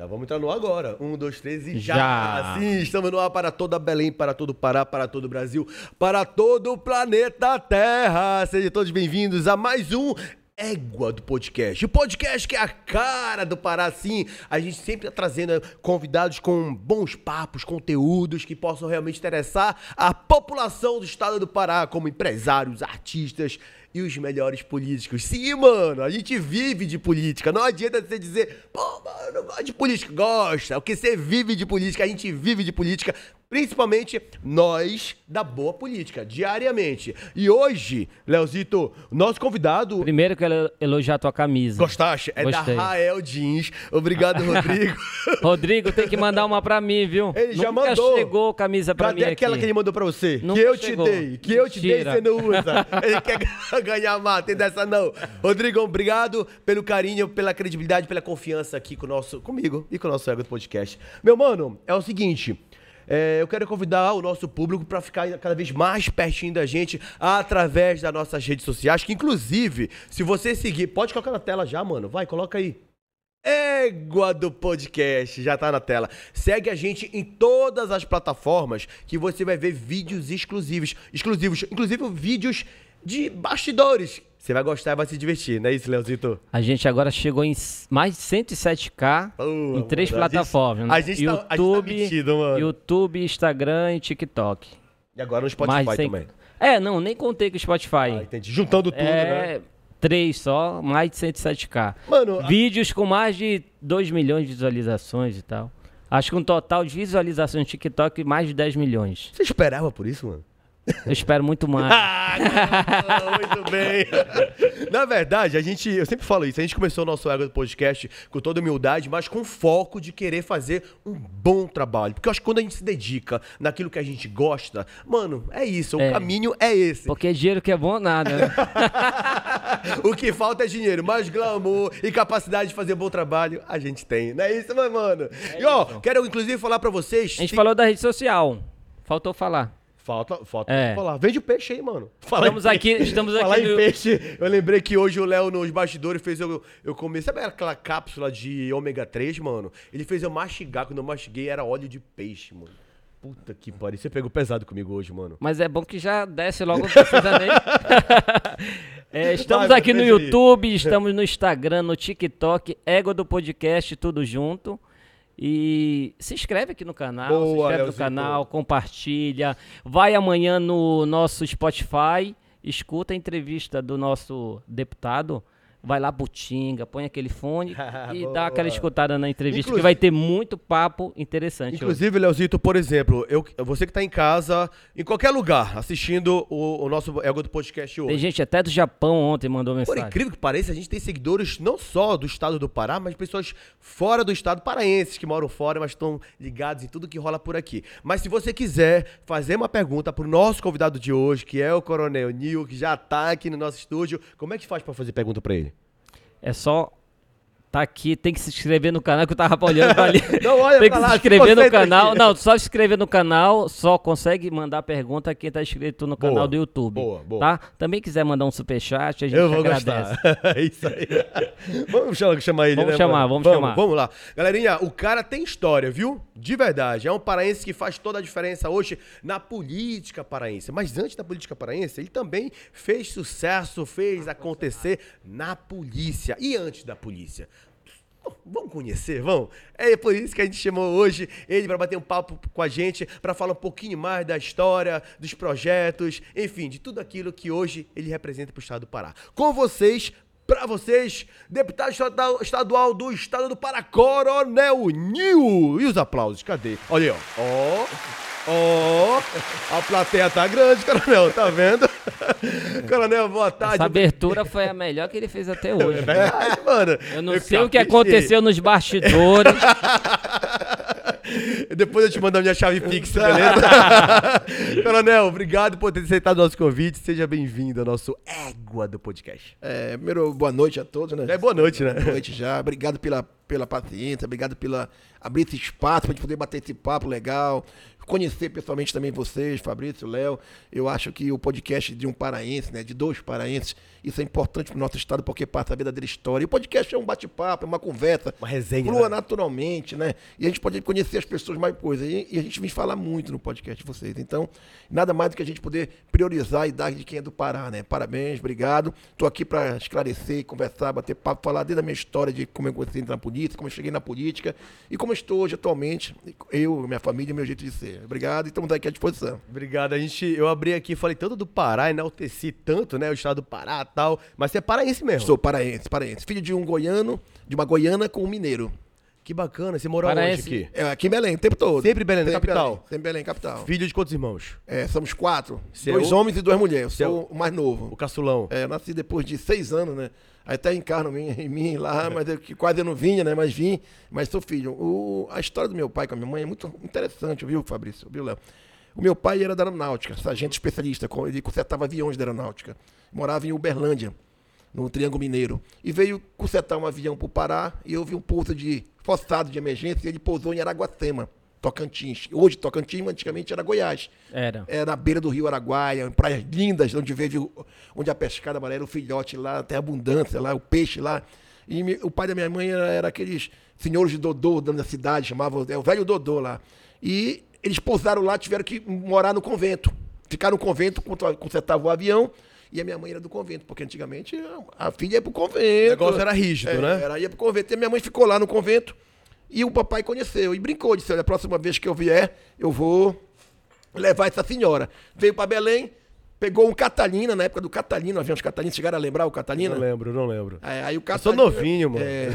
Já vamos entrar no ar agora. Um, dois, três e já. Já. Sim, estamos no ar para toda Belém, para todo o Pará, para todo o Brasil, para todo o planeta Terra. Sejam todos bem-vindos a mais um Égua do Podcast. O podcast que é a cara do Pará, sim. A gente sempre está trazendo convidados com bons papos, conteúdos que possam realmente interessar a população do estado do Pará, como empresários, artistas e os melhores políticos. Sim, mano, a gente vive de política. Não adianta você dizer, pô, mano, eu gosto de política. Gosta, porque você vive de política, a gente vive de política. Principalmente nós da boa política, diariamente. E hoje, Leozito, nosso convidado. Primeiro que eu elogiar a tua camisa. Gostaste? É Gostei. da Rael Jeans. Obrigado, Rodrigo. Rodrigo, tem que mandar uma pra mim, viu? Ele já Nunca mandou. chegou camisa pra Cadê mim aquela aqui. que ele mandou pra você? Nunca que eu chegou. te dei. Que eu te dei você não usa. Ele quer ganhar mais, tem dessa não. Rodrigo, obrigado pelo carinho, pela credibilidade, pela confiança aqui com o nosso, comigo e com o nosso ego do podcast. Meu mano, é o seguinte. É, eu quero convidar o nosso público para ficar cada vez mais pertinho da gente através das nossas redes sociais, que inclusive, se você seguir, pode colocar na tela já, mano. Vai, coloca aí. Égua do podcast, já tá na tela. Segue a gente em todas as plataformas que você vai ver vídeos exclusivos, exclusivos, inclusive vídeos de bastidores. Você vai gostar e vai se divertir, não é isso, Leozito? A gente agora chegou em mais de 107k Pô, em três mano, a gente- plataformas. né? a gente tá- a gente tá YouTube, metido, mano. YouTube, Instagram e TikTok. E agora no Spotify mais de 100 também. É, não, nem contei com o Spotify. Ah, entendi. Juntando tudo, né? é, três só, mais de 107k. Mano, a- Vídeos com mais de 2 milhões de visualizações e tal. Acho que um total de visualizações no TikTok mais de 10 milhões. você esperava por isso, mano? Eu espero muito mais. Ah, muito bem. Na verdade, a gente, eu sempre falo isso, a gente começou o nosso Ego do Podcast com toda humildade, mas com foco de querer fazer um bom trabalho. Porque eu acho que quando a gente se dedica naquilo que a gente gosta, mano, é isso, o É. caminho é esse. Porque dinheiro que é bom nada, né? o que falta é dinheiro, mas glamour e capacidade de fazer bom trabalho a gente tem. Não é isso, mano? e ó, quero inclusive falar pra vocês. A gente se- falou da rede social. Faltou falar. Falta, falta É. falar. Vende o peixe aí, mano. Fala Estamos em aqui- peixe. estamos Falar aqui em no- peixe, eu lembrei que hoje o Léo nos bastidores fez eu, eu comer. Sabe aquela cápsula de ômega 3, mano? Ele fez eu mastigar. Quando eu mastiguei era óleo de peixe, mano. Puta que pariu. Você pegou pesado comigo hoje, mano. Mas é bom que já desce logo, não precisa nem. É, estamos Vai, aqui no deixa aí. YouTube, estamos no Instagram, no TikTok, Égua do Podcast, tudo junto. E se inscreve aqui no canal, se Boa, inscreve no Leozito. canal, compartilha. Vai amanhã no nosso Spotify, escuta a entrevista do nosso deputado. Vai lá, butinga, põe aquele fone e dá aquela escutada na entrevista, Inclusive- que vai ter muito papo interessante. hoje. Inclusive, Leozito, por exemplo, eu, você que tá em casa, em qualquer lugar, assistindo o, o nosso Ego do Podcast hoje. Tem gente até do Japão ontem mandou Por mensagem. incrível que pareça, a gente tem seguidores não só do estado do Pará, mas pessoas fora do estado, paraenses que moram fora, mas estão ligados em tudo que rola por aqui. Mas se você quiser fazer uma pergunta pro nosso convidado de hoje, que é o Coronel Nil, que já tá aqui no nosso estúdio, como é que faz pra fazer pergunta pra ele? É só tá aqui, tem que se inscrever no canal que eu tava olhando pra ali. Não olha tem que lá, se inscrever no concentra canal. aqui. Não, só se inscrever no canal, só consegue mandar pergunta quem tá inscrito no canal Boa, do YouTube. boa, boa. Tá? Também quiser mandar um superchat, a gente Eu vou agradece. gostar. é isso aí. vamos chamar, chamar ele, Vamos né, chamar, mano? vamos chamar. Vamos lá. Galerinha, o cara tem história, viu? De verdade. É um paraense que faz toda a diferença hoje na política paraense. Mas antes da política paraense, ele também fez sucesso, fez acontecer na polícia. E antes da polícia? Vamos conhecer, vamos? É por isso que a gente chamou hoje ele para bater um papo com a gente, para falar um pouquinho mais da história, dos projetos, enfim, de tudo aquilo que hoje ele representa para o estado do Pará. Com vocês, para vocês, deputado estadual- do estado do Pará, Coronel Nil. E os aplausos, cadê? Olha aí, ó. Ó. Ó, a plateia tá grande, Coronel, tá vendo? Coronel, boa tarde. Essa abertura foi a melhor que ele fez até hoje. É verdade, mano. Eu não sei o que aconteceu nos bastidores. Depois eu te mando a minha chave Pix, beleza? Coronel, obrigado por ter aceitado o nosso convite. Seja bem-vindo ao nosso Égua do Podcast. É, primeiro, boa noite a todos, né? É boa noite, né? Boa noite já. Obrigado pela pela paciência, obrigado pela abrir esse espaço para gente poder bater esse papo legal, conhecer pessoalmente também vocês, Fabrício, Léo. Eu acho que o podcast de um paraense, né, de dois paraenses, isso é importante para o nosso estado porque passa a verdadeira história. E o podcast é um bate-papo, é uma conversa, Uma resenha, flua né? naturalmente, né? E a gente pode conhecer as pessoas mais coisas. E, e a gente vem falar muito no podcast de vocês. Então, nada mais do que a gente poder priorizar a idade de quem é do Pará, né? Parabéns, obrigado. Estou aqui para esclarecer, conversar, bater papo, falar desde a minha história de como eu comecei a entrar na política, como eu cheguei na política e como eu estou hoje atualmente, eu, minha família e meu jeito de ser. Obrigado e estamos aqui à disposição. Obrigado. A gente, eu abri aqui falei tanto do Pará, enalteci tanto, né? O estado do Pará e tal. Mas você é paraense mesmo. Sou paraense, paraense. Filho de um goiano, de uma goiana com um mineiro. Que bacana. Você morou Paraense. onde aqui? É, aqui em Belém, o tempo todo. Sempre em Belém, na capital? Belém, sempre em Belém, capital. Filho de quantos irmãos? É, somos quatro. Você é dois o- homens e duas mulheres. Você Eu sou o mais novo. O caçulão. É, eu nasci depois de seis anos, né? Aí até encarno em, em mim lá, mas eu, que quase eu não vinha, né? Mas vim, mas sou filho. O- a história do meu pai com a minha mãe é muito interessante, viu, Fabrício? Viu, Léo? O meu pai era da aeronáutica, sargento especialista, ele consertava aviões da aeronáutica. Morava em Uberlândia, no Triângulo Mineiro. E veio consertar um avião para o Pará e eu vi um pouso de forçado de emergência e ele pousou em Araguacema, Tocantins. Hoje Tocantins, antigamente era Goiás. Era. É na beira do rio Araguaia, em praias lindas, onde veio onde a pescada amarela, o filhote lá, tem abundância lá, o peixe lá. E me- o pai da minha mãe era, era aqueles senhores de Dodô da cidade, chamavam, é o velho Dodô lá. E eles pousaram lá, tiveram que morar no convento. Ficaram no convento, consertavam o avião, e a minha mãe era do convento, porque antigamente a filha ia pro convento. O negócio era rígido, É, né? Era, ia pro convento. E minha mãe ficou lá no convento e o papai conheceu e brincou, disse: olha, a próxima vez que eu vier, eu vou levar essa senhora. Veio para Belém, pegou um Catalina, na época do Catalina, aviões Catalina, chegaram a lembrar o Catalina? Não lembro, não lembro. É, aí o Eu sou Catalina, novinho, mano. É,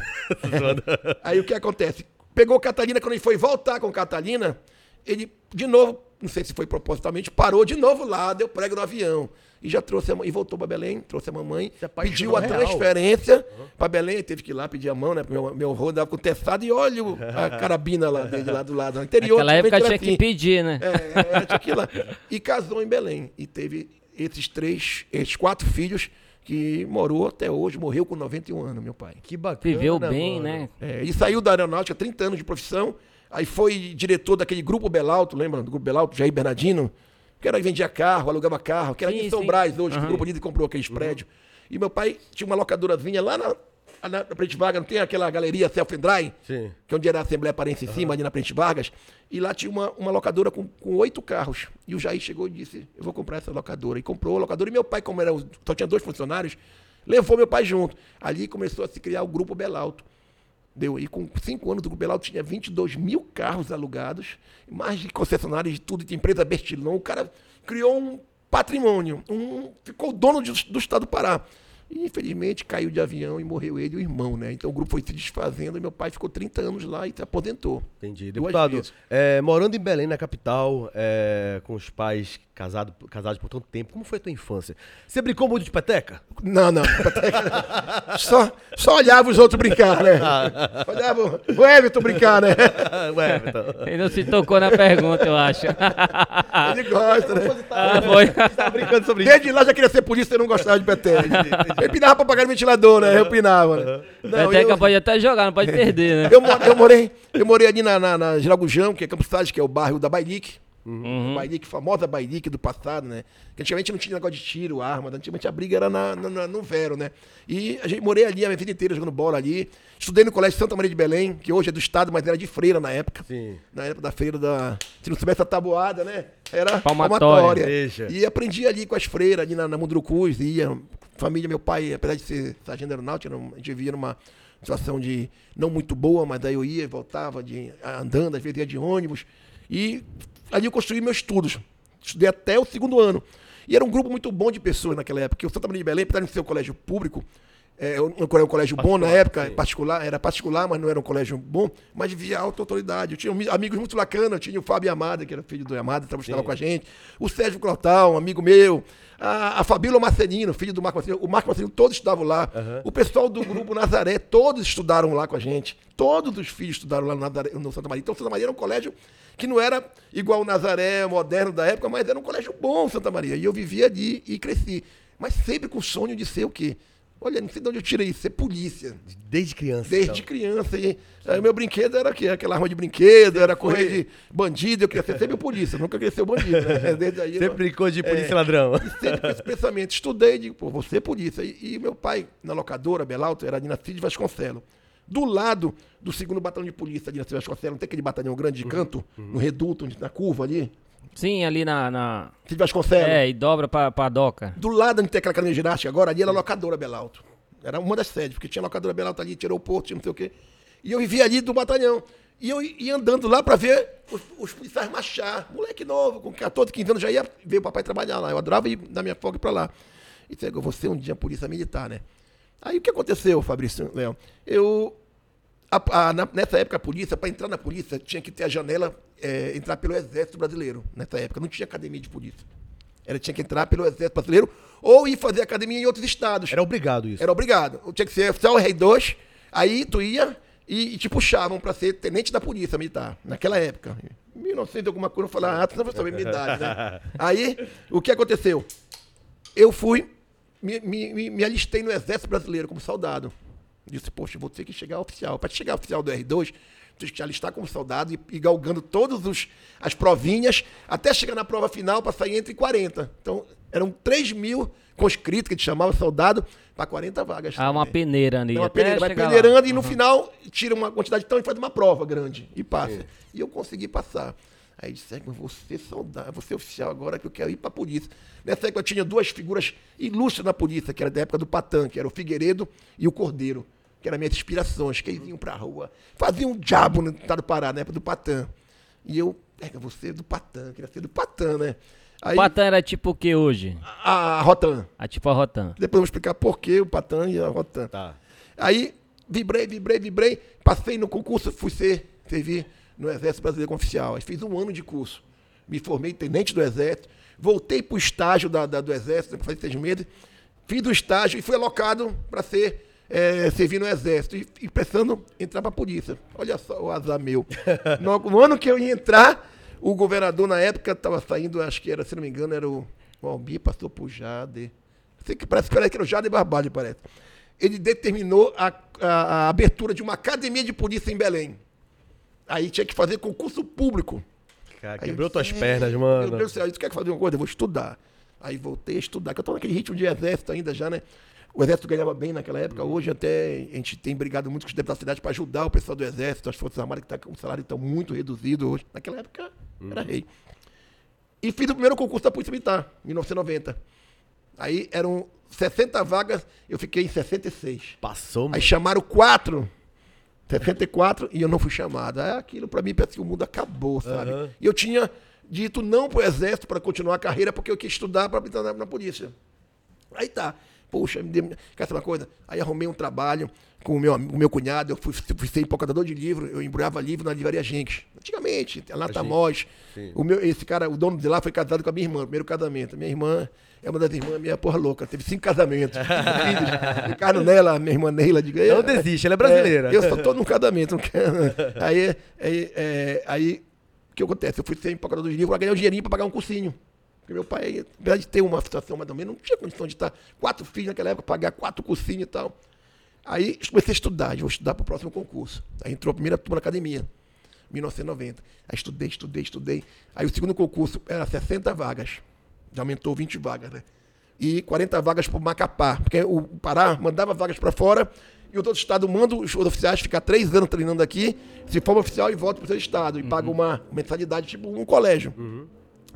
aí o que acontece? Pegou o Catalina, quando ele foi voltar com o Catalina, ele, de novo, não sei se foi propositalmente, parou de novo lá, deu prego no avião. E já trouxe a mãe, e voltou para Belém, trouxe a mamãe, apaixonou pediu a real. transferência para Belém, teve que ir lá pedir a mão, né? porque Meu, meu avô dava com testado e olha a carabina lá dele, lá do lado. No interior, Naquela época tinha era que assim. pedir, né? É, é, tinha que ir lá. E casou em Belém. E teve esses três, esses quatro filhos que morou até hoje, morreu com 91 anos, meu pai. Que bacana. Viveu bem, mano. né? É, ele saiu da aeronáutica, 30 anos de profissão, aí foi diretor daquele grupo Belalto, lembra do grupo Belalto, Jair Bernardino? Que era que vendia carro, alugava carro, que era Sim, em. Brás hoje, que Aham. o grupo Líder comprou aqueles prédios. E meu pai tinha uma locadorazinha lá na, na, na Presidente Vargas, não tem aquela galeria Self Dry? Sim. que é onde era a Assembleia Parense em cima, ali na Presidente Vargas, e lá tinha uma, uma locadora com, com oito carros. E o Jair chegou e disse, eu vou comprar essa locadora. E comprou a locadora, e meu pai, como era, só tinha dois funcionários, levou meu pai junto. Ali começou a se criar o Grupo Belalto. Deu aí, com cinco anos, o Grupo Belalto tinha 22 mil carros alugados, mais de concessionárias de tudo, de empresa Bestilon. O cara criou um patrimônio, um, ficou dono de- do estado do Pará. E, infelizmente, caiu de avião e morreu ele e o irmão, né? Então o grupo foi se desfazendo e meu pai ficou 30 anos lá e se aposentou. Entendi. Deputado, é, morando em Belém, na capital, é, com os pais casado, casados por tanto tempo, como foi a tua infância? Você brincou muito de peteca? Não, não. só, só olhava os outros brincar, né? Olhava o Everton brincar, né? Ué, então. Ele não se tocou na pergunta, eu acho. Ele gosta, né? Ah, foi. Tá brincando sobre isso? Desde lá já queria ser polícia e não gostava de peteca. Eu empinava pra pagar no ventilador, né? Eu empinava, né? Não, Peteca eu- pode até jogar, não pode perder, né? Eu, eu morei, eu morei ali na, na, na Giragujão, que é Campos Salles, que é o bairro da Bailique. Uhum. Bailique, famosa Bailique do passado, né? Que antigamente não tinha negócio de tiro, arma, antigamente a briga era na, na- na- no Vero, né? E a gente morei ali a minha vida inteira jogando bola ali. Estudei no Colégio Santa Maria de Belém, que hoje é do Estado, mas era de freira na época. Sim. Na época da feira da. Se não soubesse a tabuada, né? Era Palmatória. palmatória. E aprendi ali com as freiras, ali na, na Mundurucus, ia. Família, meu pai, apesar de ser sargento aeronáutico, a gente vivia numa situação de não muito boa, mas daí eu ia e voltava de, andando, às vezes ia de ônibus. E ali eu construí meus estudos. Estudei até o segundo ano. E era um grupo muito bom de pessoas naquela época. porque O Santa Maria de Belém, apesar de ser um colégio público, é, eu- eu- era um colégio bom na Particular, época, sim. particular, era particular, mas não era um colégio bom, mas vivia alta autoridade. Eu tinha ami- amigos muito bacanas, eu tinha o Fábio Amada, que era filho do Amada, trabalhava com a gente, o Sérgio Clotal, um amigo meu, a, a Fabíola Marcelino, filho do Marco Marcelino, o Marco Marcelino, todos estudavam lá. O pessoal do grupo Nazaré, todos estudaram lá com a gente. Todos os filhos estudaram lá no, Nazaré, no Santa Maria. Então, Santa Maria era um colégio que não era igual o Nazaré moderno da época, mas era um colégio bom, Santa Maria. E eu vivia ali e cresci. Mas sempre com o sonho de ser o quê? Olha, não sei de onde eu tirei isso, é polícia. Desde criança. Desde então. criança. E, aí, meu brinquedo era aqui, aquela arma de brinquedo, era Foi. correr de bandido, eu queria ser sempre polícia, nunca queria ser bandido. Né? Desde aí, Sempre eu- brincou de polícia É. ladrão. e sempre com esse pensamento. Estudei, digo, pô, vou ser polícia. E, e meu pai, na locadora, Belalto, era de Nacide Vasconcelos. Do lado do segundo batalhão de polícia de Nacide Vasconcelos, não tem aquele batalhão grande de canto, no reduto, na curva ali? Sim, ali na. na... Nacide Vasconcelos. É, e dobra pra, pra doca. Do lado onde tem aquela academia de ginástica agora, ali era a locadora Belalto. Era uma das sedes, porque tinha locadora Belalto ali, tirou o porto, tinha não sei o quê. E eu vivia ali do batalhão. E eu ia andando lá pra ver os, os policiais marchar. Moleque novo, com 14, 15 anos, já ia ver o papai trabalhar lá. Eu adorava ir na minha folga pra lá. E disse, eu vou ser um dia polícia militar, né? Aí o que aconteceu, Fabrício Léo? Eu. a- a- na- nessa época, a polícia, para entrar na polícia, tinha que ter a janela, é, entrar pelo Exército Brasileiro. Nessa época, não tinha academia de polícia. Ela tinha que entrar pelo Exército Brasileiro ou ir fazer academia em outros estados. Era obrigado isso. Era obrigado. Tinha que ser oficial rei 2, aí tu ia e, e te puxavam para ser tenente da polícia militar, naquela época. Em 1900 e alguma coisa, eu falava, ah, tu não vai saber minha idade, né? Aí, o que aconteceu? Eu fui, me, me, me- me alistei no Exército Brasileiro como soldado. Disse, poxa, vou ter que chegar oficial. Para chegar oficial do R2, tu tem que te alistar como soldado e ir galgando todas as provinhas até chegar na prova final para sair entre 40. Então, eram 3 mil conscritos que a gente chamava soldado para 40 vagas. Ah, uma também. peneira ali. Dá uma peneira, vai chegar lá. peneirando e no final tira uma quantidade tão e faz uma prova grande e passa. E eu consegui passar. Aí disse, "É, mas você soldado, você oficial agora que eu quero ir para a polícia. Nessa época eu tinha duas figuras ilustres na polícia, que era da época do Patan, que era o Figueiredo e o Cordeiro, que eram minhas inspirações, que eles iam pra rua, faziam um diabo no estado do Pará, na época do Patan. E eu, é, você é do Patan, queria ser do Patan, né? Aí, Patan era tipo o que hoje? a, a Rotan. Ah, tipo a Rotan. Depois eu vou explicar por que o Patan e a Rotan. Tá. Aí, vibrei, vibrei, vibrei. Passei no concurso, fui ser, servir no Exército Brasileiro como oficial. Aí fiz um ano de curso. Me formei tenente do Exército. Voltei para o estágio da, da- do Exército, depois de seis meses. Fiz o estágio e fui alocado para ser, eh, servir no Exército. E, e pensando entrar para a polícia. Olha só o azar meu. no, no ano que eu ia entrar, o governador na época estava saindo, acho que era, se não me engano, era o, o Albi, passou por Jade. Sei que parece, parece que era o Jade Barbalho, parece ele determinou a, a- a abertura de uma academia de polícia em Belém. Aí tinha que fazer concurso público. Cara, quebrou tuas pernas, Meu mano. Deus do céu, tu quer fazer uma coisa? Eu vou estudar. Aí voltei a estudar, que eu tô naquele ritmo de exército ainda já, né? O exército ganhava bem naquela época. Hoje até a gente tem brigado muito com os deputados da cidade para ajudar o pessoal do exército, as forças armadas que tá com o salário estão muito reduzido hoje. Naquela época era rei. E fiz o primeiro concurso da Polícia Militar, em 1990. Aí eram 60 vagas, eu fiquei em 66. Passou, mano. Aí chamaram quatro, 74, e eu não fui chamado. É aquilo pra mim, parece que o mundo acabou, sabe? Aham. E eu tinha dito não pro exército para continuar a carreira, porque eu quis estudar para entrar na polícia. Aí tá. Poxa, me deu, quer saber uma coisa? Aí arrumei um trabalho com o meu, o meu cunhado, eu fui, fui ser empacotador de livro, eu embrulhava livro na livraria Jenks. Antigamente, lá Tamós. O meu, esse cara, o dono de lá foi casado com a minha irmã, primeiro casamento. Minha irmã é uma das irmãs, minha porra louca, teve cinco casamentos. Ficaram nela, minha irmã Neila. Não "É, desiste, ela é brasileira." eu só tô num casamento, não quero. Aí, aí, é, aí, o que acontece? Eu fui ser empacotador de livro para ganhar um dinheirinho para pagar um cursinho. Porque meu pai, apesar de ter uma situação mais ou menos, não tinha condição de estar quatro filhos naquela época, pagar quatro cursinhos e tal. Aí comecei a estudar, vou estudar para o próximo concurso. Aí entrou a primeira turma na academia, 1990. Aí estudei, estudei, estudei. Aí o segundo concurso era 60 vagas. Já aumentou 20 vagas, né? E 40 vagas para o Macapá. Porque o Pará mandava vagas para fora e o outro estado manda os oficiais ficar três anos treinando aqui, se forma oficial e volta para o seu estado. E paga uma mensalidade, tipo um colégio.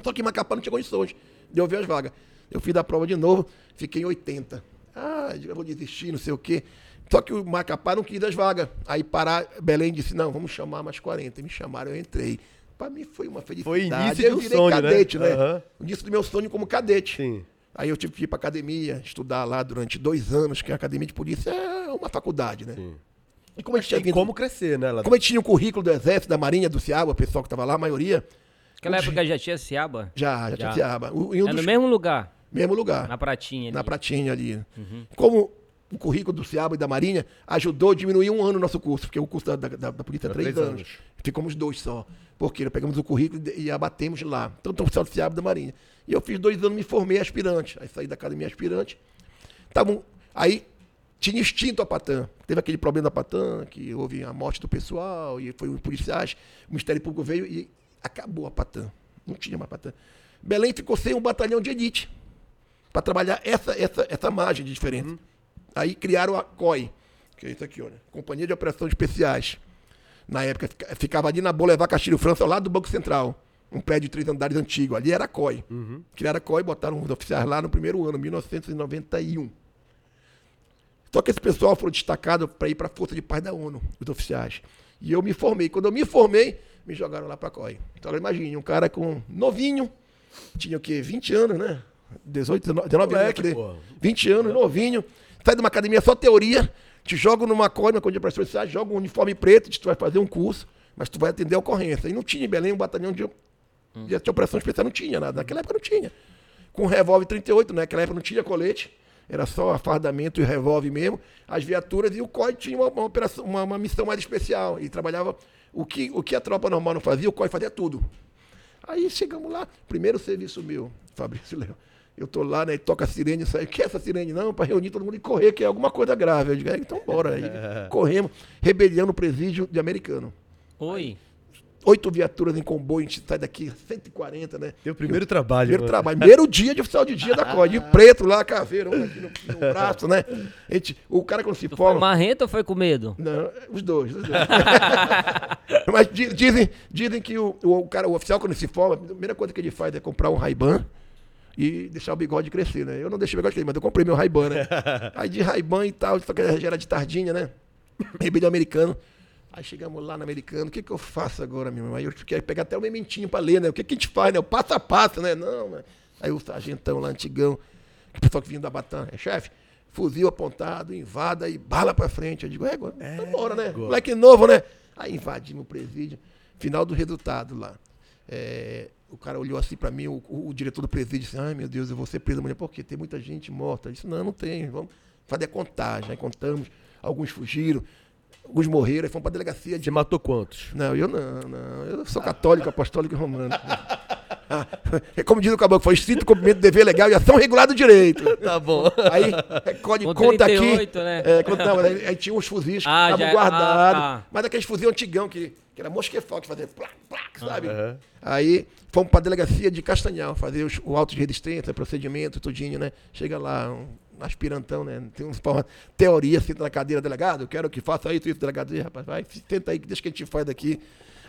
Só que Macapá não tinha condições de eu ver as vagas. Eu fiz a prova de novo, fiquei em 80. Ah, eu vou desistir, não sei o quê. Só que o Macapá não quis as vagas. Aí Pará, Belém disse, não, vamos chamar mais 40. Me chamaram, eu entrei. Para mim foi uma felicidade. Foi início de eu um virei sonho, né? cadete, né? Aham. O início do meu sonho como cadete. Sim. Aí eu tive que ir para academia, estudar lá durante dois anos, que a academia de polícia é uma faculdade, né? E como a gente tinha vindo- como crescer, né, Ladrão? como a gente tinha o currículo do Exército, da Marinha, do Ciaba, o pessoal que estava lá, a maioria, Naquela época já tinha Ciaba? já, já, Já. tinha Ciaba. O- um É dos- no mesmo lugar, mesmo lugar. na pratinha. na ali. pratinha ali. Como o currículo do Ciaba e da Marinha ajudou a diminuir um ano o nosso curso, porque o curso da, da, da- da polícia é Era três, três anos. anos. Ficamos dois só. Porque nós pegamos o currículo e abatemos lá. Tanto o oficial do Ciaba e da Marinha. E eu fiz dois anos, me formei aspirante. Aí saí da academia aspirante. Tavam, aí tinha extinto a Patã. Teve aquele problema da Patã, que houve a morte do pessoal, e foi os policiais, o Ministério Público veio e acabou a Patã. Não tinha mais Patã. Belém ficou sem um batalhão de elite para trabalhar essa, essa, essa margem de diferença. Aí criaram a COI, que é isso aqui, olha, Companhia de Operações Especiais. Na época fica- ficava ali na Boulevard Castilho França, ao lado do Banco Central. Um prédio de três andares antigo. Ali era a COI. Criaram a COI, botaram os oficiais lá no primeiro ano, 1991. Só que esse pessoal foram destacados para ir para a Força de Paz da ONU, os oficiais. E eu me formei. Quando eu me formei, me jogaram lá para a COI. Então, imagine, um cara com novinho, tinha o quê? 20 anos, né? 18, 19, 19 Moleque, anos. pô. 20 anos, novinho. Sai de uma academia só teoria, te joga numa COI, numa condição de especiais, joga um uniforme preto, tu vai fazer um curso, mas tu vai atender a ocorrência. E não tinha em Belém um batalhão de, de, de operação especial, não tinha nada. Naquela época não tinha. Com revólver 38, né? naquela época não tinha colete, era só afardamento e revólver mesmo. As viaturas e o COI tinha uma, uma operação, uma, uma missão mais especial. E trabalhava o que, o que a tropa normal não fazia, o COI fazia tudo. Aí chegamos lá, primeiro serviço meu, Fabrício Leão. Eu tô lá, né, toca a sirene, sai, que é essa sirene não? Para reunir todo mundo e correr, que é alguma coisa grave. Eu digo, é, então bora. Aí, corremos, rebelião no presídio de americano. Oi. Oito viaturas em comboio, a gente sai daqui, 140, né? Teu primeiro trabalho. Primeiro mano. trabalho. Primeiro dia de oficial de dia da COI, de preto lá, caveira, um aqui no, no braço, né? A gente, o cara quando se Foi forma. marrento ou foi com medo? Não, os dois. Os dois. Mas di- dizem, dizem que o, o, cara, o oficial, quando se forma, a primeira coisa que ele faz é comprar um Ray-Ban e deixar o bigode crescer, né? Eu não deixei o bigode crescer, mas eu comprei meu Ray-Ban, né? Aí de Ray-Ban e tal, só que já era de tardinha, né? Rebelião americano. Aí chegamos lá no americano, o que, que eu faço agora, meu irmão? Aí eu queria pegar até o mementinho pra ler, né? O que, que a gente faz, né? O passo a passo, né? Não, né? Aí o sargentão lá, antigão, o pessoal que vinha da Batalha, chefe, fuzil apontado, invada e bala pra frente. Eu digo, é, agora, vambora, né? agora. Moleque novo, né? Aí invadimos o presídio. Final do resultado lá. É, o cara olhou assim pra mim, o, o- o diretor do presídio disse, ai meu Deus, eu vou ser preso amanhã, por quê? Tem muita gente morta. Eu disse, não, não tem, vamos fazer a contagem. Aí contamos, alguns fugiram, alguns morreram, aí fomos pra delegacia de Você matou quantos? não, eu não, não. Eu sou católico, apostólico e romano. Ah, é como diz o caboclo, foi estrito cumprimento do dever legal e ação regular do direito. Tá bom. Aí, Com conta 38, aqui. né? É, conta, não, aí, aí tinha uns fuzis que Ah, estavam já- guardados. ah, tá. Mas aqueles fuzis antigão que, que era mosquefal, que fazia plac, plac, sabe? Aham. Aí fomos pra delegacia de Castanhal fazer os- o auto de resistência, procedimento, tudinho, né? Chega lá, um aspirantão, né? Tem uns forma, teoria, senta na cadeira, delegado, eu quero que faça isso, isso, delegado. Ih, rapaz, vai, senta aí, deixa que a gente faz daqui.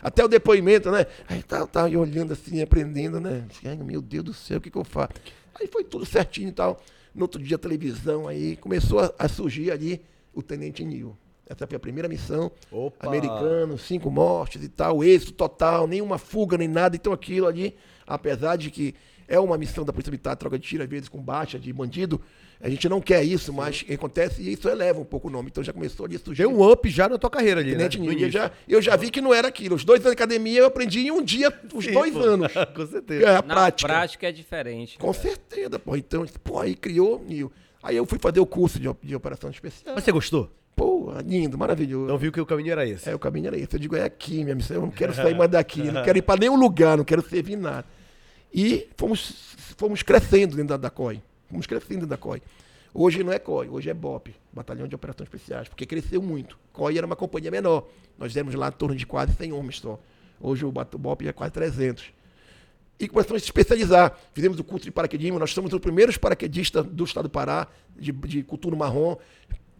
Até o depoimento, né? Aí tá, tá aí olhando assim, aprendendo, né? Ai, meu Deus do céu, o que, que eu faço? Aí foi tudo certinho e tal. No outro dia, a televisão, aí começou a, a surgir ali o Tenente Nil. Essa foi a primeira missão. Opa. Americano, cinco mortes e tal, êxito total, nenhuma fuga, nem nada. Então aquilo ali, apesar de que é uma missão da Polícia Militar, troca de tiro, às vezes com baixa de bandido, a gente não quer isso, mas acontece e isso eleva um pouco o nome. Então já começou ali a surgir. Deu um up já na tua carreira ali, Tenente né? E início. já, eu já vi que não era aquilo. Os dois anos de academia eu aprendi em um dia, os Sim, dois pô. anos. Com certeza. É a Na prática. prática. é diferente. Com certeza, pô. Então, pô, aí criou Nil. Aí eu fui fazer o curso de, de operação especial. Mas você gostou? Pô, lindo, maravilhoso. Então viu que o caminho era esse. É, o caminho era esse. Eu digo, é aqui, minha missão. Eu não quero sair mais daqui, não quero ir para nenhum lugar, não quero servir nada. E fomos, fomos crescendo dentro da, da COI. Fomos crescendo dentro da COI. Hoje não é COI, hoje é BOP, Batalhão de Operações Especiais, porque cresceu muito. COI era uma companhia menor. Nós demos lá em torno de quase 100 homens só. Hoje o BOP é quase 300 e começamos a se especializar. Fizemos o curso de paraquedismo, nós somos os primeiros paraquedistas do estado do Pará, de, de cultura marrom.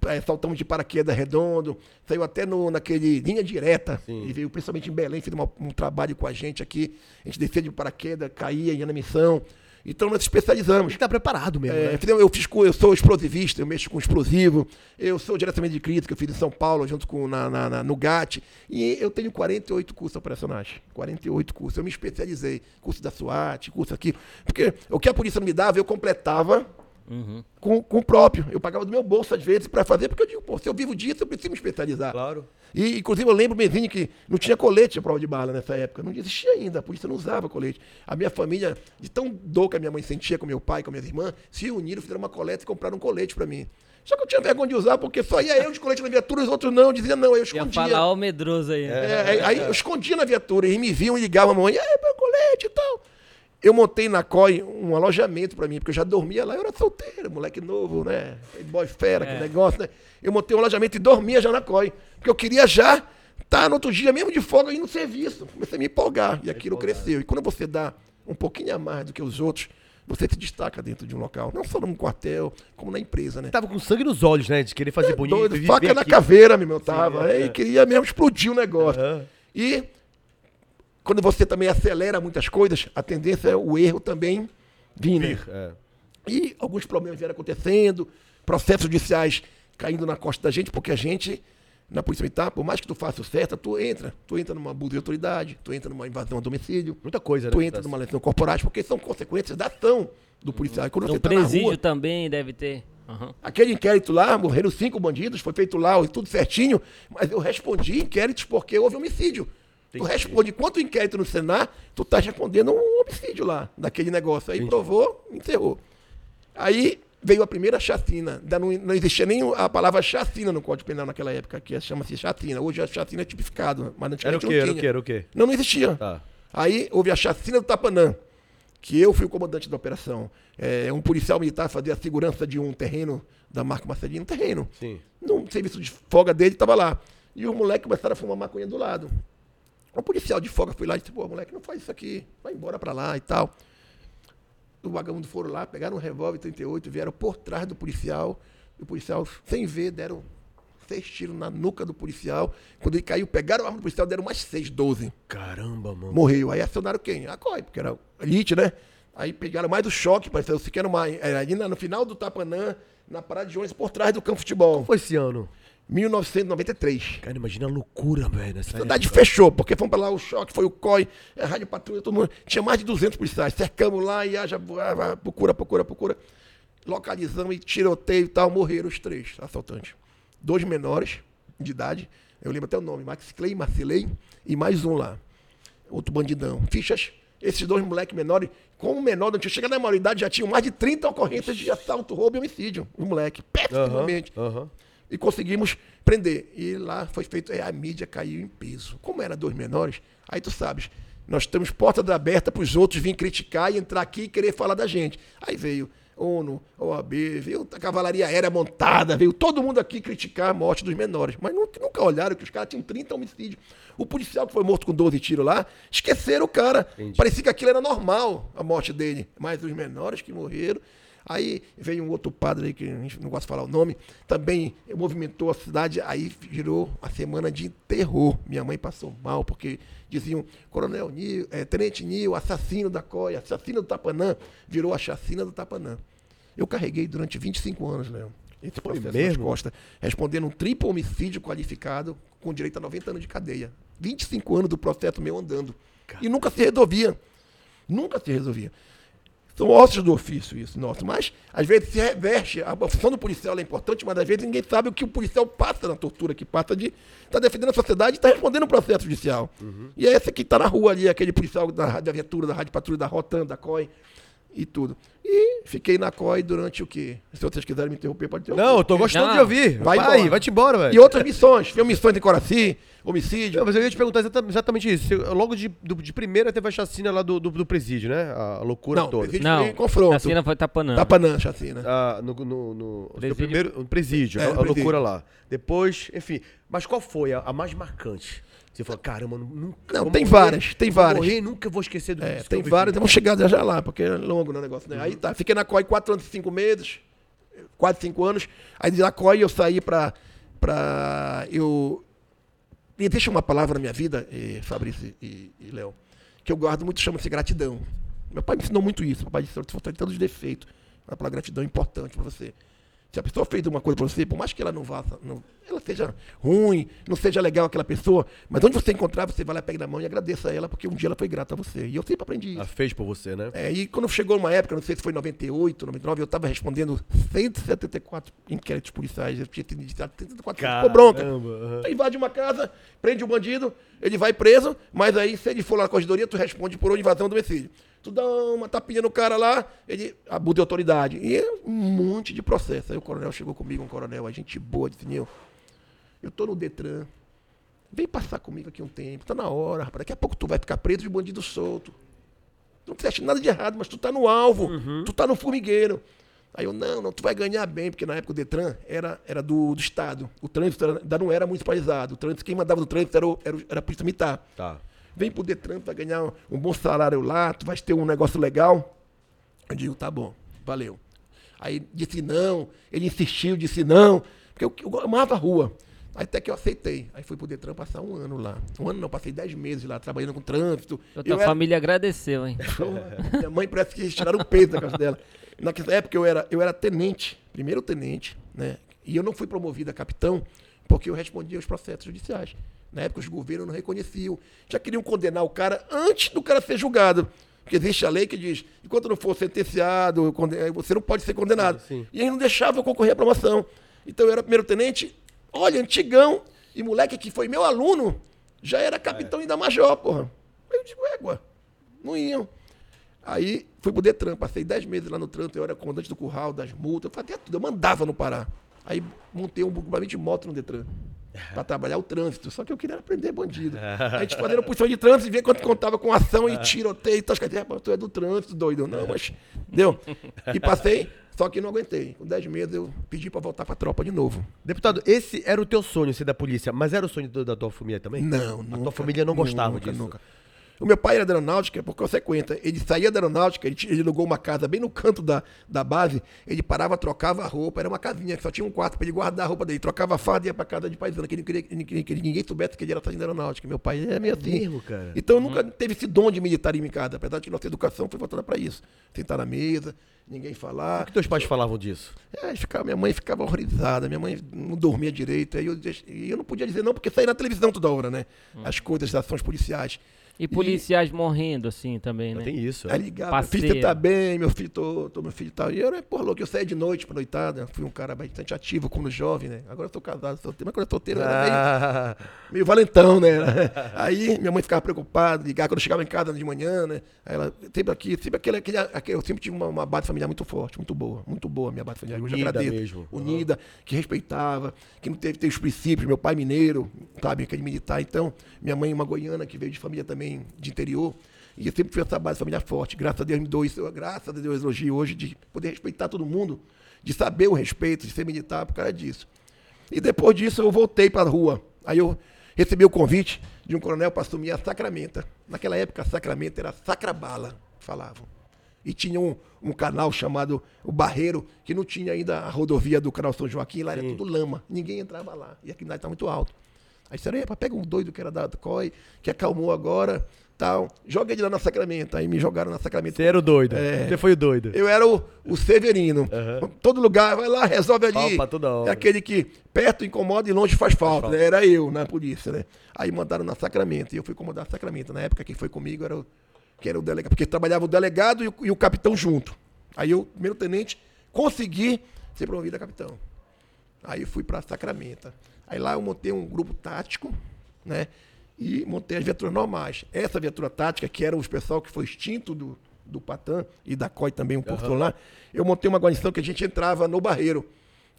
Eh, saltamos de paraquedas redondo, saiu até no, naquele linha direta, e veio principalmente em Belém, fez uma- um trabalho com a gente aqui. A gente descia de paraquedas, caía, ia na missão. Então nós especializamos. Tem que estar preparado mesmo, É, né? eu, fiz, com- eu sou explosivista, eu mexo com explosivo. Eu sou diretamente de crítica, eu fiz em São Paulo, junto com na, na- na- no GAT. E eu tenho 48 cursos operacionais. 48 cursos. Eu me especializei. Curso da SWAT, curso aqui. Porque o que a polícia não me dava, eu completava Uhum. com, com o próprio. Eu pagava do meu bolso, às vezes, para fazer, porque eu digo, pô, se eu vivo disso, eu preciso me especializar. Claro. E, inclusive, eu lembro, Mezinho, que não tinha colete à prova de bala nessa época. Não existia ainda, a polícia não usava colete. A minha família, de tão dor que a minha mãe sentia com meu pai, com minhas irmãs, se uniram, fizeram uma coleta e compraram um colete para mim. Só que eu tinha vergonha de usar, porque só ia eu de colete na viatura, os outros não. Dizia, não, eu Ia escondia. falar o medroso aí. É, aí- aí eu escondia na viatura, e me viam e ligavam a mãe, aí, meu colete e tal. Eu montei na COI um alojamento pra mim, porque eu já dormia lá, eu era solteiro, moleque novo, né? Boy fera, aquele negócio, né? Eu montei um alojamento e dormia já na COI, porque eu queria já estar no outro dia, mesmo de folga, ir no serviço. Comecei a me empolgar, e aquilo cresceu. E quando você dá um pouquinho a mais do que os outros, você se destaca dentro de um local. Não só num quartel, como na empresa, né? Tava com sangue nos olhos, né? De querer fazer É bonito. doido, faca na aqui. caveira, meu irmão, tava. é, Aí é. queria mesmo explodir o negócio. Aham. E quando você também acelera muitas coisas, a tendência é o erro também vir, né? Vir, é. E alguns problemas vieram acontecendo, processos judiciais caindo na costa da gente, porque a gente, na Polícia Militar, por mais que tu faça o certo, tu entra. Tu entra numa abuso de autoridade, tu entra numa invasão a domicílio, Muita coisa, né? tu entra numa lesão corporal, porque são consequências da ação do policial. Quando No você tá na presídio rua, também deve ter. Aham. Aquele inquérito lá, morreram cinco bandidos, foi feito lá, tudo certinho, mas eu respondi inquéritos porque houve homicídio. Tu responde, enquanto o inquérito no Senado, tu tá respondendo um homicídio lá, daquele negócio. Aí provou, encerrou. Aí veio a primeira chacina. Não, não existia nem a palavra chacina no Código Penal naquela época, que chama-se chacina. Hoje a chacina é tipificado, mas Era o antigamente quê? não Era o tinha. quê? Era o quê? Não, não existia. Tá. Aí houve a chacina do Tapanã, que eu fui o comandante da operação. É, um policial militar fazia a segurança de um terreno da Marco Marcelino, um terreno. Sim. Num serviço de folga dele, estava lá. E os moleques começaram a fumar maconha do lado. O policial de folga foi lá e disse, pô, moleque, não faz isso aqui, vai embora pra lá e tal. Os vagabundos foram lá, pegaram um revólver 38, vieram por trás do policial. E o policial, sem ver, deram seis tiros na nuca do policial. Quando ele caiu, pegaram a arma do policial, deram mais seis, doze. Caramba, mano. Morreu. Aí acionaram quem? A COI, porque era elite, né? Aí pegaram mais o choque, pareceu que era uma. Era ali no final do Tapanã, na parada de ônibus, por trás do campo de futebol. Foi esse ano? 1993. Cara, imagina a loucura, velho. A cidade fechou, porque fomos pra lá, o choque foi o COI, a Rádio Patrulha, todo mundo. Tinha mais de 200 policiais. Cercamos lá e haja, procura, procura, procura. Localizamos e tiroteio e tal. Morreram os três assaltantes. Dois menores de idade. Eu lembro até o nome: Max Clay, Marcilei e mais um lá. Outro bandidão. Fichas. Esses dois moleques menores, como menor, não tinha chegado na maioridade, já tinham mais de 30 ocorrências de assalto, roubo e homicídio. Os moleques, pessimamente aham. E conseguimos prender. E lá foi feito, é, a mídia caiu em peso. Como era dois menores, aí tu sabes, nós temos portas abertas para os outros virem criticar e entrar aqui e querer falar da gente. Aí veio ONU, OAB, veio a cavalaria aérea montada, veio todo mundo aqui criticar a morte dos menores. Mas nunca, olharam que os caras tinham 30 homicídios. O policial que foi morto com 12 tiros lá, esqueceram o cara. Parecia que aquilo era normal, a morte dele. Mas os menores que morreram, Aí veio um outro padre aí, que a gente não gosta de falar o nome, também movimentou a cidade, aí virou a semana de terror. Minha mãe passou mal, porque diziam, Coronel Nil, é, Tenente Nil, assassino da COI, assassino do Tapanã, virou a chacina do Tapanã. Eu carreguei durante 25 anos, Léo, esse processo nas mesmo? costas, respondendo um triplo homicídio qualificado com direito a 90 anos de cadeia. 25 anos do processo meu andando. E nunca se resolvia. Nunca se resolvia. São ossos do ofício isso, nosso. Mas, às vezes, se reverte. A função do policial é importante, mas às vezes ninguém sabe o que o policial passa na tortura, que passa de estar defendendo a sociedade e estar respondendo um processo judicial. E é esse que está na rua ali, aquele policial da Rádio Aventura, da Rádio Patrulha, da Rotan, da COI e tudo. E fiquei na COI durante o quê? Se vocês quiserem me interromper, pode interromper. Não, eu tô gostando Não. de ouvir. Vai Vai, embora. vai-te embora, velho. E outras missões. Fiz missões em Coraci, homicídio. Não, mas eu ia te perguntar exata- exatamente isso. Logo de, do- de primeira teve a chacina lá do, do, do presídio, né? A, loucura Não, toda. presídio Não, foi confronto. a cena foi tapanã. Tapanã, chacina. Ah, no, no, no, no Presídio. primeiro no presídio, É, a, no a presídio. loucura lá. Depois, enfim. Mas qual foi a, a mais marcante? Você falou, caramba, nu- nunca. Não, tem morrer, várias, tem várias. Morrer, nunca vou esquecer do É, que tem vários, vamos chegar já, já lá, porque é longo né, o negócio, né? Aí tá, fiquei na COI quatro anos e cinco meses, quase cinco anos. Aí de lá COI eu saí pra. pra eu. E deixa uma palavra na minha vida, eh, Fabrício e, e Léo, que eu guardo muito, chama-se gratidão. Meu pai me ensinou muito isso. Meu pai disse: você tem todos os defeitos. A palavra gratidão é importante pra você. Se a pessoa fez uma coisa pra você, por mais que ela não vá, não, ela seja ruim, não seja legal aquela pessoa, mas onde você encontrar, você vai lá, pega na mão e agradeça a ela, porque um dia ela foi grata a você. E eu sempre aprendi isso. Ela fez por você, né? É, e quando chegou uma época, não sei se foi em 98, 99, eu estava respondendo 174 inquéritos policiais. Eu tinha sido indiciado 174 ficou bronca. Aí invade uma casa, prende o bandido, ele vai preso, mas aí se ele for lá na corregedoria, tu responde por invasão do domicílio. Tu dá uma tapinha no cara lá, ele abusa de autoridade. E é um monte de processo. Aí o coronel chegou comigo, um coronel, a gente boa, disse, Nil, eu tô no Detran, vem passar comigo aqui um tempo, tá na hora, rapaz, daqui a pouco tu vai ficar preso de bandido solto. Tu não fizeste nada de errado, mas tu tá no alvo, tu tá no formigueiro. Aí eu, não, não, tu vai ganhar bem, porque na época o Detran era, era do, do Estado. O trânsito era- ainda não era municipalizado. O trânsito, quem mandava do trânsito era, o- era, era a Polícia Militar. Tá. Vem pro Detran, tu vai ganhar um, bom salário lá, tu vai ter um negócio legal. Eu digo, tá bom, valeu. Aí disse não, ele insistiu, disse não, porque eu, eu amava a rua. Até que eu aceitei. Aí fui pro Detran passar um ano lá. Um ano não, passei dez meses lá, trabalhando com trânsito. Tua Eu era- família agradeceu, hein? Minha mãe parece que tiraram o peso da casa dela. Naquela época eu era, eu era tenente, primeiro tenente, né? E eu não fui promovido a capitão porque eu respondia aos processos judiciais. Na época os governos não reconheciam. Já queriam condenar o cara antes do cara ser julgado. Porque existe a lei que diz, enquanto não for sentenciado, você não pode ser condenado. Sim. E aí não deixava eu concorrer à promoção. Então eu era primeiro tenente, olha, antigão, e moleque que foi meu aluno, já era capitão e ainda major, porra. Aí eu digo, égua, não iam. Aí fui pro Detran, passei 10 meses lá no trânsito, eu era comandante do curral, das multas, eu fazia tudo, eu mandava no Pará. Aí montei um grupamento de moto no Detran. Pra trabalhar o trânsito. Só que eu queria aprender bandido. A gente fazendo posição de trânsito e ver quanto contava com ação e tiroteio e tal. "Rapaz, tu é do trânsito, doido. Não, mas. Deu. E passei, só que não aguentei. Com 10 meses eu pedi pra voltar pra tropa de novo. Deputado, esse era o teu sonho, ser da polícia, mas era o sonho da tua família também? Não, A nunca. tua família não gostava nunca, disso? Nunca. O meu pai era da aeronáutica, por consequência, ele saía da aeronáutica, ele, ele alugou uma casa bem no canto da, da base, ele parava, trocava a roupa, era uma casinha que só tinha um quarto para ele guardar a roupa dele, trocava a farda e ia pra casa de paisano, que ele queria que, ninguém- que ninguém soubesse que ele era sargento da aeronáutica. Meu pai é meio assim. mesmo, cara? Então nunca teve esse dom de militar em casa, apesar de que nossa educação foi voltada para isso. Sentar na mesa, ninguém falar. O que teus pais falavam disso? É, ficava, minha mãe ficava horrorizada, minha mãe não dormia direito, aí eu, e eu não podia dizer não, porque saía na televisão toda hora, né? As coisas das ações policiais. E policiais morrendo, assim, também, né? Tem isso. é. Aí ligava, meu filho, tá bem, meu filho, tô, tô meu filho tá. E eu era, porra, louco, eu saía de noite pra noitada, fui um cara bastante ativo quando jovem, né? Agora eu tô casado, solteiro, mas quando eu tô solteiro eu era meio, Ah, meio valentão, né? Aí minha mãe ficava preocupada, ligava quando eu chegava em casa de manhã, né? Aí ela, sempre aqui, sempre aquele, aquele, aquele- eu sempre tive uma, uma base familiar muito forte, muito boa, muito boa a minha base familiar. Eu Unida agradeço. mesmo. Unida, que respeitava, que não teve, teve os princípios. Meu pai mineiro, sabe, aquele militar. Então, minha mãe uma goiana que veio de família também de interior. E eu sempre tive essa base familiar forte. Graças a Deus me dou isso. eu- Graças a Deus eu elogio hoje de poder respeitar todo mundo, de saber o respeito, de ser militar por causa disso. E depois disso eu voltei para a rua. Aí eu recebi o convite de um coronel para assumir a Sacramenta. Naquela época a Sacramenta era Sacrabala, falavam. E tinha um, um canal chamado o Barreiro, que não tinha ainda a rodovia do canal São Joaquim, lá era tudo lama. Ninguém entrava lá. E a criminalidade estava muito alto. Aí disseram, "Epa, pega um doido que era da COI, que acalmou agora, tal. Joga ele lá na Sacramento. Aí me jogaram na Sacramento. Você era o doido. É. Você foi o doido. Eu era o, o Severino. Todo lugar, vai lá, resolve ali. Pra toda hora. É aquele que perto incomoda e longe faz falta. né? Era eu na polícia, né? Aí mandaram na Sacramento. E eu fui comandar Sacramento. Na época, quem foi comigo era o, que era o delegado. Porque trabalhava o delegado e o, e o capitão junto. Aí eu, primeiro tenente, consegui ser promovido a capitão. Aí eu fui para Sacramento. Aí lá eu montei um grupo tático, né? E montei as viaturas normais. Essa viatura tática, que era os pessoal que foi extinto do, do Patã e da COI também um pouco lá, eu montei uma guarnição que a gente entrava no barreiro.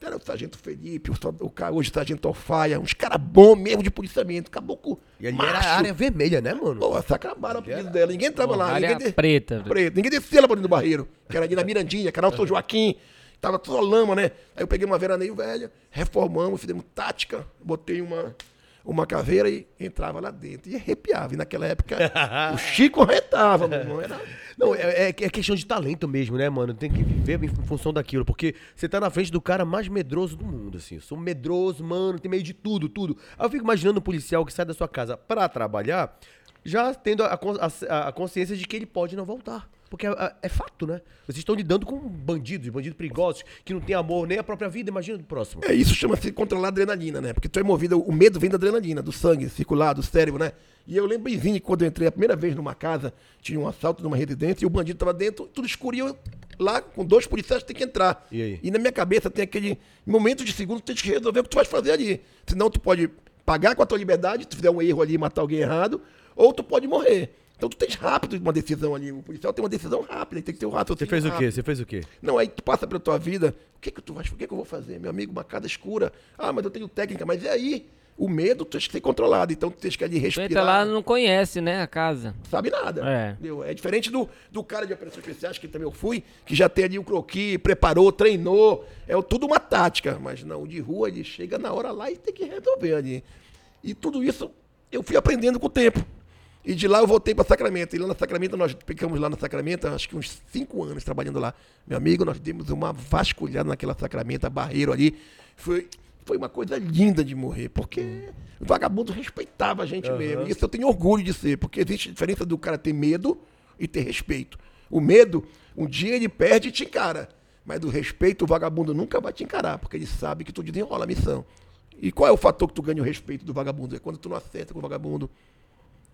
Era o sargento Felipe, o, o hoje o sargento Alfaia, uns caras bons mesmo de policiamento, caboclo E ali macho. era a área vermelha, né, mano? Pô, acabaram o pedido dela. Ninguém entrava lá. área Ninguém de- preta. preto. Ninguém descia lá pra dentro do barreiro. Que era ali na Mirandinha, canal São Joaquim. Tava toda lama, né? Aí eu peguei uma veraneio velha, reformamos, fizemos tática, botei uma, uma caveira e entrava lá dentro. E arrepiava. E naquela época, o Chico arretava, meu irmão. Era... Não, é, é- é questão de talento mesmo, né, mano? Tem que viver em função daquilo. Porque você tá na frente do cara mais medroso do mundo, assim. Eu sou medroso, mano, tem meio de tudo, tudo. Aí eu fico imaginando um policial que sai da sua casa pra trabalhar, já tendo a, a- a consciência de que ele pode não voltar. Porque é, é- fato, né? Vocês estão lidando com bandidos, bandidos perigosos, que não tem amor nem a própria vida, imagina do próximo. É, isso chama-se controlar a adrenalina, né? Porque tu é movido, o medo vem da adrenalina, do sangue circular, do cérebro, né? E eu lembro bemzinho quando eu entrei a primeira vez numa casa, tinha um assalto numa residência e o bandido tava dentro, tudo escuro e eu lá com dois policiais tem que entrar. E aí? E na minha cabeça tem aquele momento de segundo, tu tem que resolver o que tu vai fazer ali. Senão tu pode pagar com a tua liberdade, se tu fizer um erro ali e matar alguém errado, ou tu pode morrer. Então tu tens rápido uma decisão ali. O policial tem uma decisão rápida, ele tem que ter um rápido. Você fez o quê? Você fez o quê? Não, aí tu passa pela tua vida, o que que tu vai, o que que eu vou fazer? Meu amigo, uma casa escura. Ah, mas eu tenho técnica, mas e aí? O medo tu tem que ser controlado, então tu tem que ali Tu respirar. entra lá não conhece, né, a casa. sabe nada. É. entendeu? É diferente do, do cara de operações especiais, que também eu fui, que já tem ali o croquis, preparou, treinou. É tudo uma tática. Mas não, o de rua ele chega na hora lá e tem que resolver ali. E tudo isso eu fui aprendendo com o tempo. E de lá eu voltei para Sacramento. E lá na Sacramento, nós ficamos lá na Sacramento, acho que uns cinco anos trabalhando lá. Meu amigo, nós demos uma vasculhada naquela Sacramento, a barreiro ali. Foi, foi uma coisa linda de morrer, porque o vagabundo respeitava a gente mesmo. E isso eu tenho orgulho de ser, porque existe a diferença do cara ter medo e ter respeito. O medo, um dia ele perde e te encara. Mas do respeito, o vagabundo nunca vai te encarar, porque ele sabe que tu desenrola a missão. E qual é o fator que tu ganha o respeito do vagabundo? É quando tu não acerta com o vagabundo,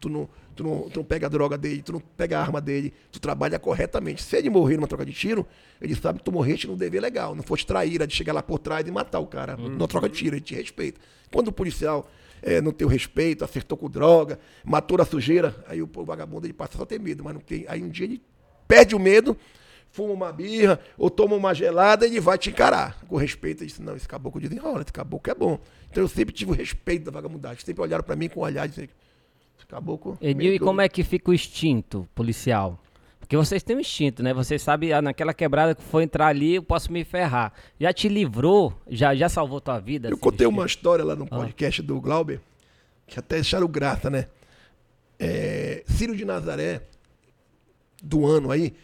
tu não, tu, não, tu não pega a droga dele, tu não pega a arma dele, tu trabalha corretamente. Se ele morrer numa troca de tiro, ele sabe que tu morreste num dever legal, não foste traíra de chegar lá por trás e matar o cara numa troca de tiro, ele te respeita. Quando o policial é, não tem o respeito, acertou com droga, matou na sujeira, aí o, o vagabundo ele passa só a ter medo, mas não tem. Aí um dia ele perde o medo, fuma uma birra ou toma uma gelada, ele vai te encarar. Com respeito, ele disse, não, esse caboclo desenrola, esse caboclo é bom. Então eu sempre tive o respeito da vagabundagem, sempre olharam pra mim com um olhar de caboclo... Enil, e como é que fica o instinto policial? Porque vocês têm um instinto, né? Vocês sabem, ah, naquela quebrada que for entrar ali, eu posso me ferrar. Já te livrou? Já, já salvou tua vida? Eu esse contei instinto? uma história lá no podcast do Glauber, que até acharam graça, né? É, Círio de Nazaré, do ano aí,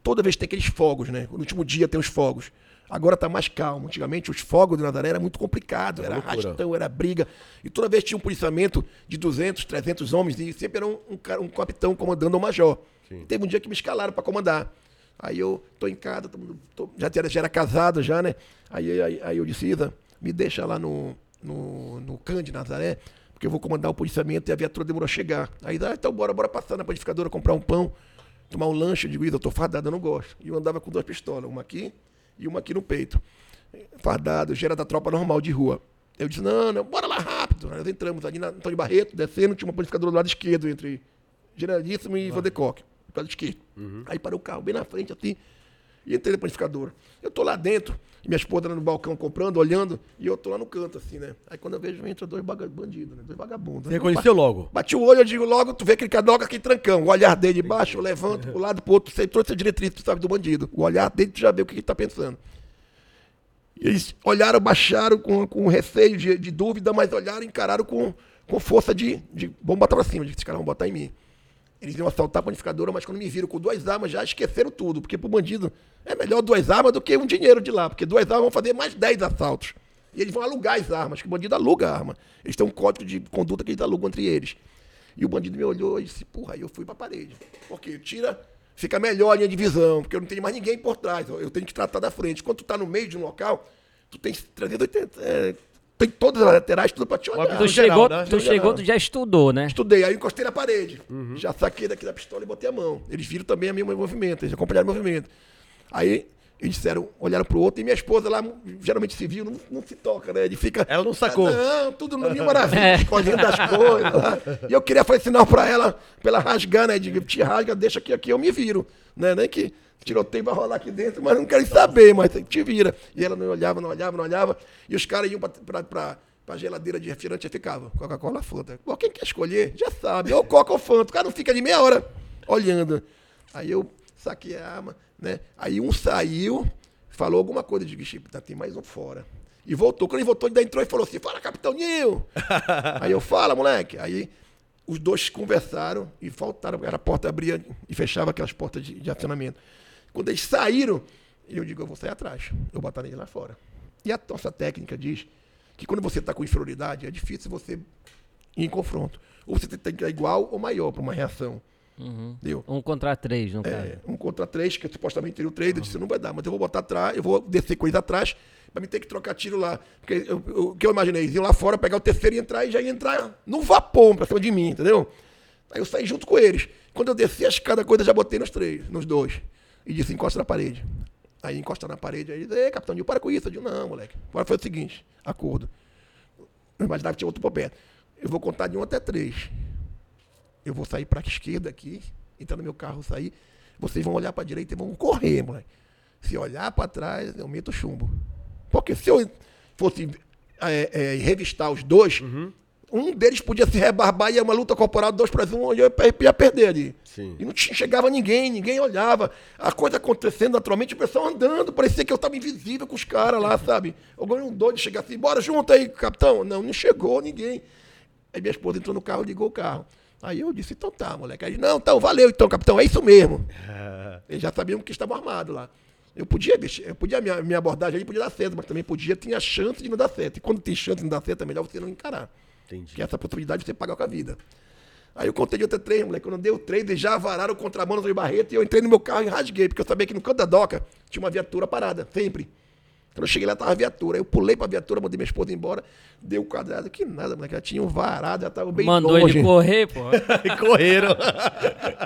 toda vez tem aqueles fogos, né? No último dia tem os fogos. Agora tá mais calmo. Antigamente os fogos de Nazaré era muito complicado, era loucura. arrastão, era briga. E toda vez tinha um policiamento de 200, 300 homens e sempre era um, um, cara- um capitão comandando o major. Teve um dia que me escalaram para comandar. Aí eu tô em casa, tô- tô- já, era, já era casado já, né? Aí, aí, aí eu disse, Isa, me deixa lá no, no, no CAN de Nazaré, porque eu vou comandar o policiamento e a viatura demorou a chegar. Aí, ah, então bora, bora passar na panificadora, comprar um pão, tomar um lanche. Eu digo, Isa, eu tô fardado, eu não gosto. E eu andava com duas pistolas, uma aqui e uma aqui no peito. Fardado, já era da tropa normal de rua. Eu disse, não, não, bora lá rápido. Nós entramos ali na Antônio Barreto, descendo, tinha uma panificadora do lado esquerdo, entre Generalíssimo e Vandecoque, do lado esquerdo. Aí parou o carro bem na frente, assim, e entrei na panificadora. Eu tô lá dentro, minha esposa no balcão comprando, olhando, e eu tô lá no canto, assim, né? Aí quando eu vejo, entra dois bandidos, né? Dois vagabundos. Você né? reconheceu logo? Bati o olho, eu digo logo, tu vê aquele cadoca aqui trancão. O olhar dele de baixo, eu levanto pro lado, pro outro. Você trouxe a diretriz, tu sabe, do bandido. O olhar dele, tu já vê o que ele tá pensando. E eles olharam, baixaram com, com receio de, de dúvida, mas olharam e encararam com, com força de, de. Vamos botar pra cima, de que esses caras vão botar em mim. Eles iam assaltar a panificadora, mas quando me viram com duas armas, já esqueceram tudo. Porque pro bandido é melhor duas armas do que um dinheiro de lá. Porque duas armas vão fazer mais dez assaltos. E eles vão alugar as armas, que o bandido aluga a arma. Eles têm um código de conduta que eles alugam entre eles. E o bandido me olhou e disse, porra, aí eu fui pra parede. Porque tira, fica melhor a linha de visão, porque eu não tenho mais ninguém por trás. Eu tenho que tratar da frente. Quando tu tá no meio de um local, tu tem 380. é, tem todas as laterais, tudo pra te olhar. Tu geral, chegou, né? tu chegou, tu já estudou, né? Estudei, aí encostei na parede. Já saquei daqui da pistola e botei a mão. Eles viram também o meu movimento, eles acompanharam o movimento. Aí eles disseram, olharam pro outro, e minha esposa lá, geralmente civil, não, não se toca, né? Ele fica. Ela não sacou. "Ah, Não, tudo no mil maravilha, escolhendo das coisas. lá. E eu queria fazer sinal pra ela, pra ela rasgar, né? De te rasga, deixa aqui, aqui, eu me viro. Né? Nem que tiroteio vai rolar aqui dentro, mas não quero saber, mas te vira. E ela não olhava, não olhava, não olhava. E os caras iam pra, pra geladeira de refrigerante e ficava. Coca-Cola, Fanta. Pô, quem quer escolher, já sabe. Ou Coca ou Fanta. O cara não fica de meia hora olhando. Aí eu saquei a arma, né? Aí um saiu, falou alguma coisa. Eu digo, Chip, tá, tem mais um fora. E voltou. Quando ele voltou, ele ainda entrou e falou assim: Fala, Capitão Nil. Aí eu, fala, moleque. Aí os dois conversaram e faltaram, era a porta abria e fechava aquelas portas de, de acionamento. Quando eles saíram, eu digo, eu vou sair atrás, eu vou botar ele lá fora. E a nossa técnica diz que quando você está com inferioridade, é difícil você ir em confronto. Ou você tem que ir igual ou maior para uma reação. Entendeu? Um contra três, caso. É, um contra três, que supostamente teria o três, eu disse, não vai dar, mas eu vou botar atrás, eu vou descer com eles atrás, pra me ter que trocar tiro lá. Porque eu- eu- o que eu imaginei, eles iam lá fora, pegar o terceiro e entrar, e já ia entrar no vapor pra cima de mim, entendeu? Aí eu saí junto com eles. Quando eu desci a escada, coisa já botei nos três, nos dois. E disse, encosta na parede. Aí encosta na parede, aí, ei, capitão, Nil, para com isso. Eu digo, não, moleque. Agora foi o seguinte, acordo. Eu imaginava que tinha outro por perto. Eu vou contar de um até três. Eu vou sair para a esquerda aqui, entrar no meu carro, sair. Vocês vão olhar para a direita e vão correr, moleque. Se olhar para trás, eu meto chumbo. Porque se eu fosse é, é, revistar os dois, Um deles podia se rebarbar e ia uma luta corporal dois para um, onde eu ia perder ali. Sim. E não chegava ninguém, ninguém olhava. A coisa acontecendo naturalmente, o pessoal andando, parecia que eu estava invisível com os caras lá, sabe? Alguém um doido chegar assim, bora junto aí, capitão. Não, não chegou ninguém. Aí minha esposa entrou no carro, ligou o carro. Aí eu disse, então tá, moleque. Aí, não, então, valeu então, capitão, é isso mesmo. Eles já sabiam que estavam armados lá. Eu podia, bicho, eu podia, minha, minha abordagem ali podia dar certo, mas também podia, tinha chance de não dar certo. E quando tem chance de não dar certo, é melhor você não encarar. Entendi. Que essa possibilidade você paga com a vida. Aí eu contei de outra três, moleque. Quando deu três, eles já vararam o contrabando de Barreto e eu entrei no meu carro e rasguei, porque eu sabia que no canto da doca tinha uma viatura parada, sempre. Quando eu cheguei lá, tava a viatura. Aí eu pulei pra viatura, mandei minha esposa embora, dei o quadrado. Que nada, moleque. Já tinha um varado, já tava bem Mandou longe. ele correr, pô. E correram.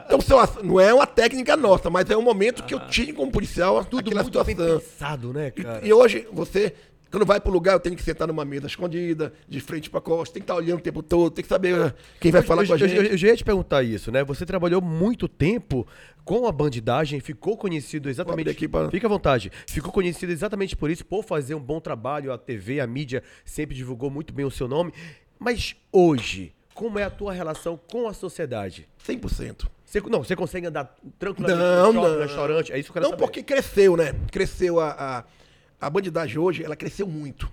Então, não é uma técnica nossa, mas é um momento que eu tive como policial Tudo aquela muito bem situação. pensado, né, cara? E hoje, você, quando vai pro lugar, eu tenho que sentar numa mesa escondida, de frente pra costa, tem que estar olhando o tempo todo, tem que saber quem vai falar eu, com a eu- gente. eu- eu já ia te perguntar isso, né? Você trabalhou muito tempo com a bandidagem, ficou conhecido exatamente. aqui pra- Fica à vontade. Ficou conhecido exatamente por isso, por fazer um bom trabalho. A TV, a mídia sempre divulgou muito bem o seu nome. Mas hoje, como é a tua relação com a sociedade? 100%. Você, não, você consegue andar tranquilamente Não, no shopping, não. restaurante? É isso que eu quero Não, saber. porque cresceu, né? Cresceu a, a, a bandidagem hoje, ela cresceu muito.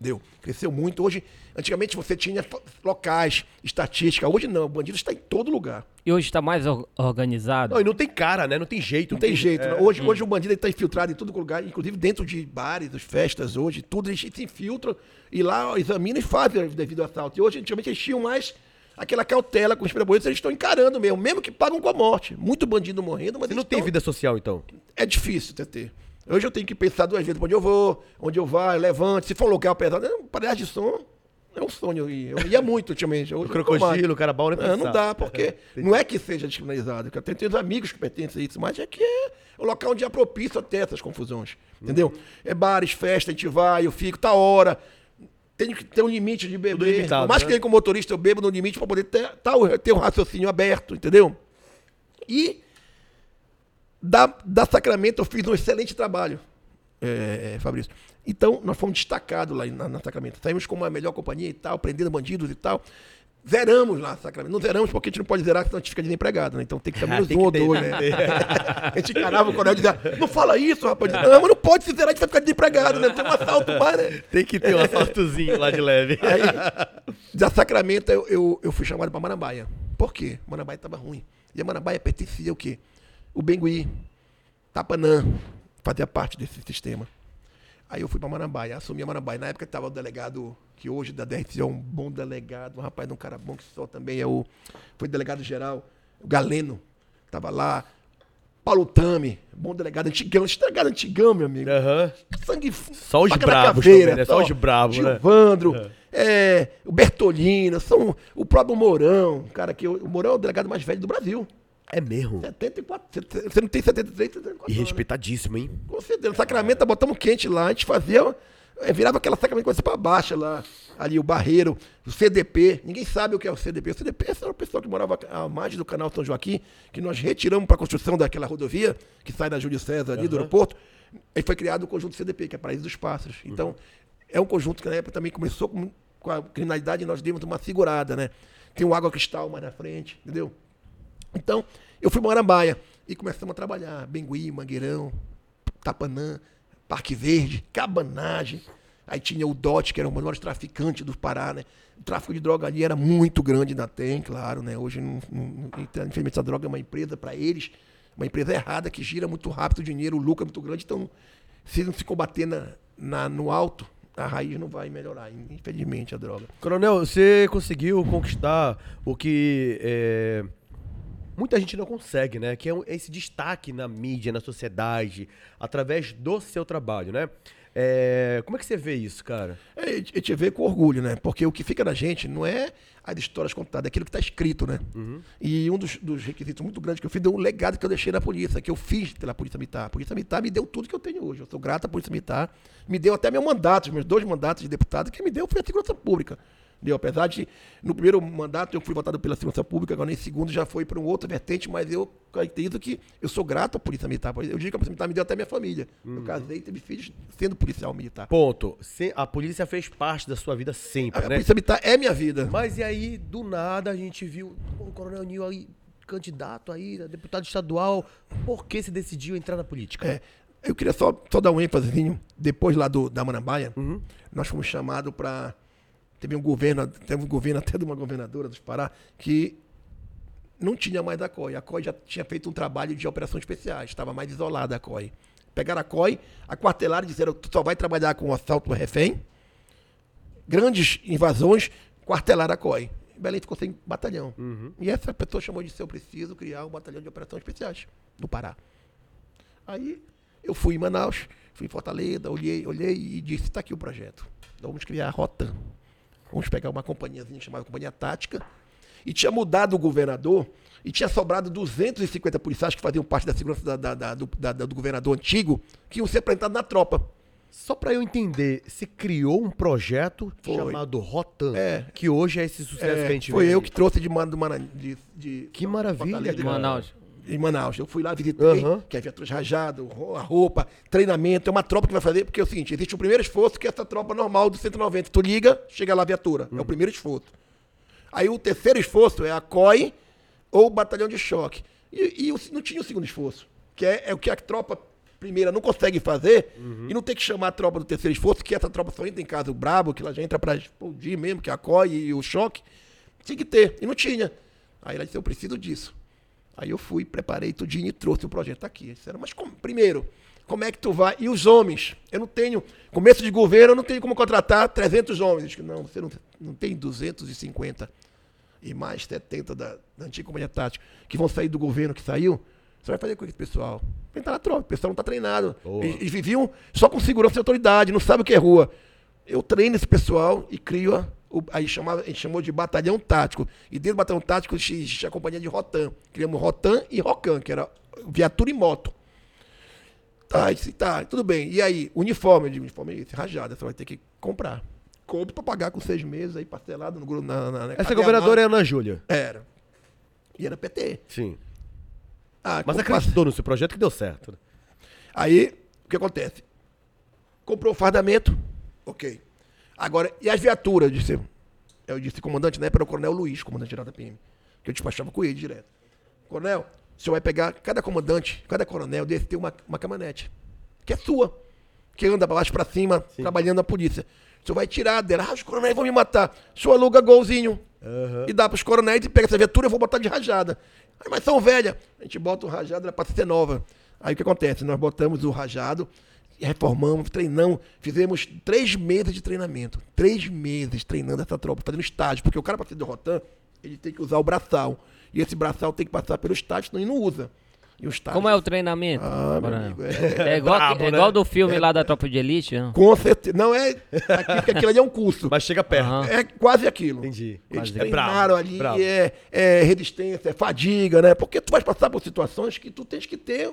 Deu? Cresceu muito. Hoje, antigamente você tinha locais, estatística. Hoje não, o bandido está em todo lugar. E hoje tá mais or- organizado. Não, e não tem cara, né? Não tem jeito. Não tem jeito. é? Hoje, hoje o bandido está infiltrado em todo lugar, inclusive dentro de bares, das festas, hoje, tudo eles se infiltram e lá examinam e fazem devido ao assalto. E hoje, antigamente, eles tinham mais aquela cautela com os preboitos, eles estão encarando mesmo, mesmo que pagam com a morte. Muito bandido morrendo, mas Você não tem vida social, então? É difícil, TT. Hoje eu tenho que pensar duas vezes pra onde eu vou, onde eu vou, levante. Se for um lugar pesado, um palhaço de som, é um sonho. Eu ia, muito ultimamente. Hoje O não crocodilo, o carabau, nem É, não pensar. dá, porque não é que seja descriminalizado. Eu tenho, tenho amigos que pertencem a isso, mas é que é o local onde é propício até essas confusões. Entendeu? É bares, festa, a gente vai, eu fico, tá hora. Tem que ter um limite de beber. limitado, Por mais né? que eu, como motorista, eu bebo no limite pra poder ter, tá, ter um raciocínio aberto, entendeu? E da, da Sacramento eu fiz um excelente trabalho, é, é, Fabrício. Então, nós fomos destacados lá na, na Sacramento. Saímos como a melhor companhia e tal, prendendo bandidos e tal. Zeramos lá, Sacramento. Não zeramos porque a gente não pode zerar, senão a gente fica desempregado, né? Então tem que ter menos um ou dois, né? a gente encarava o coronel e dizia, não fala isso, rapaz. Não, mas não pode se zerar, a gente vai ficar desempregado, né? Tem um assalto mais, né? Tem que ter um assaltozinho lá de leve. Aí, da Sacramento, eu, eu, eu fui chamado para Marambaia. Por quê? Marambaia estava ruim. E a Marambaia pertencia ao quê? O Bengui, Tapanã, fazia parte desse sistema. Aí eu fui para Marambaia, assumi a Marambaia. Na época estava o delegado, que hoje da DRC é um bom delegado, um rapaz, um cara bom que só também é o. Foi delegado geral, o Galeno, estava lá. Paulo Tami, bom delegado antigão, esse delegado antigão, meu amigo. Aham. Sangue Só os bravos caveira, né? Só os bravos, né? Gilvandro, é, o Bertolino, são o próprio Mourão, cara, que o Mourão é o delegado mais velho do Brasil. É mesmo. 74, você- não tem 73, 74 E respeitadíssimo, hein? Com certeza. Sacramento, botamos quente lá, a gente fazia. é, virava aquela sacramento coisa pra baixo lá. Ali, o Barreiro, o CDP. Ninguém sabe o que é o CDP. O CDP era o pessoal que morava à margem do canal São Joaquim, que nós retiramos para a construção daquela rodovia, que sai da Júlio César ali, do aeroporto. Aí foi criado o conjunto CDP, que é Paraíso dos Pássaros. Então, é um conjunto que na época também começou com, com a criminalidade e nós demos uma segurada, né? Tem o Água Cristal mais na frente, entendeu? Então, eu fui para Marambaia e começamos a trabalhar. Bengui, Mangueirão, Tapanã, Parque Verde, Cabanagem. Aí tinha o DOT, que era um dos maiores traficantes do Pará, né? O tráfico de droga ali era muito grande, ainda tem, claro, né? Hoje, não, não, infelizmente, essa droga é uma empresa para eles, uma empresa errada, que gira muito rápido o dinheiro, o lucro é muito grande. Então, se não se combater na, na- no alto, a raiz não vai melhorar, infelizmente, a droga. Coronel, você conseguiu conquistar o que é, muita gente não consegue, né? Que é um- esse destaque na mídia, na sociedade, através do seu trabalho, né? É, como é que você vê isso, cara? É, a gente vê com orgulho, né? Porque o que fica na gente não é as histórias contadas, é aquilo que está escrito, né? E um dos, dos requisitos muito grandes que eu fiz é um legado que eu deixei na polícia, que eu fiz pela Polícia Militar. A Polícia Militar me deu tudo que eu tenho hoje. Eu sou grato à Polícia Militar. Me deu até meu mandato, meus dois mandatos de deputado, que me deu foi a segurança pública. Deu, apesar de, no primeiro mandato eu fui votado pela segurança pública, agora nesse segundo já foi para um outro vertente, mas eu caracterizo que eu sou grato à Polícia Militar. Eu digo que a Polícia Militar me deu até minha família. Eu casei e teve filhos sendo policial militar. Ponto. Se- A polícia fez parte da sua vida A sempre, né? Polícia Militar é minha vida. Mas e aí, do nada, a gente viu o Coronel Nil aí, candidato aí, a deputado estadual. Por que se decidiu entrar na política? É, eu queria só, só dar um ênfasezinho. Depois lá do, da Manambaia, Uhum. nós fomos chamados para. Teve um governo, teve um governo até de uma governadora dos Pará, que não tinha mais a COI. A COI já tinha feito um trabalho de operações especiais, estava mais isolada a COI. Pegaram a COI, aquartelaram e disseram: tu só vai trabalhar com assalto ao refém, grandes invasões, quartelaram a COI. Belém ficou sem batalhão. E essa pessoa chamou de se eu preciso criar um batalhão de operações especiais no Pará. Aí eu fui em Manaus, fui em Fortaleza, olhei, olhei e disse, está aqui o projeto. Vamos criar a Rotan. Vamos pegar uma companhiazinha chamada Companhia Tática. E tinha mudado o governador e tinha sobrado 250 policiais que faziam parte da segurança da- da- da- do, da- da- do governador antigo, que iam ser apresentados na tropa. Só pra eu entender, se criou um projeto Foi. chamado Rotan, É. que hoje é esse sucesso É, que a gente foi vê. eu que trouxe de, Mara- de, de Que maravilha, De. Manaus. Em Manaus. Eu fui lá, visitei, Aham. que é viaturas rajado, a roupa, treinamento. É uma tropa que vai fazer, porque é o seguinte, existe o primeiro esforço, que é essa tropa normal do 190. Tu liga, chega lá a viatura. É o primeiro esforço. Aí o terceiro esforço é a COI ou o batalhão de choque. E, e o- não tinha o segundo esforço, que é, é o que a tropa primeira não consegue fazer e não tem que chamar a tropa do terceiro esforço, que essa tropa só entra em caso brabo, que ela já entra pra explodir mesmo, que é a COI e o choque. Tinha que ter, e não tinha. Aí ela disse, eu preciso disso. Aí eu fui, preparei tudinho e trouxe o projeto Tá aqui. Disseram, mas como- primeiro, como é que tu vai? E os homens? Eu não tenho, começo de governo, eu não tenho como contratar 300 homens. Disse, não, você não, não tem 250 e mais 70 da, da antiga companhia tática que vão sair do governo que saiu. Você vai fazer com esse pessoal? Tentar na tropa, o pessoal não está treinado. Eles, eles viviam só com segurança e autoridade, não sabe o que é rua. Eu treino esse pessoal e crio a, o, aí chamava, a gente chamou de batalhão tático. E dentro do batalhão tático existia a companhia de Rotan. Criamos Rotan e Rocan, que era viatura e moto. Tá, disse, tá, tudo bem. E aí, uniforme, digo, uniforme é esse, rajada, você vai ter que comprar. Compre para pagar com seis meses aí, parcelado no grupo. Na, na, na, Essa governadora é a Ana Júlia. Era. E era PT. Sim. Ah, Mas acreditou no seu projeto que deu certo. né? Aí, o que acontece? Comprou o fardamento, ok. Agora, e as viaturas? Eu disse, eu disse, comandante, na época era o coronel Luiz, comandante geral da PM, que eu despachava com ele direto. Coronel, o senhor vai pegar, cada comandante, cada coronel desse tem uma, uma caminhonete, que é sua, que anda pra baixo pra cima, trabalhando na polícia. O senhor vai tirar dela, ah, os coronéis vão me matar. O senhor aluga golzinho e dá pros coronéis e pega essa viatura, eu vou botar de rajada. Aí, mas são velhas. A gente bota o rajado, ela passa a ser nova. Aí o que acontece? Nós botamos o rajado, reformamos, treinamos, fizemos três meses de treinamento. Três meses treinando essa tropa, fazendo estágio. Porque o cara, para ser do Rotan, ele tem que usar o braçal. E esse braçal tem que passar pelo estágio, senão ele não usa. E. Como é o treinamento? Ah, amigo, é. É igual, Brabo, é né? igual do filme lá da Tropa de Elite, não? Com certeza. Não é. Aqui, porque aquilo ali é um curso. Mas chega perto. Aham. É quase aquilo. Entendi. Eles Quase. É treinaram ali, brabo. é, é resistência, é fadiga, né? Porque tu vai passar por situações que tu tens que ter.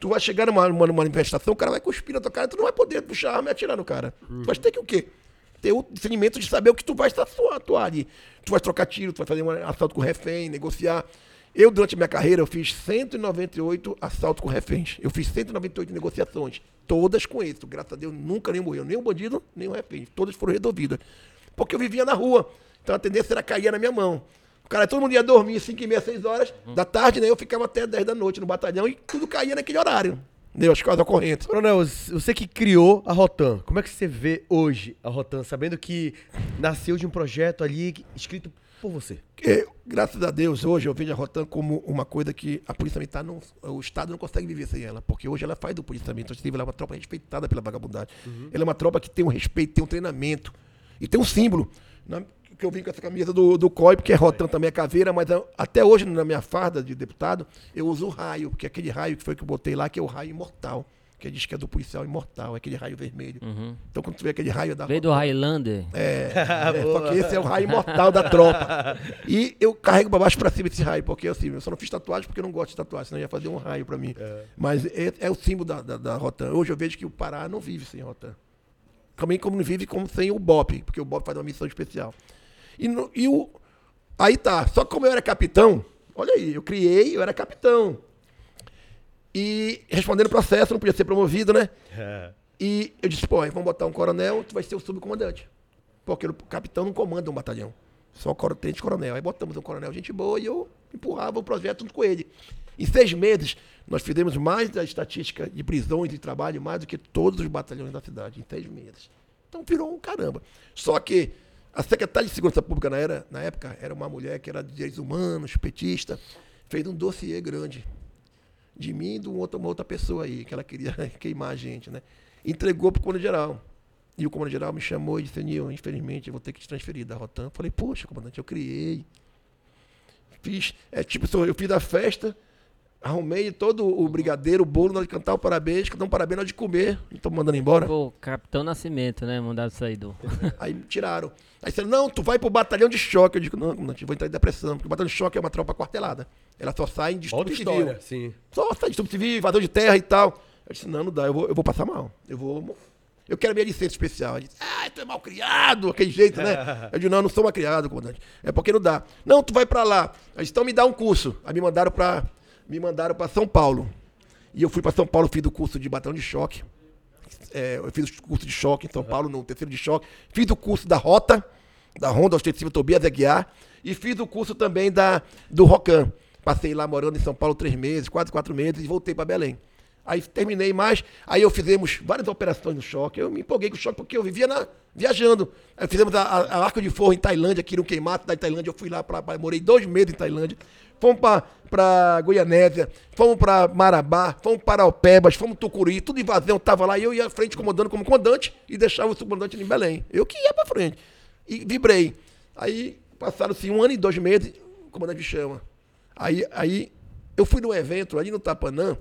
Tu vai chegar numa, numa, numa manifestação, o cara vai cuspir na tua cara, tu não vai poder puxar a arma e atirar no cara. Tu vai ter que o quê? Ter o discernimento de saber o que tu vai atuar, atuar ali. Tu vai trocar tiro, tu vai fazer um assalto com refém, negociar. Eu, durante a minha carreira, eu fiz 198 assaltos com reféns. Eu fiz 198 negociações. Todas com êxito. Graças a Deus, nunca nem morreu. Nem o bandido, nem o refém. Todas foram resolvidas. Porque eu vivia na rua. Então a tendência era cair na minha mão. O cara, todo mundo ia dormir 5 e meia, 6 horas da tarde, né? Eu ficava até 10 da noite no batalhão e tudo caía naquele horário. Deu as causas correntes. Coronel, você que criou a Rotan, como é que você vê hoje a Rotan, sabendo que nasceu de um projeto ali escrito por você? É, graças a Deus, hoje eu vejo a Rotan como uma coisa que a Polícia Militar, não, o Estado não consegue viver sem ela, porque hoje ela faz do policiamento civil, ela é uma tropa respeitada pela vagabundagem. Ela é uma tropa que tem um respeito, tem um treinamento e tem um símbolo. Na- que eu vim com essa camisa do, do COI, porque é Rotan também é caveira, mas eu- até hoje na minha farda de deputado, eu uso o raio, porque é aquele raio que foi que eu botei lá, que é o raio imortal. Que diz que é do policial imortal, é aquele raio vermelho. Então quando tu vê aquele raio da Veio do Highlander. é, é, só que esse é o raio imortal da tropa. E eu carrego pra baixo e pra cima esse raio, porque assim, eu só não fiz tatuagem porque eu não gosto de tatuagem, senão ia fazer um raio pra mim. Mas é, é o símbolo da, da, da Rotan. Hoje eu vejo que o Pará não vive sem Rotan. Também como não vive como sem o BOP, porque o BOP faz uma missão especial. E, no- e o. Aí tá. Só que como eu era capitão, olha aí, eu criei, eu era capitão. E respondendo o processo, não podia ser promovido, né? É. E eu disse, pô, vamos botar um coronel, tu vai ser o subcomandante. Porque o capitão não comanda um batalhão. Só o tenente coronel. Aí botamos um coronel gente boa e eu empurrava o projeto junto com ele. Em seis meses, nós fizemos mais da estatística de prisões e trabalho, mais do que todos os batalhões da cidade, em seis meses. Então virou um caramba. Só que a secretária de Segurança Pública na, era, na época era uma mulher que era de direitos humanos, petista, fez um dossiê grande de mim e de um uma outra pessoa aí, que ela queria queimar a gente, né? Entregou pro comandante-geral. E o comandante-geral me chamou e disse, Nil, infelizmente, eu vou ter que te transferir da Rotan. Falei, poxa, comandante, eu criei. Fiz, é tipo, eu fiz a festa, arrumei todo o brigadeiro, o bolo, hora de cantar o parabéns, cantar um parabéns hora de comer. E tô mandando embora. Pô, Capitão Nascimento, né? Mandaram sair do. Aí me tiraram. Aí disseram, não, tu vai pro batalhão de choque. Eu digo, não, comandante, eu vou entrar em depressão, porque o batalhão de choque é uma tropa quartelada. Ela só sai em distúrbio civil. história, sim. Só sai distúrbio civil, invasão de terra e tal. Eu disse, não, não dá, eu vou, eu vou passar mal. Eu vou. Eu quero minha licença especial. Ele disse, ah, tu é mal criado, aquele jeito, né? Eu digo, não, eu não sou mal criado, comandante. É porque não dá. Não, tu vai pra lá. Aí disse, então me dá um curso. Aí me mandaram pra, me mandaram pra São Paulo. E eu fui pra São Paulo, fiz o curso de batalhão de choque. É, eu fiz o curso de choque em São Paulo, no terceiro de choque. Fiz o curso da Rota, da Ronda Ostensiva Tobias Aguiar. E fiz o curso também da, do Rocan. Passei lá morando em São Paulo três meses, quase quatro meses, e voltei para Belém. Aí terminei mais, aí eu fizemos várias operações no choque. Eu me empolguei com o choque porque eu vivia na, viajando. Aí fizemos a, a, a Arco de Forro em Tailândia, aqui no Queimato da Tailândia. Eu fui lá, pra, pra- morei dois meses em Tailândia. Fomos para Goianésia, fomos para Marabá, fomos para Alpebas, fomos Tucuruí, tudo invasão. Tava lá e eu ia à frente comandando como comandante e deixava o subcomandante em Belém. Eu que ia para frente. E vibrei. Aí passaram-se um ano e dois meses, o comandante me chama. Aí, aí eu fui num evento ali no Tapanã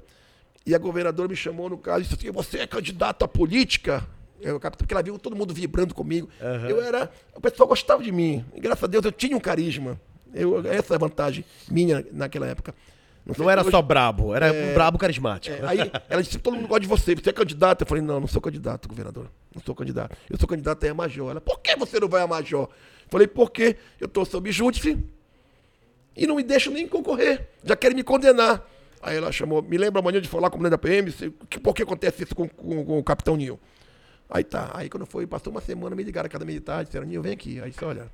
e a governadora me chamou no caso e disse assim, você é candidato à política? Eu, porque ela viu todo mundo vibrando comigo. Eu era. O pessoal gostava de mim. E graças a Deus eu tinha um carisma. Eu, essa é a vantagem minha naquela época. sei Não era hoje- só brabo, era um brabo carismático. é, aí ela disse, todo mundo gosta de você, você é candidato? Eu falei, não, não sou candidato, governador. Não sou candidato. Eu sou candidato a major. Ela, por que você não vai a major? Eu falei, porque eu estou sob júdice e não me deixam nem concorrer. Já querem me condenar. Aí ela chamou, me lembra amanhã de falar com o da PM, que, por que acontece isso com, com- com o capitão Nil? Aí tá, aí quando foi, passou uma semana, me ligaram a cada militar, disseram, Nil, vem aqui. Aí disse, olha,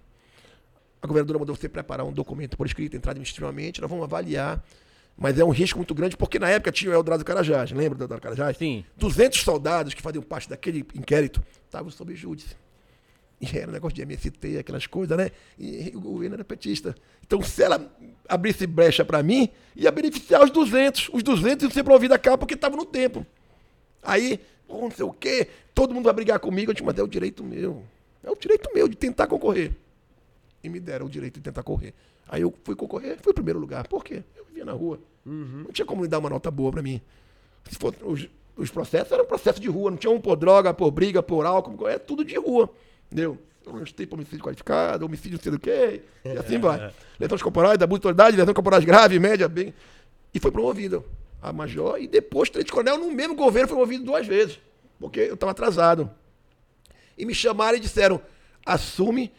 a governadora mandou você preparar um documento por escrito, entrar administrativamente, nós vamos avaliar, mas é um risco muito grande, porque na época tinha o Eldorado Carajás, lembra do Eldorado Carajás? Sim. 200 soldados que faziam parte daquele inquérito estavam sob júdice. E era um negócio de MST, aquelas coisas, né? E o governo era petista. Então, se ela abrisse brecha para mim, ia beneficiar os 200. Os 200 iam ser promovidos a cabo porque estavam no tempo. Aí, não sei o quê, todo mundo vai brigar comigo. Eu disse, mas é o direito meu. É o direito meu de tentar concorrer. E me deram o direito de tentar correr. Aí eu fui concorrer, fui em primeiro lugar. Por quê? Eu vivia na rua. Não tinha como me dar uma nota boa para mim. Se fosse, os, os processos eram processos de rua, não tinha um por droga, por briga, por álcool, é tudo de rua. Entendeu? Eu não estudei por homicídio qualificado, homicídio não sei do quê, e assim vai. Lesões corporais, abuso de autoridade, lesões corporais grave, média, bem. E foi promovido a major, e depois, tenente coronel, no mesmo governo, foi promovido duas vezes, porque eu estava atrasado. E me chamaram e disseram: assume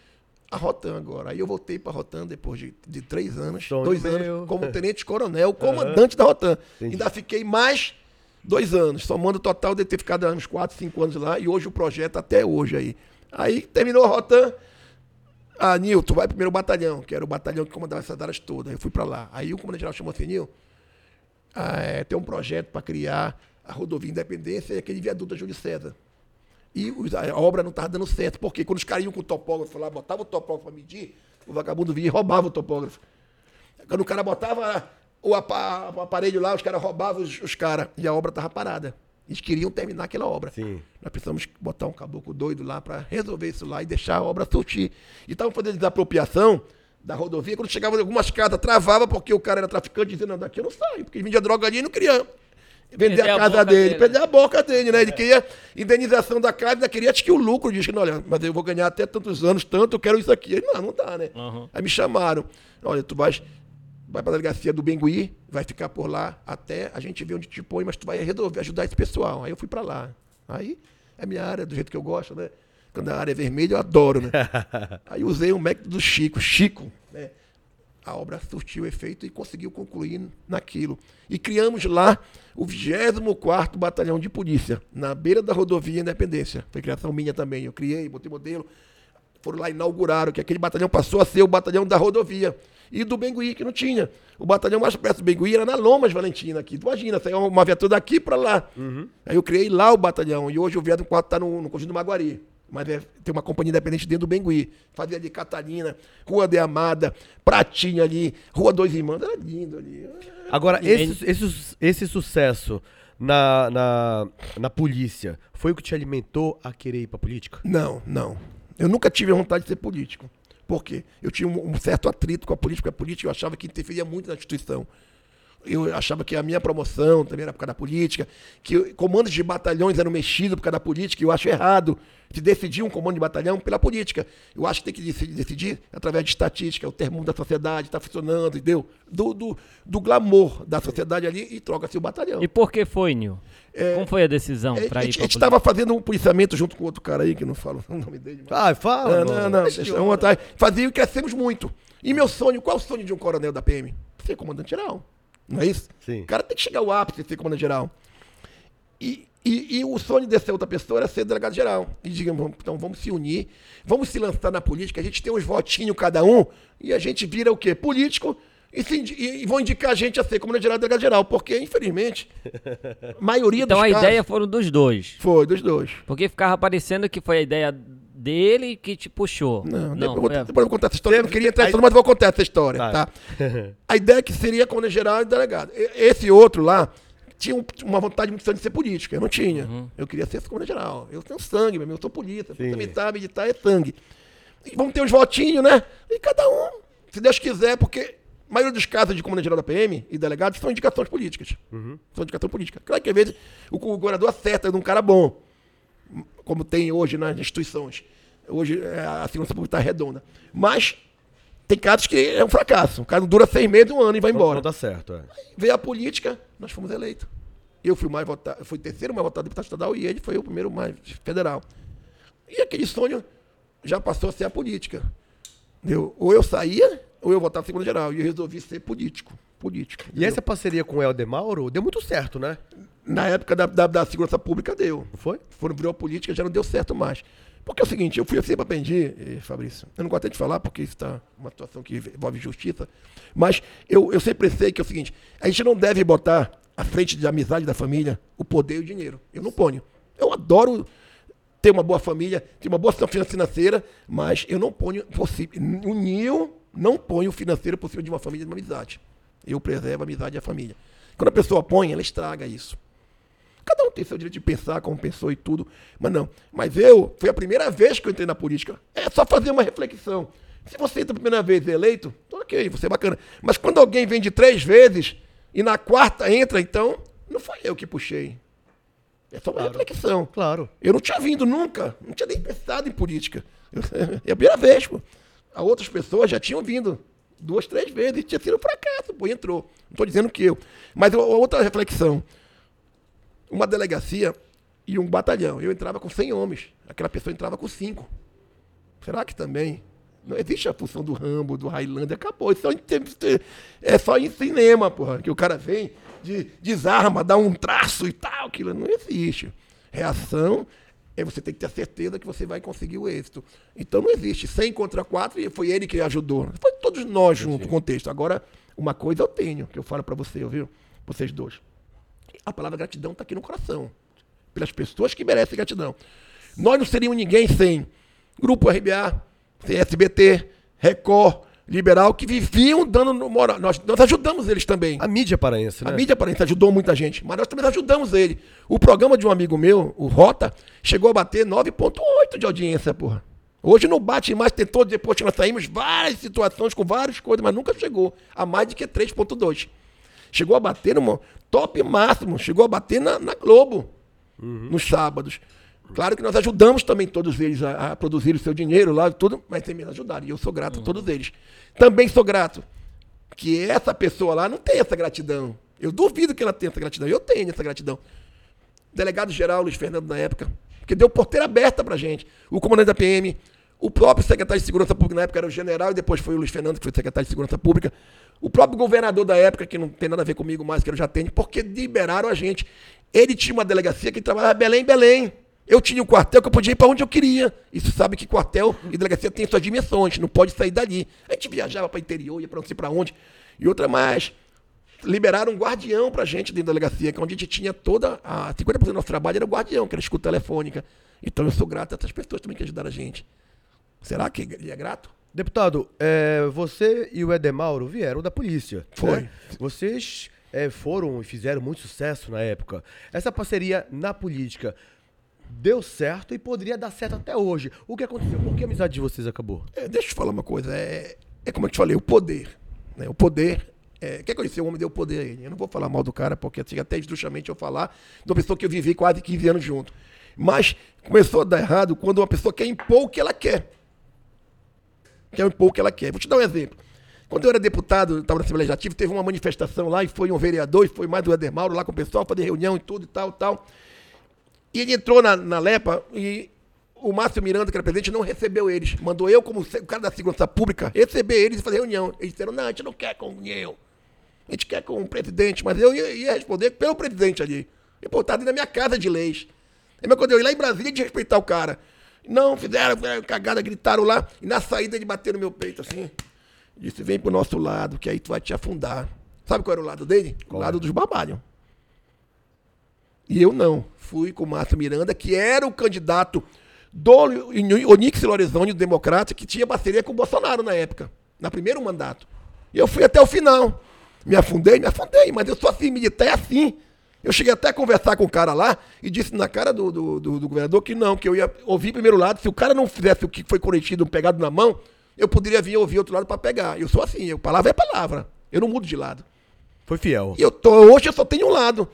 a Rotan agora. Aí eu voltei para a Rotan depois de, de três anos, Sonho dois meu. anos, como tenente-coronel, comandante da Rotan. Ainda fiquei mais dois anos, somando o total de ter ficado uns quatro, cinco anos lá, e hoje o projeto até hoje aí. Aí terminou a Rotan. Ah, Nil, tu vai primeiro ao batalhão, que era o batalhão que comandava essas áreas todas. Eu fui para lá. Aí o comandante geral chamou assim, Nil, ah, é, tem um projeto para criar a rodovia Independência e aquele viaduto da Júlio César. E a obra não estava dando certo. Porque quando os caras iam com o topógrafo lá, botavam o topógrafo para medir, o vagabundo vinha e roubava o topógrafo. Quando o cara botava o, apa- o aparelho lá, os caras roubavam os, os caras. E a obra estava parada. Eles queriam terminar aquela obra. Sim. Nós precisamos botar um caboclo doido lá para resolver isso lá e deixar a obra surtir. E estavam fazendo desapropriação da rodovia. Quando chegava em algumas casas, travava porque o cara era traficante, dizendo, daqui eu não saio, porque vendia droga ali e não queria vender a a casa boca dele, dele. perder a boca dele, né? Ele queria indenização da casa, ainda queria acho que o lucro, diz que, olha, mas eu vou ganhar até tantos anos, tanto, eu quero isso aqui. Ele, não, não dá, né? Uhum. Aí me chamaram, olha, tu vais, vai para a delegacia do Bengui, vai ficar por lá até a gente ver onde te põe, mas tu vai resolver, ajudar esse pessoal. Aí eu fui para lá. Aí é minha área, do jeito que eu gosto, né? quando a área é vermelha, eu adoro, né? Aí usei o método do Chico. Chico, né? A obra surtiu efeito e conseguiu concluir naquilo. E criamos lá o 24º Batalhão de Polícia, na beira da rodovia Independência. Foi criação minha também. Eu criei, botei modelo. Foram lá inauguraram, que aquele batalhão passou a ser o batalhão da rodovia. E do Bengui, que não tinha. O batalhão mais perto do Bengui era na Lomas Valentina aqui. Imagina, saiu uma viatura daqui para lá. Aí eu criei lá o batalhão. E hoje o Viado 4 está no, no Conjunto do Maguari. Mas é, tem uma companhia independente dentro do Bengui. Fazia ali Catarina, Rua de Amada, Pratinha ali, Rua Dois Irmãos. Era lindo ali. Agora, esse, esse, esse sucesso na, na, na polícia foi o que te alimentou a querer ir pra política? Não, não. Eu nunca tive vontade de ser político. Por quê? Eu tinha um, um certo atrito com a política. A política eu achava que interferia muito na instituição. Eu achava que a minha promoção também era por causa da política, que comandos de batalhões eram mexidos por causa da política, e eu acho errado se decidir um comando de batalhão pela política. Eu acho que tem que decidir, através de estatística, o termômetro da sociedade está funcionando, entendeu? Do, do, do glamour da sociedade ali e troca-se o batalhão. E por que foi, Nil? Como foi a decisão É, para a ir a gente estava fazendo um policiamento junto com outro cara aí, que não falo o nome dele. mas- Ah, fala. não, não, não. Um atrás. Fazia e crescemos muito. E meu sonho, qual é o sonho de um coronel da PM? Ser comandante geral. Não é isso? Sim. O cara tem que chegar ao ápice de ser comandante geral. E, e, e o sonho dessa outra pessoa era ser delegado geral. E digamos, então vamos se unir, vamos se lançar na política, a gente tem uns votinhos cada um, e a gente vira o quê? Político. E, se e- e vão indicar a gente a ser comandante geral e delegado geral, porque, infelizmente, a maioria Então dos a casos ideia foram dos dois. foi dos dois. Porque ficava parecendo que foi a ideia dele que te puxou. Não, não depois, depois eu vou contar essa história. Eu não queria entrar Aí- tudo, mas eu vou contar essa história, Tá. tá? A ideia é que seria comandante geral e delegado. Esse outro lá tinha um- uma vontade muito grande de ser político. Eu não tinha. Uhum. Eu queria ser comandante geral. Eu tenho sangue, meu, eu sou polícia. Sim. Você militar, militar é sangue. E vamos ter uns votinhos, né? E cada um, se Deus quiser, porque a maioria dos casos de comandante geral da PM e delegados são indicações políticas. São indicações políticas. Claro que às vezes o governador acerta de um cara bom como tem hoje nas instituições. Hoje é, a segurança pública está redonda. Mas tem casos que é um fracasso. O cara dura seis meses, um ano e vai embora. não dá certo, é. Veio a política, nós fomos eleitos. Eu fui mais votado, fui o terceiro mais votado deputado estadual e ele foi o primeiro mais federal. E aquele sonho já passou a ser a política. Entendeu? Ou eu saía, ou eu votava segundo geral. E eu resolvi ser político. Político. E essa parceria com o Helder Mauro deu muito certo, né? Na época da, da, da segurança pública deu. Foi? foram virou política, já não deu certo mais. Porque é o seguinte, eu fui sempre aprendi, eh, Fabrício, eu não gosto até de falar porque isso está uma situação que envolve justiça, mas eu, eu sempre pensei que é o seguinte, a gente não deve botar à frente da amizade da família o poder e o dinheiro. Eu não ponho. Eu adoro ter uma boa família, ter uma boa situação financeira, mas eu não ponho possível. O Nil não põe o financeiro cima de uma família e de uma amizade. Eu preservo a amizade e a família. Quando a pessoa põe, ela estraga isso. Cada um tem seu direito de pensar como pensou e tudo. Mas não. Mas eu, foi a primeira vez que eu entrei na política. É só fazer uma reflexão. Se você entra a primeira vez eleito, ok, você é bacana. Mas quando alguém vem de três vezes e na quarta entra, então, não foi eu que puxei. É só uma reflexão. Claro. Eu não tinha vindo nunca, não tinha nem pensado em política. É a primeira vez, pô. A outras pessoas já tinham vindo duas, três vezes, e tinha sido um fracasso, pô, entrou. Não estou dizendo que eu. Mas outra reflexão. Uma delegacia e um batalhão. Eu entrava com 100 homens, aquela pessoa entrava com 5. Será que também? Não existe a função do Rambo, do Highlander, acabou. Isso é, é só em cinema, porra, que o cara vem, de, desarma, dá um traço e tal, aquilo não existe. Reação é você tem que ter a certeza que você vai conseguir o êxito. Então não existe 100 contra 4 e foi ele que ajudou. Foi todos nós juntos contexto. Agora, uma coisa eu tenho, que eu falo para você, viu? Vocês dois. A palavra gratidão está aqui no coração. Pelas pessoas que merecem gratidão. Nós não seríamos ninguém sem Grupo RBA, sem SBT, Record, Liberal, que viviam dando no moral. Nós, nós ajudamos eles também. A mídia paraense, né? A mídia aparente ajudou muita gente, mas nós também ajudamos ele. O programa de um amigo meu, o Rota, chegou a bater 9,8 de audiência, porra. Hoje não bate mais, tentou, depois que nós saímos, várias situações com várias coisas, mas nunca chegou a mais de que 3,2. Chegou a bater no top máximo, chegou a bater na, na Globo, nos sábados. Claro que nós ajudamos também todos eles a, a produzir o seu dinheiro lá, tudo, mas também nos ajudaram. E eu sou grato a todos eles. Também sou grato que essa pessoa lá não tem essa gratidão. Eu duvido que ela tenha essa gratidão. Eu tenho essa gratidão. Delegado geral Luiz Fernando na época, porque deu porteira aberta pra gente. O comandante da PM, o próprio secretário de Segurança Pública, na época era o general, e depois foi o Luiz Fernando, que foi secretário de Segurança Pública. O próprio governador da época, que não tem nada a ver comigo mais, que era o Jatene, porque liberaram a gente. Ele tinha uma delegacia que trabalhava Belém, Belém. Eu tinha um quartel que eu podia ir para onde eu queria. Isso sabe que quartel e delegacia tem suas dimensões, não pode sair dali. A gente viajava para o interior, ia para não sei para onde. E outra mais, liberaram um guardião pra gente dentro da delegacia, que é onde a gente tinha toda a 50% do nosso trabalho era o guardião, que era escuta telefônica. Então eu sou grato a essas pessoas também que ajudaram a gente. Será que ele é grato? Deputado, é, você e o Edemauro vieram da polícia. Foi. né? Vocês é, foram e fizeram muito sucesso na época. Essa parceria na política deu certo e poderia dar certo até hoje. O que aconteceu? Por que a amizade de vocês acabou? É, deixa eu te falar uma coisa. É, é como eu te falei, o poder. Né? O poder. É, quer conhecer o homem deu poder a ele. Eu não vou falar mal do cara, porque assim, até esdrúxulamente eu falar de uma pessoa que eu vivi quase 15 anos junto. Mas começou a dar errado quando uma pessoa quer impor o que ela quer. Quer impor o que ela quer. Vou te dar um exemplo. Quando eu era deputado, estava na Assembleia Legislativa, teve uma manifestação lá e foi um vereador, e foi mais o Eder Mauro lá com o pessoal, fazer reunião e tudo e tal, tal. E ele entrou na, na Lepa e o Márcio Miranda, que era presidente, não recebeu eles. Mandou eu, como o cara da segurança pública, receber eles e fazer reunião. Eles disseram, não, a gente não quer com eu. A gente quer com o presidente. Mas eu ia, ia responder pelo presidente ali. Tá dentro da minha casa de leis. Aí, mas quando eu ia lá em Brasília, de respeitar o cara. Não, fizeram, fizeram cagada, gritaram lá. E na saída ele bateu no meu peito assim. Disse, vem pro nosso lado, que aí tu vai te afundar. Sabe qual era o lado dele? o lado dos babalhos. E eu não. Fui com o Márcio Miranda, que era o candidato do Onix Lorenzoni, do Democrata, que tinha parceria com o Bolsonaro na época, no primeiro mandato. E eu fui até o final. Me afundei, me afundei, mas eu sou assim, militar é assim. Eu cheguei até a conversar com o cara lá e disse na cara do, do, do- do governador que não, que eu ia ouvir primeiro lado. Se o cara não fizesse o que foi cometido, pegado na mão, eu poderia vir ouvir outro lado para pegar. Eu sou assim, eu, palavra é palavra. Eu não mudo de lado. Foi fiel. E eu tô, hoje eu só tenho um lado.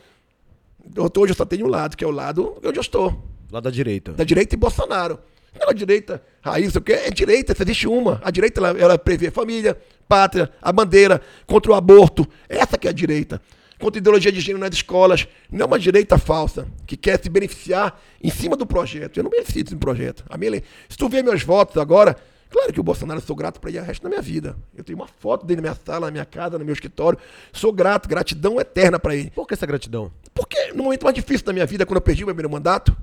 Eu tô- hoje eu só tenho um lado, que é o lado onde eu estou. Lá da direita. Da direita e Bolsonaro. Não, a direita, raiz, o que é direita, só existe uma. A direita, ela, ela prevê família, pátria, a bandeira, contra o aborto. Essa que é a direita. Contra ideologia de gênero nas escolas. Não é uma direita falsa, que quer se beneficiar em cima do projeto. Eu não beneficio desse projeto. A minha Se tu ver meus votos agora, claro que o Bolsonaro eu sou grato para ele o resto da minha vida. Eu tenho uma foto dele na minha sala, na minha casa, no meu escritório. Sou grato, gratidão eterna para ele. Por que essa gratidão? Porque no momento mais difícil da minha vida, quando eu perdi o meu primeiro mandato,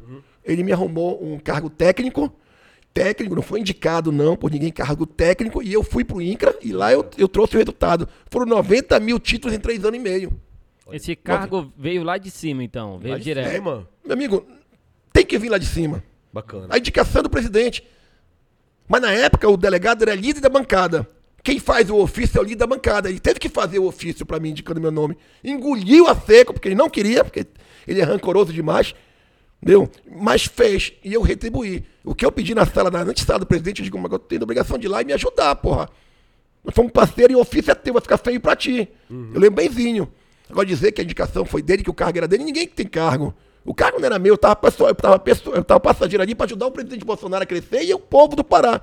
ele me arrumou um cargo técnico. Técnico, não foi indicado não por ninguém, cargo técnico. E eu fui pro INCRA e lá eu, eu trouxe o resultado. Foram 90 mil títulos em três anos e meio. Esse cargo veio lá de cima, então. Veio Lá de direto. cima. Meu amigo, tem que vir lá de cima. Bacana. A indicação do presidente. Mas na época o delegado era líder da bancada. Quem faz o ofício é o líder da bancada. Ele teve que fazer o ofício para mim, indicando meu nome. Engoliu a seco, porque ele não queria, porque ele é rancoroso demais. Entendeu? Mas fez. E eu retribuí. O que eu pedi na sala, na antessala do presidente, eu digo, mas eu tenho a obrigação de ir lá e me ajudar, porra. Nós fomos parceiros e o ofício é teu, vai ficar feio pra ti. Eu lembro benzinho. Agora dizer que a indicação foi dele, que o cargo era dele, ninguém tem cargo. O cargo não era meu, eu tava, pessoal, eu tava, pessoa- eu tava passageiro ali para ajudar o presidente Bolsonaro a crescer e o povo do Pará.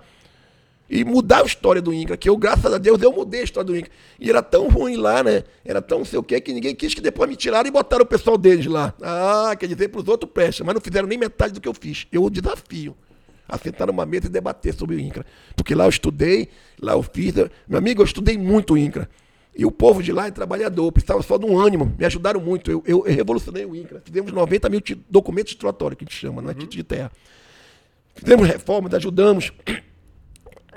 E mudar a história do INCRA, que eu, graças a Deus, eu mudei a história do INCRA. E era tão ruim lá, né? Era tão não sei o quê, que ninguém quis que depois me tiraram e botaram o pessoal deles lá. Ah, quer dizer, pros outros presta, mas não fizeram nem metade do que eu fiz. Eu desafio a sentar numa mesa e debater sobre o INCRA. Porque lá eu estudei, lá eu fiz. Meu amigo, eu estudei muito o INCRA. E o povo de lá é trabalhador, precisava só de um ânimo. Me ajudaram muito. Eu, eu, eu revolucionei o INCRA. Fizemos 90 mil documentos titulatórios, que a gente chama, não é título de terra. Fizemos reformas, ajudamos.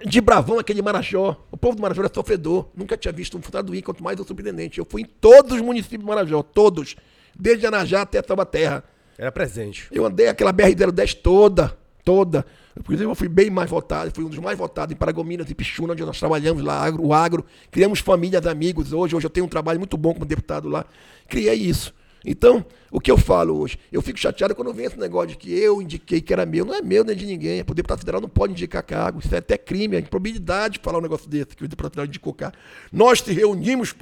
De bravão, aquele Marajó. O povo do Marajó era sofredor. Nunca tinha visto um funcionário do INCRA, quanto mais o surpreendente. Eu fui em todos os municípios do Marajó, todos. Desde Anajá até Salvaterra. Era presente. Eu andei aquela BR-010 toda, toda. Inclusive, eu fui bem mais votado, fui um dos mais votados em Paragominas e Pichuna, onde nós trabalhamos lá, agro, o agro. Criamos famílias, amigos hoje. Hoje eu tenho um trabalho muito bom como deputado lá. Criei isso. Então, o que eu falo hoje? Eu fico chateado quando vem esse negócio de que eu indiquei que era meu. Não é meu, nem de ninguém. O deputado federal não pode indicar cargo. Isso é até crime, é improbidade falar um negócio desse, que o deputado federal indicou cargo. Nós se reunimos.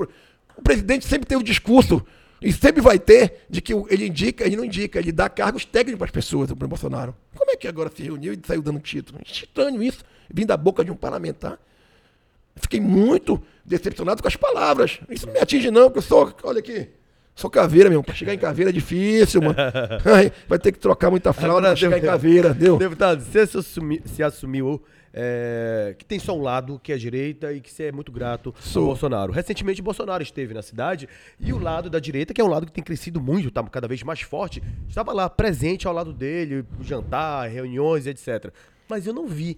O presidente sempre tem o discurso e sempre vai ter de que ele indica, ele não indica, ele dá cargos técnicos para as pessoas, o Bolsonaro. Como é que agora se reuniu e saiu dando título? Estranho isso, vindo da boca de um parlamentar. Fiquei muito decepcionado com as palavras. Isso não me atinge, não, porque eu sou. Olha aqui. Sou caveira, meu. Pra chegar em caveira é difícil, mano. Ai, vai ter que trocar muita fralda pra chegar em caveira, deu? Deputado, você se, assumi- se assumiu é, que tem só um lado, que é a direita, e que você é muito grato Sou. ao Bolsonaro. Recentemente, Bolsonaro esteve na cidade e o lado da direita, que é um lado que tem crescido muito, tá cada vez mais forte, estava lá presente ao lado dele, jantar, reuniões, etc. Mas eu não vi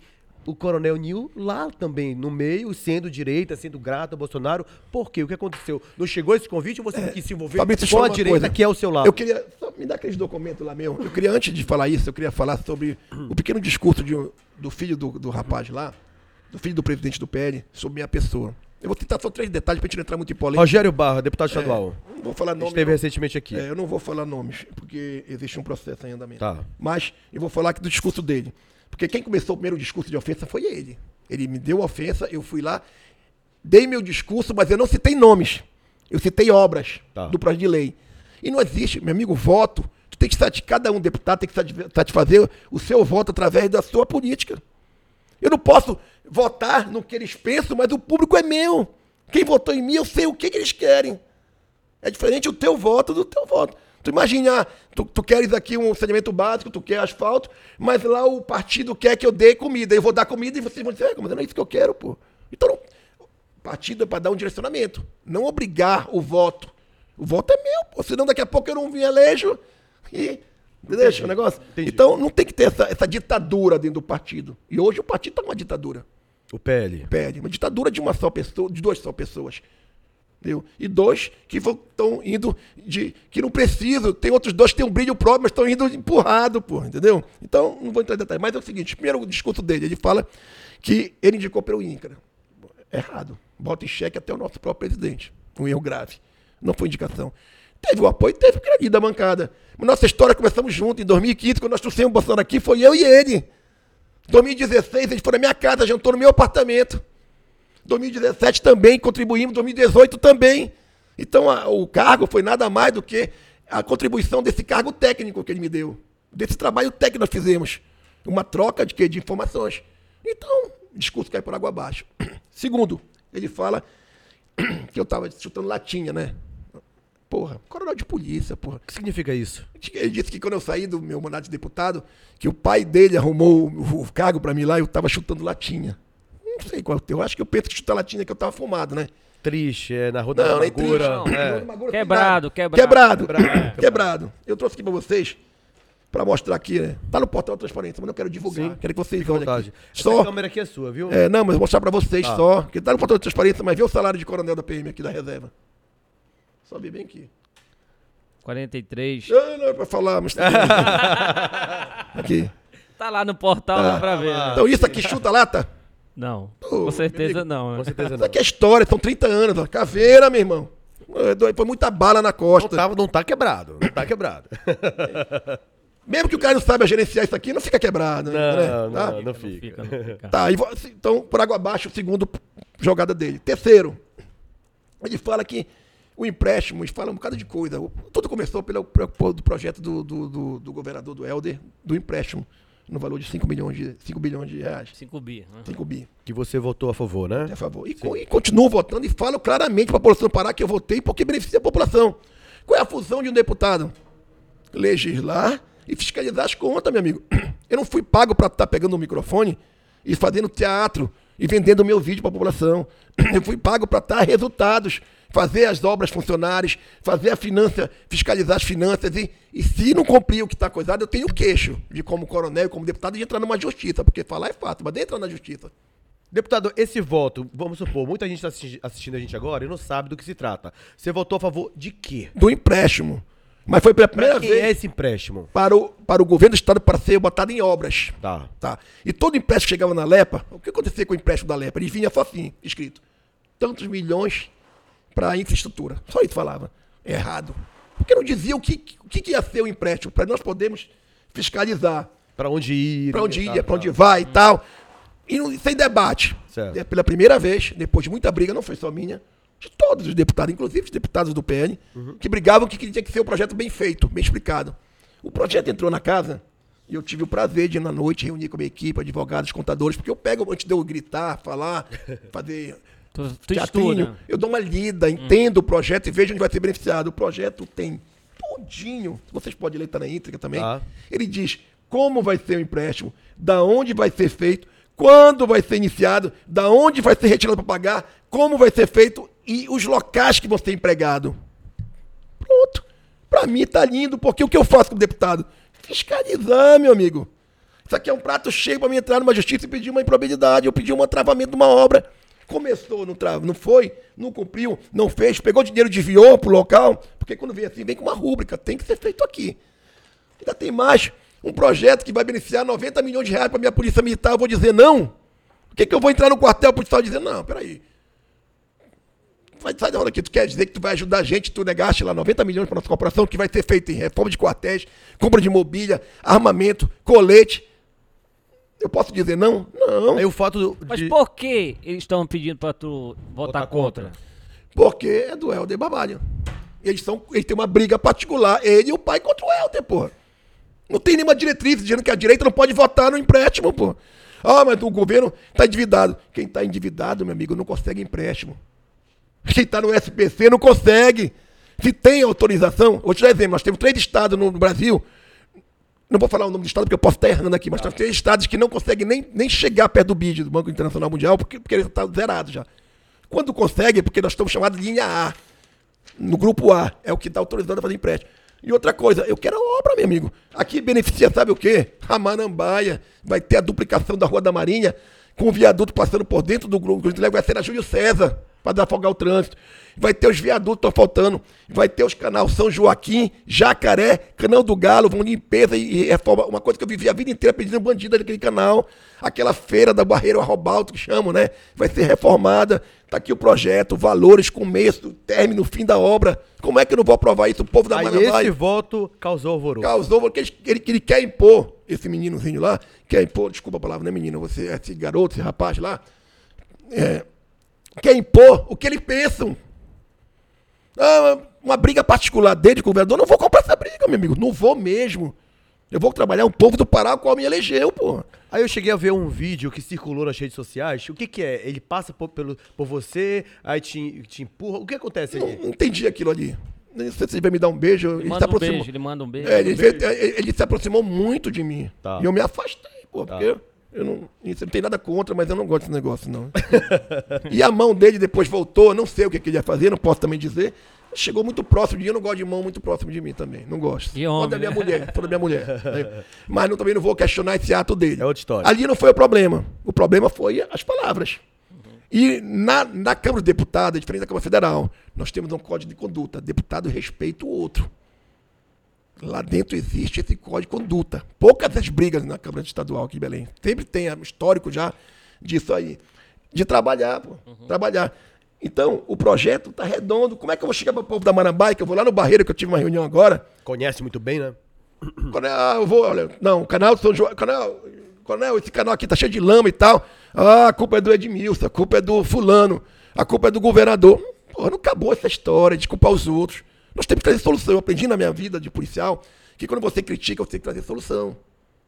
o Coronel Nil lá também, no meio, sendo direita, sendo grato ao Bolsonaro. Por quê? O que aconteceu? Não chegou esse convite ou você não quis se envolver Fabrício, com a direita, coisa. que é o seu lado? Eu queria. Só me dá aqueles documentos lá, meu. Eu queria, antes de falar isso, eu queria falar sobre o pequeno discurso de do filho do, do rapaz lá, do filho do presidente do PL, sobre minha pessoa. Eu vou tentar só três detalhes pra gente não entrar muito em polêmica. Rogério Barra, deputado estadual. Não vou falar nome. Esteve recentemente aqui. É, eu não vou falar nomes, porque existe um processo em andamento. Tá. Mas eu vou falar aqui do discurso dele. Porque quem começou o primeiro discurso de ofensa foi ele. Ele me deu ofensa, eu fui lá, dei meu discurso, mas eu não citei nomes. Eu citei obras Tá. do projeto de lei. E não existe, meu amigo, voto. Tu tem que satisfazer, cada um deputado tem que satisfa- satisfazer o seu voto através da sua política. Eu não posso votar no que eles pensam, mas o público é meu. Quem votou em mim, eu sei o que, que eles querem. É diferente o teu voto do teu voto. Tu imagina, tu, tu queres aqui um saneamento básico, tu quer asfalto, mas lá o partido quer que eu dê comida. Eu vou dar comida e vocês vão dizer, "É, mas não é isso que eu quero, pô. Então, não, o partido é para dar um direcionamento, não obrigar o voto. O voto é meu, pô. Senão daqui a pouco eu não me elejo e. Deixa o negócio? entendi. Então não tem que ter essa, essa ditadura dentro do partido. E hoje o partido está numa ditadura O PL. pede. Uma ditadura de uma só pessoa, de duas só pessoas. Entendeu? E dois que estão indo de. que não precisam. Tem outros dois que têm um brilho próprio, mas estão indo empurrado, pô, entendeu? Então, não vou entrar em detalhes. Mas é o seguinte: primeiro o discurso dele, ele fala que ele indicou pelo INCRA. Errado. Bota em xeque até o nosso próprio presidente. Um erro grave. Não foi indicação. Teve o apoio, teve o crédito da bancada. Nossa história começamos juntos. Em 2015, quando nós trouxemos o Bolsonaro aqui, foi eu e ele. Em 2016, ele foi na minha casa, jantou no meu apartamento. 2017 também contribuímos, 2018 também. Então a- o cargo foi nada mais do que a contribuição desse cargo técnico que ele me deu. Desse trabalho técnico que nós fizemos. Uma troca de, de informações. Então, o discurso cai por água abaixo. Segundo, ele fala que eu estava chutando latinha, né? Porra, coronel de polícia, porra. O que significa isso? Ele disse que quando eu saí do meu mandato de deputado, que o pai dele arrumou o, o cargo pra mim lá e eu tava chutando latinha. Não sei qual é o teu. Acho que eu penso que chutar latinha é que eu tava fumado, né? Triste, é na rua da Não, nem amargura. triste. é. Não, Magura, Quebrado, quebrado. Quebrado. Quebrado. Eu trouxe aqui pra vocês, pra mostrar aqui, né? Tá no portal Transparência, mas não quero divulgar. Sim. Quero que vocês Fica à olhem vontade. aqui. Essa Só, câmera aqui é sua, viu? é, não, mas vou mostrar pra vocês Ah. só. Que tá no portal Transparência, mas vê o salário de coronel da PM aqui da reserva. Sobe bem aqui. 43. Ah, não é pra falar, mas tá aqui. Tá lá no portal, dá pra ver. né? Então isso aqui chuta lata? Não, Ô, com certeza não. Com né? certeza Isso não. aqui é história, são 30 anos, ó. Caveira, meu irmão. Foi muita bala na Não costa. tá, não tá quebrado. Não tá quebrado. Mesmo que o cara não saiba gerenciar isso aqui, não fica quebrado. né? Não, Tá? não, não Não fica. não fica. Tá, e então, por água abaixo, o segundo jogada dele. Terceiro, ele fala que o empréstimo, ele fala um bocado de coisa. Tudo começou pelo, pelo do projeto do, do, do- do governador, do Helder, do empréstimo, no valor de 5 milhões de, 5 bilhões de reais. 5 bi. né? 5 bi. Que você votou a favor, né? a favor. E, co- e continuo votando e falo claramente para a população do Pará que eu votei porque beneficia a população. Qual é a função de um deputado? Legislar e fiscalizar as contas, meu amigo. Eu não fui pago para estar pegando o microfone e fazendo teatro e vendendo meu vídeo para a população. Eu fui pago para estar resultados, fazer as obras funcionárias, fazer a finança, fiscalizar as finanças e, e se não cumprir o que está coisado, eu tenho queixo de como coronel e como deputado de entrar numa justiça, porque falar é fácil, mas de entrar na justiça. Deputado, esse voto, vamos supor, muita gente está assistindo a gente agora e não sabe do que se trata. Você votou a favor de quê? do empréstimo. Mas foi pela primeira quem vez é esse empréstimo? para, o, para o governo do estado para ser botado em obras. Tá. Tá. E todo empréstimo que chegava na LEPA, o que acontecia com o empréstimo da LEPA? Ele vinha só assim, escrito. Tantos milhões para infraestrutura. Só isso falava. Errado. Porque não dizia o que, o que ia ser o empréstimo, para nós podermos fiscalizar Pra onde ir? para onde tá, ia, para onde vai e tal. E não- sem debate. Certo. É, Pela primeira vez, depois de muita briga, não foi só minha, de todos os deputados, inclusive os deputados do PN, Uhum. que brigavam que tinha que ser um projeto bem feito, bem explicado. O projeto entrou na casa e eu tive o prazer de ir na noite reunir com a minha equipe, advogados, contadores, porque eu pego antes de eu gritar, falar, fazer Tu, teatrinho. estuda. Eu dou uma lida, entendo o projeto e vejo onde vai ser beneficiado. O projeto tem tudinho. Vocês podem ler, tá na íntegra também. Tá. Ele diz como vai ser o empréstimo, da onde vai ser feito, quando vai ser iniciado, da onde vai ser retirado para pagar, como vai ser feito e os locais que vão ser empregado. Pronto. Pra mim tá lindo, porque o que eu faço como deputado? Fiscalizar, meu amigo. Isso aqui é um prato cheio para mim entrar numa justiça e pedir uma improbidade. Eu pedi um travamento de uma obra. Começou, não, tra... não foi, não cumpriu, não fez, pegou dinheiro, desviou pro local. Porque quando vem assim, vem com uma rúbrica. Tem que ser feito aqui. Ainda tem mais um projeto que vai beneficiar 90 milhões de reais para minha polícia militar. Eu vou dizer não? Por que, que eu vou entrar no quartel policial e dizer não? Peraí. Vai, sai da hora aqui. Tu quer dizer que tu vai ajudar a gente, tu negaste lá 90 milhões para nossa corporação, que vai ser feito em reforma de quartéis, compra de mobília, armamento, colete. Eu posso dizer não? Não. Aí o fato do- Mas de... por que eles estão pedindo pra tu votar Votar contra? contra. Porque é do Helder Barbalho. Eles, são, eles têm uma briga particular, ele e o pai contra o Helder, pô. Não tem nenhuma diretriz dizendo que a direita não pode votar no empréstimo, pô. Ah, mas o governo está endividado. Quem está endividado, meu amigo, não consegue empréstimo. Quem está no SPC não consegue. Se tem autorização, vou te dar exemplo, nós temos três estados no Brasil. Não vou falar o nome do estado porque eu posso estar errando aqui, mas três estados que não conseguem nem, nem chegar perto do BID, do Banco Internacional Mundial, porque, porque ele está zerado já. Quando consegue, é porque nós estamos chamados de linha A. No grupo A, é o que está autorizado a fazer empréstimo. E outra coisa, eu quero a obra, meu amigo. Aqui beneficia, sabe o quê? A Marambaia. Vai ter a duplicação da Rua da Marinha, com o viaduto passando por dentro do grupo. Vai ser a Júlio César, para desafogar o trânsito. Vai ter os viadutos que estão faltando. Vai ter os canais São Joaquim, Jacaré, Canal do Galo, vão limpeza e, e reforma. Uma coisa que eu vivi a vida inteira pedindo bandido daquele canal. Aquela feira da Barreira Arrobalto, que chamam, né? Vai ser reformada. Tá aqui o projeto, valores, começo, término, fim da obra. Como é que eu não vou aprovar isso? O povo da Aí Marambaia esse voto causou alvoroço. causou, porque ele, ele, ele quer impor, esse meninozinho lá, quer impor, desculpa a palavra, não é menino, você, esse garoto, esse rapaz lá, é, quer impor o que eles pensam. Ah, uma briga particular dele com o governador, não vou comprar essa briga, meu amigo, não vou mesmo. Eu vou trabalhar o povo do Pará, o qual me elegeu, pô. Aí eu cheguei a ver um vídeo que circulou nas redes sociais. O que que é? Ele passa por, pelo, por você, aí te, te empurra. O que acontece Não, aí? não entendi aquilo ali. Não sei se ele vai me dar um beijo. Ele Ele, se manda um aproximou. beijo, ele manda um beijo. É, ele, veio- ele- ele se aproximou muito de mim. Tá. E eu me afastei, pô, Tá. porque eu, eu não, isso não tem nada contra, mas eu não gosto desse negócio, não. e a mão dele depois voltou, não sei o que, que ele ia fazer, não posso também dizer. Chegou muito próximo de mim, eu não gosto de mão muito próximo de mim também. Não gosto. Que Só homem, da minha né? mulher, só da minha mulher. né? Mas não, também não vou questionar esse ato dele. É outra história. Ali não foi o problema. O problema foi as palavras. E na, na Câmara dos Deputados, é diferente da Câmara Federal, nós temos um código de conduta. Deputado respeita o outro. Lá dentro existe esse código de conduta. Poucas as brigas na Câmara Estadual aqui em Belém. Sempre tem é, um histórico já disso aí. De trabalhar, pô. Trabalhar. Então, o projeto tá redondo. Como é que eu vou chegar para o povo da Marambaia, que eu vou lá no Barreiro, que eu tive uma reunião agora, Conhece muito bem, né? Coronel, ah, eu vou, olha, não, o canal de São João, Coronel, Coronel, esse canal aqui tá cheio de lama e tal. Ah, a culpa é do Edmilson, a culpa é do fulano, a culpa é do governador. Porra, não acabou essa história de culpar os outros. Nós temos que trazer solução. Eu aprendi na minha vida de policial que quando você critica, você tem que trazer solução.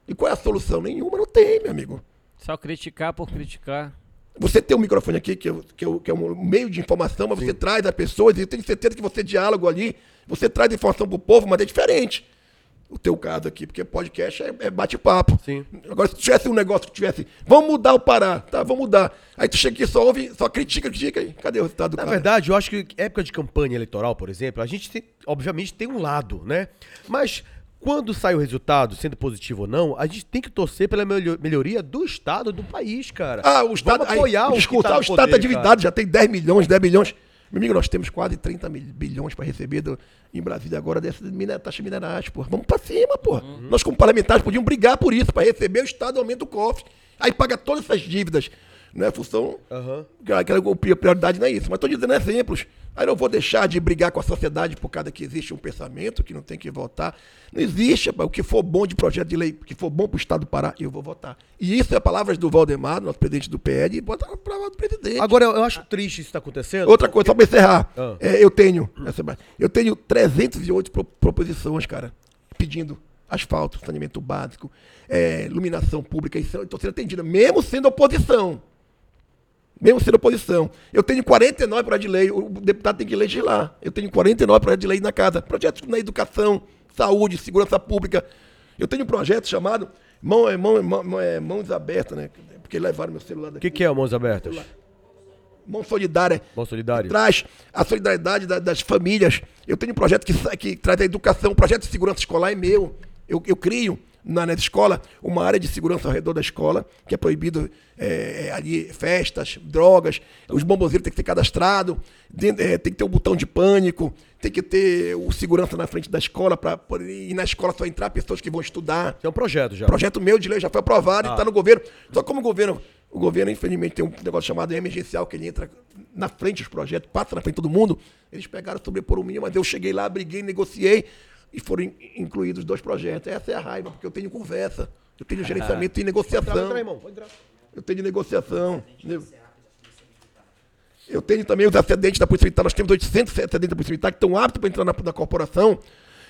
E qual é a solução? Nenhuma não tem, meu amigo. Só criticar por criticar. Você tem um microfone aqui, que, é o- que, é o- que é um meio de informação, mas você traz as pessoas, e eu tenho certeza que você diálogo ali, você traz informação pro povo, mas é diferente. O teu caso aqui, porque podcast é, é bate-papo. Agora, se tivesse um negócio que tivesse, vamos mudar o Pará, tá, vamos mudar. Aí tu chega aqui, só ouve, só critica, critica, aí cadê o resultado do Na cara? verdade, eu acho que época de campanha eleitoral, por exemplo, a gente tem, obviamente tem um lado, né? Mas quando sai o resultado, sendo positivo ou não, a gente tem que torcer pela melho- melhoria do Estado, do país, cara. Ah, o Estado. Vamos apoiar aí, o que tá o Estado poder, está endividado, já tem 10 milhões, 10 bilhões. Meu amigo, nós temos quase 30 mil- bilhões para receber do- em Brasília agora dessa mine- taxa minerais, pô. Vamos para cima, pô. Uhum. Nós, como parlamentares, podíamos brigar por isso, para receber, o Estado aumenta o cofre. Aí paga todas essas dívidas. Não é função. Aham. Aquela aquela prioridade não é isso. Mas estou dizendo exemplos. Aí não vou deixar de brigar com a sociedade por causa que existe um pensamento que não tem que votar. Não existe, rapaz. o que for bom de projeto de lei, o que for bom para o Estado do Pará, eu vou votar. E isso é palavras do Valdemar, nosso presidente do PL, e bota na palavra do presidente. Agora, eu acho triste isso que tá acontecendo. Outra coisa, só para encerrar. Ah. É, eu tenho, eu tenho 308 pro- proposições, cara, pedindo asfalto, saneamento básico, é, iluminação pública, isso estou sendo atendida, mesmo sendo oposição. Mesmo sendo oposição. Eu tenho 49 projetos de lei, o deputado tem que legislar. Eu tenho 49 projetos de lei na casa. Projetos na educação, saúde, segurança pública. Eu tenho um projeto chamado Mão, é, mão, mão, é, Mãos Abertas, né? Porque levaram meu celular O daqui. que, que é o Mãos Abertas? Mão Solidária. Mão Solidária? Traz a solidariedade da- das famílias. Eu tenho um projeto que, que traz a educação. O projeto de segurança escolar é meu. Eu, eu crio na, na escola uma área de segurança ao redor da escola, que é proibido é, é, ali festas, drogas. Os bombonzeiros têm que ser cadastrados. Dentro- é, tem que ter um botão de pânico. Tem que ter o segurança na frente da escola. Poder- e na escola só entrar pessoas que vão estudar. É um projeto já. O projeto meu de lei já foi aprovado e está no governo. Só como o governo, o governo, infelizmente, tem um negócio chamado emergencial, que ele entra na frente dos projetos, passa na frente de todo mundo. Eles pegaram sobre por um mínimo, mas eu cheguei lá, briguei, negociei e foram in- incluídos dois projetos. Essa é a raiva, porque eu tenho conversa, eu tenho gerenciamento e negociação. entra, irmão. Pode entrar. Eu tenho negociação. entendeu? Eu tenho também os acidentes da Polícia Militar. Nós temos 800 acidentes da Polícia Militar que estão aptos para entrar na, na corporação.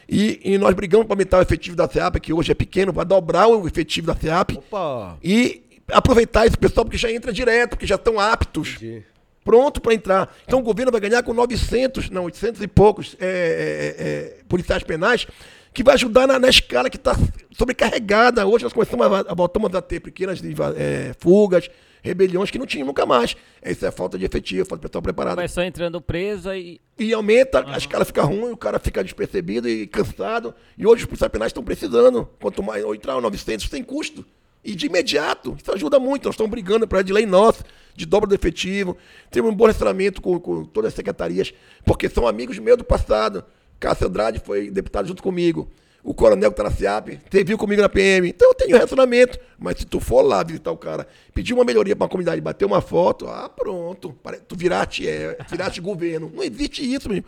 E, e nós brigamos para aumentar o efetivo da SEAP, que hoje é pequeno, vai dobrar o efetivo da SEAP. Opa! E aproveitar esse pessoal, porque já entra direto, porque já estão aptos, Entendi. Pronto para entrar. Então o governo vai ganhar com 900, não, 800 e poucos é, é, é, policiais penais, que vai ajudar na, na escala que está sobrecarregada. Hoje nós começamos a, a voltamos a ter pequenas é, fugas, rebeliões que não tinham nunca mais. Essa é a falta de efetivo, falta de pessoal preparado. Vai só entrando preso e. E aumenta, a escala fica ruim, o cara fica despercebido e cansado. E hoje os policiais penais estão precisando. Quanto mais entrar 900, tem custo. E de imediato, isso ajuda muito. Nós estamos brigando para de lei nossa, de dobra do efetivo. Temos um bom relacionamento com, com todas as secretarias, porque são amigos meus do passado. Cássio Andrade foi deputado junto comigo. O coronel que está na SEAP serviu comigo na PM. Então eu tenho relacionamento. Mas se tu for lá visitar o cara, pedir uma melhoria para uma comunidade, bater uma foto, ah, pronto. Tu viraste, é, viraste governo. Não existe isso, menino.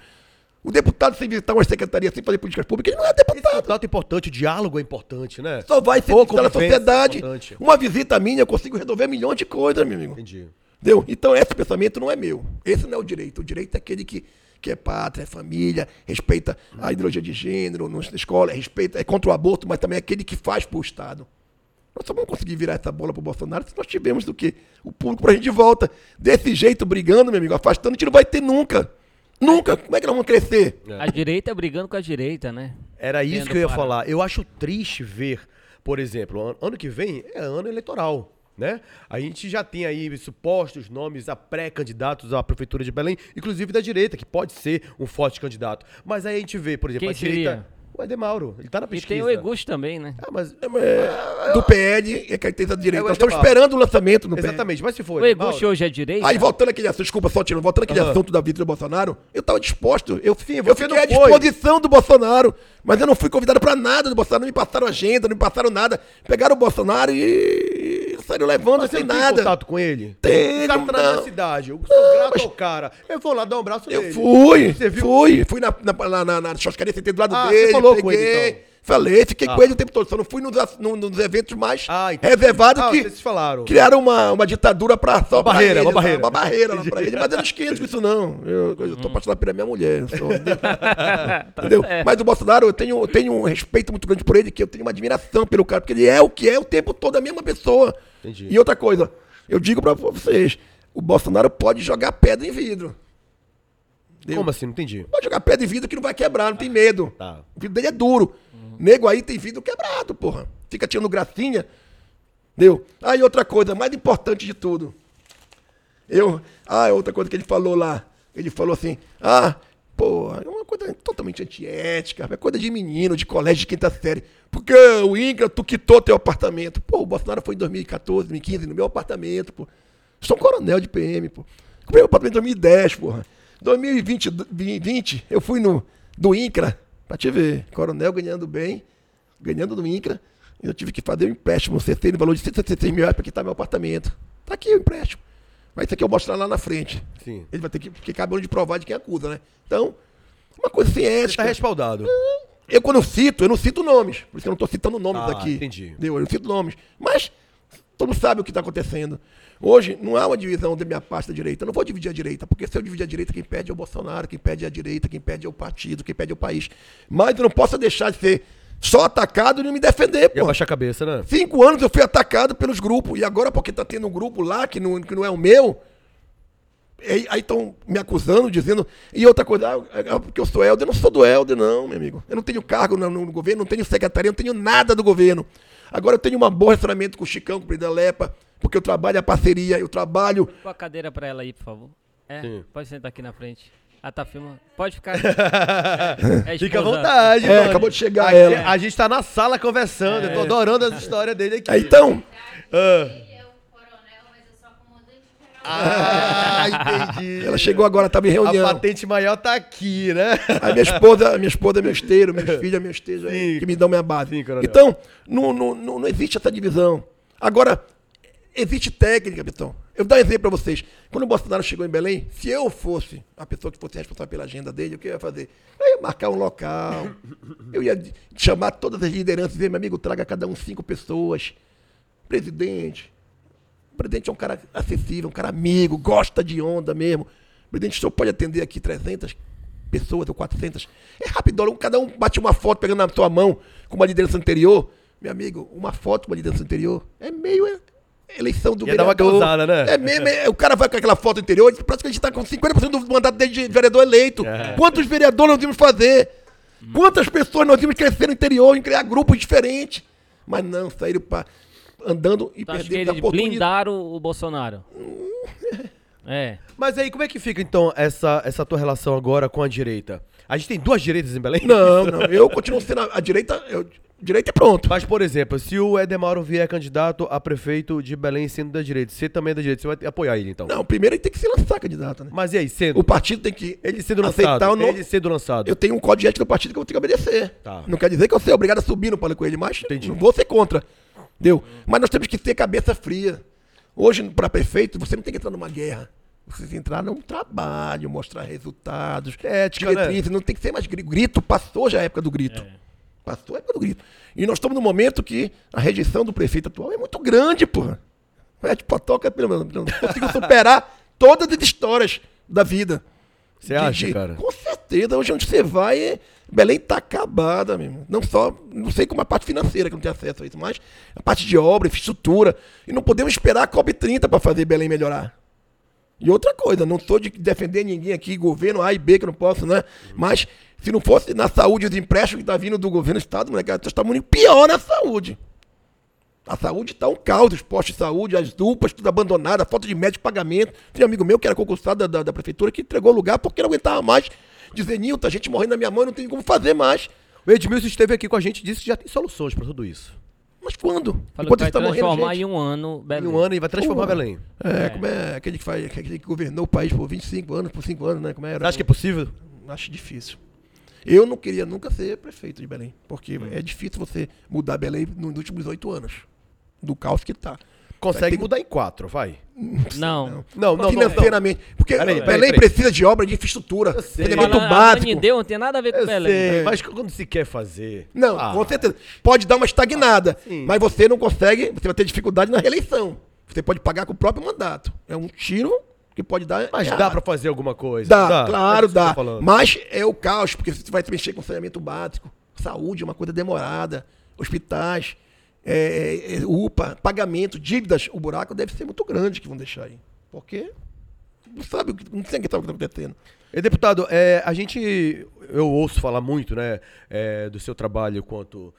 O deputado sem visitar uma secretaria, sem fazer políticas públicas, ele não é deputado. Contato importante, o diálogo é importante, né? Só vai ser Pouco visitar na sociedade. importante. Uma visita minha, eu consigo resolver milhões de coisas, meu amigo. Entendi. Entendeu? Então esse pensamento não é meu. Esse não é o direito. O direito é aquele que, que é pátria, é família, respeita a ideologia de gênero na escola, respeita, é contra o aborto, mas também é aquele que faz pro Estado. Nós só vamos conseguir virar essa bola pro Bolsonaro se nós tivermos do que? O público pra gente de volta. Desse jeito, brigando, meu amigo, afastando, a gente não vai ter nunca. Nunca. Como é que nós vamos crescer? A direita brigando com a direita, né? Era isso Tendo que eu ia para- falar. Eu acho triste ver, por exemplo, an- ano que vem é ano eleitoral. Né? A gente já tem aí supostos nomes a pré-candidatos à prefeitura de Belém, inclusive da direita, que pode ser um forte candidato. Mas aí a gente vê, por exemplo, Quem a direita. seria? O Edemauro, ele tá na E pesquisa. tem o Egusto também, né? Ah, mas, É, do PL é carteira da direita. É Nós estamos esperando o lançamento no PL. exatamente, mas se for O Egusto Edemauro- hoje é direita? Aí, voltando aquele assunto, desculpa, só tirando, voltando aquele Aham. assunto da vida do Bolsonaro, eu estava disposto. Eu, Sim, eu fiquei à disposição do Bolsonaro, mas eu não fui convidado para nada do Bolsonaro, não me passaram agenda, não me passaram nada. Pegaram o Bolsonaro e saíram levando Mas você sem não tem nada. contato com ele? O cara tá na não. cidade. Eu sou grato ao cara. Eu vou lá dar um abraço Eu nele. fui, Você viu? fui, fui na, na, na, na, na churrascaria, sentei do lado Ah, dele, você falou com peguei, ele, então? Falei, fiquei Ah. com ele o tempo todo, só não fui nos, no- nos eventos mais Ah, entendi. reservados Ah, que falaram. criaram uma, uma ditadura pra só Uma pra barreira, uma barreira. Uma barreira lá pra ele, mas eu não esquento com isso não. Eu, eu tô apaixonado pela minha mulher. sou- entendeu? Mas o Bolsonaro, eu tenho, eu tenho um respeito muito grande por ele, que eu tenho uma admiração pelo cara, porque ele é o que é o tempo todo a mesma pessoa. Entendi. E outra coisa, eu digo pra vocês, o Bolsonaro pode jogar pedra em vidro. Entendeu? Como assim? Não entendi. Pode jogar pedra em vidro que não vai quebrar, não tem medo. Tá. O vidro dele é duro. Nego aí tem vidro quebrado, porra. Fica tirando gracinha. Deu? Aí outra coisa, mais importante de tudo. Eu. Ah, outra coisa que ele falou lá. Ele falou assim: ah, porra, é uma coisa totalmente antiética, é coisa de menino, de colégio de quinta série. Porque o INCRA, tu quitou teu apartamento. Pô, o Bolsonaro foi em 2014, 2015, no meu apartamento, pô. Sou um coronel de PM, pô. Comprei meu apartamento em 2010, porra. 2020, 2020 eu fui no do INCRA, pra te ver, coronel ganhando bem, ganhando do INCRA. Eu tive que fazer um empréstimo, um CC no valor de 166 mil reais pra quitar meu apartamento. Tá aqui o empréstimo. Mas isso aqui eu mostro lá na frente. Sim. Ele vai ter que, porque acabou de provar de quem acusa, né? Então, uma coisa sem Você ética. tá respaldado. Eu, quando eu cito, eu não cito nomes. Por isso que eu não estou citando nomes Ah, aqui. entendi. Entendeu? Eu não cito nomes. Mas todo mundo sabe o que está acontecendo. Hoje, não há uma divisão da minha parte da direita. Eu não vou dividir a direita, porque se eu dividir a direita, quem perde é o Bolsonaro, quem perde é a direita, quem perde é o partido, quem perde é o país. Mas eu não posso deixar de ser só atacado e não me defender, pô. abaixar a cabeça, né? Cinco anos eu fui atacado pelos grupos. E agora, porque tá tendo um grupo lá que não, que não é o meu, Aí estão me acusando, dizendo. E outra coisa, ah, é porque eu sou Helder. Eu não sou do Helder, não, meu amigo. Eu não tenho cargo no, no governo, não tenho secretaria, não tenho nada do governo. Agora eu tenho um bom relacionamento com o Chicão, com o presidente da Lepa, porque eu trabalho a parceria, eu trabalho. Põe a cadeira pra ela aí, por favor. É, Sim. pode sentar aqui na frente. Ah, tá filmando. Pode ficar. É, é Fica à vontade, É, acabou de chegar Aqui- ela. A gente tá na sala conversando. Eu tô adorando as histórias dele aqui. Aí, então, Ah, Ele é o coronel, mas eu sou a comandante geral. Ah, entendi. ela chegou agora, estava em A reunião. patente maior tá aqui, né? Aí minha esposa, minha esposa é meu esteiro, meus filhos é meu esteiro, Sim. que me dão minha base. Sim, coronel. então, não, não, não, não existe essa divisão. Agora, existe técnica, pessoal. Eu vou dar um exemplo para vocês. Quando o Bolsonaro chegou em Belém, se eu fosse a pessoa que fosse responsável pela agenda dele, o que eu ia fazer? Eu ia marcar um local, eu ia chamar todas as lideranças e dizer, meu amigo, traga cada um cinco pessoas. Presidente, o presidente é um cara acessível, um cara amigo, gosta de onda mesmo. Presidente, o senhor pode atender aqui 300 pessoas ou 400? É rápido, um- cada um bate uma foto pegando na sua mão com uma liderança anterior. Meu amigo, uma foto com uma liderança anterior é meio eleição do Ia dar uma vereador. causada, né? É mesmo, é- o cara vai com aquela foto anterior e parece que a gente está com 50% do mandato de vereador eleito. É. Quantos vereadores nós íamos fazer? Quantas pessoas nós íamos crescer no interior, em criar grupos diferentes? Mas não, saíram pra, andando e que perdendo a oportunidade. blindaram o Bolsonaro? É. Mas aí, como é que fica, então, essa, essa tua relação agora com a direita? A gente tem duas direitas em Belém? Não, não. Eu continuo sendo a, a direita. Eu, direita é pronto. Mas, por exemplo, se o Edemauro vier candidato a prefeito de Belém sendo da direita, você também é da direita, você vai apoiar ele, então? Não, primeiro ele tem que se lançar candidato, né? Mas e aí, sendo? O partido tem que Ele sendo aceitar lançado, o nome. ele sendo lançado. Eu tenho um código de ética do partido que eu vou ter que obedecer. Tá. Não quer dizer que eu seja obrigado a subir no palco com ele, mas Entendi. não vou ser contra. Entendeu? Mas nós temos que ter cabeça fria. Hoje, para prefeito, você não tem que entrar numa guerra. Você tem que entrar num trabalho, mostrar resultados, Ética, né? diretrizes. Não tem que ser mais gri- grito. Passou já a época do grito. Passou a época do grito. E nós estamos num momento que a rejeição do prefeito atual é muito grande, porra. É potoca, pelo menos. Não consigo superar todas as histórias da vida. Você acha, de- cara? Com certeza. Hoje onde você vai, é- Belém tá acabada mesmo. Não só, não sei como a parte financeira, que não tem acesso a isso, mas a parte de obra, infraestrutura. E não podemos esperar a COP30 para fazer Belém melhorar. E outra coisa, não sou de defender ninguém aqui, governo A e B, que eu não posso, né? Mas se não fosse na saúde os empréstimos que tá vindo do governo do estado, moleque, nós estamos indo pior na saúde. A saúde está um caos, os postos de saúde, as UPAs, tudo abandonado, a falta de médico pagamento. Tem um amigo meu que era concursado da, da, prefeitura que entregou o lugar porque não aguentava mais dizer, Nilton, a gente morrendo na minha mão, não tem como fazer mais. O Edmilson esteve aqui com a gente e disse que já tem soluções pra tudo isso. Mas quando? Falou Enquanto que vai está morrendo transformar gente. em um ano Em Belém. um ano e vai transformar Pô. Belém. É, como é aquele que, faz, aquele que governou o país por 25 anos, por 5 anos, né? Como era? Você acha que é possível? Acho difícil. Eu não queria nunca ser prefeito de Belém, porque é difícil você mudar Belém nos últimos oito anos, do caos que tá. Consegue mudar em quatro, vai. Não. Não, não, não. financeiramente. Porque Peraí, Belém peraí, peraí. precisa de obra de infraestrutura, saneamento Fala, a básico. Anideu não tem nada a ver com Eu Belém. sei, mas quando se quer fazer... Não, Ah, com certeza. Pode dar uma estagnada, sim. mas você não consegue, você vai ter dificuldade na reeleição. Você pode pagar com o próprio mandato. É um tiro que pode dar. Mas dá pra fazer alguma coisa? Dá, claro, É eu tô dá. falando. Mas é o caos, porque você vai mexer com saneamento básico. Saúde é uma coisa demorada. Hospitais, é, é, UPA, pagamento, dívidas. O buraco deve ser muito grande que vão deixar aí. Porque não sabe o que, não sei o que está acontecendo. E, deputado, é, a gente, eu ouço falar muito, né, é, do seu trabalho quanto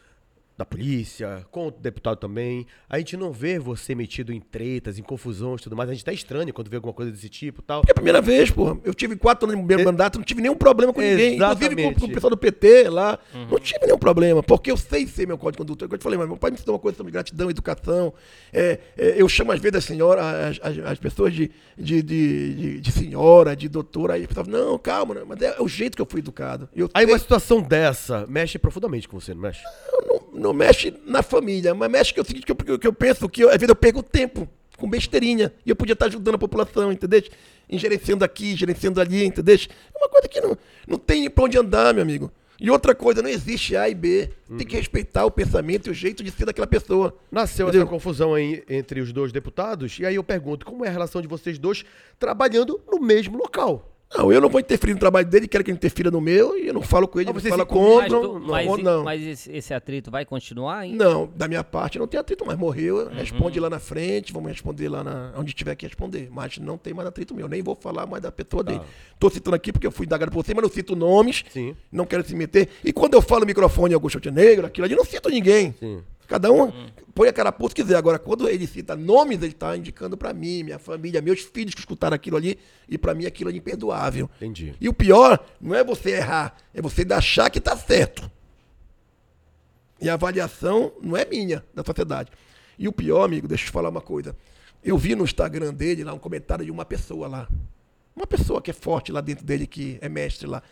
da polícia, quanto deputado também. A gente não vê você metido em tretas, em confusões e tudo mais. A gente tá estranho quando vê alguma coisa desse tipo e tal. Porque é a primeira vez, porra. Eu tive quatro anos no primeiro E- mandato, não tive nenhum problema com ninguém. Inclusive com, Exatamente. com o pessoal do PT lá. Não tive nenhum problema. Porque eu sei ser meu código de conduta. Eu te falei, mas meu pai me ensinou uma coisa sobre gratidão, educação. É, é, eu chamo às vezes as senhoras, as, as, as pessoas de, de, de, de- de senhora, de doutora. Aí a pessoa fala, não, calma, né? mas é, o jeito que eu fui educado. Eu Aí sei- uma situação dessa mexe profundamente com você, não mexe? não, não mexe na família, mas mexe que é o seguinte, que eu, que eu penso que eu, às vezes eu perco tempo com besteirinha. E eu podia estar ajudando a população, entendeu? Em gerenciando aqui, gerenciando ali, entendeu? É uma coisa que não, não tem pra onde andar, meu amigo. E outra coisa, não existe A e B. Tem que respeitar o pensamento e o jeito de ser daquela pessoa. Nasceu Entendeu? essa confusão aí entre os dois deputados, e aí eu pergunto, como é a relação de vocês dois trabalhando no mesmo local? Não, eu não vou interferir no trabalho dele, quero que ele interfira no meu, e eu não falo com ele, Mas você fala com Mas, não, mas, não. mas esse, atrito vai continuar ainda? Não, da minha parte não tem atrito, mas morreu, Uhum. responde lá na frente, vamos responder lá na, onde tiver que responder. Mas não tem mais atrito meu, nem vou falar mais da pessoa dele. Tô citando aqui porque eu fui indagado por você, mas não cito nomes, Sim. não quero se meter. E quando eu falo microfone Augusto Montenegro, aquilo ali, não cito ninguém. Sim. Cada um põe a carapuça se quiser. Agora, quando ele cita nomes, ele tá indicando pra mim, minha família, meus filhos que escutaram aquilo ali, e pra mim aquilo é imperdoável. Entendi. E o pior não é você errar, é você achar que tá certo. E a avaliação não é minha, da sociedade. E o pior, amigo, deixa eu te falar uma coisa. Eu vi no Instagram dele lá um comentário de uma pessoa lá. Uma pessoa que é forte lá dentro dele, que é mestre lá.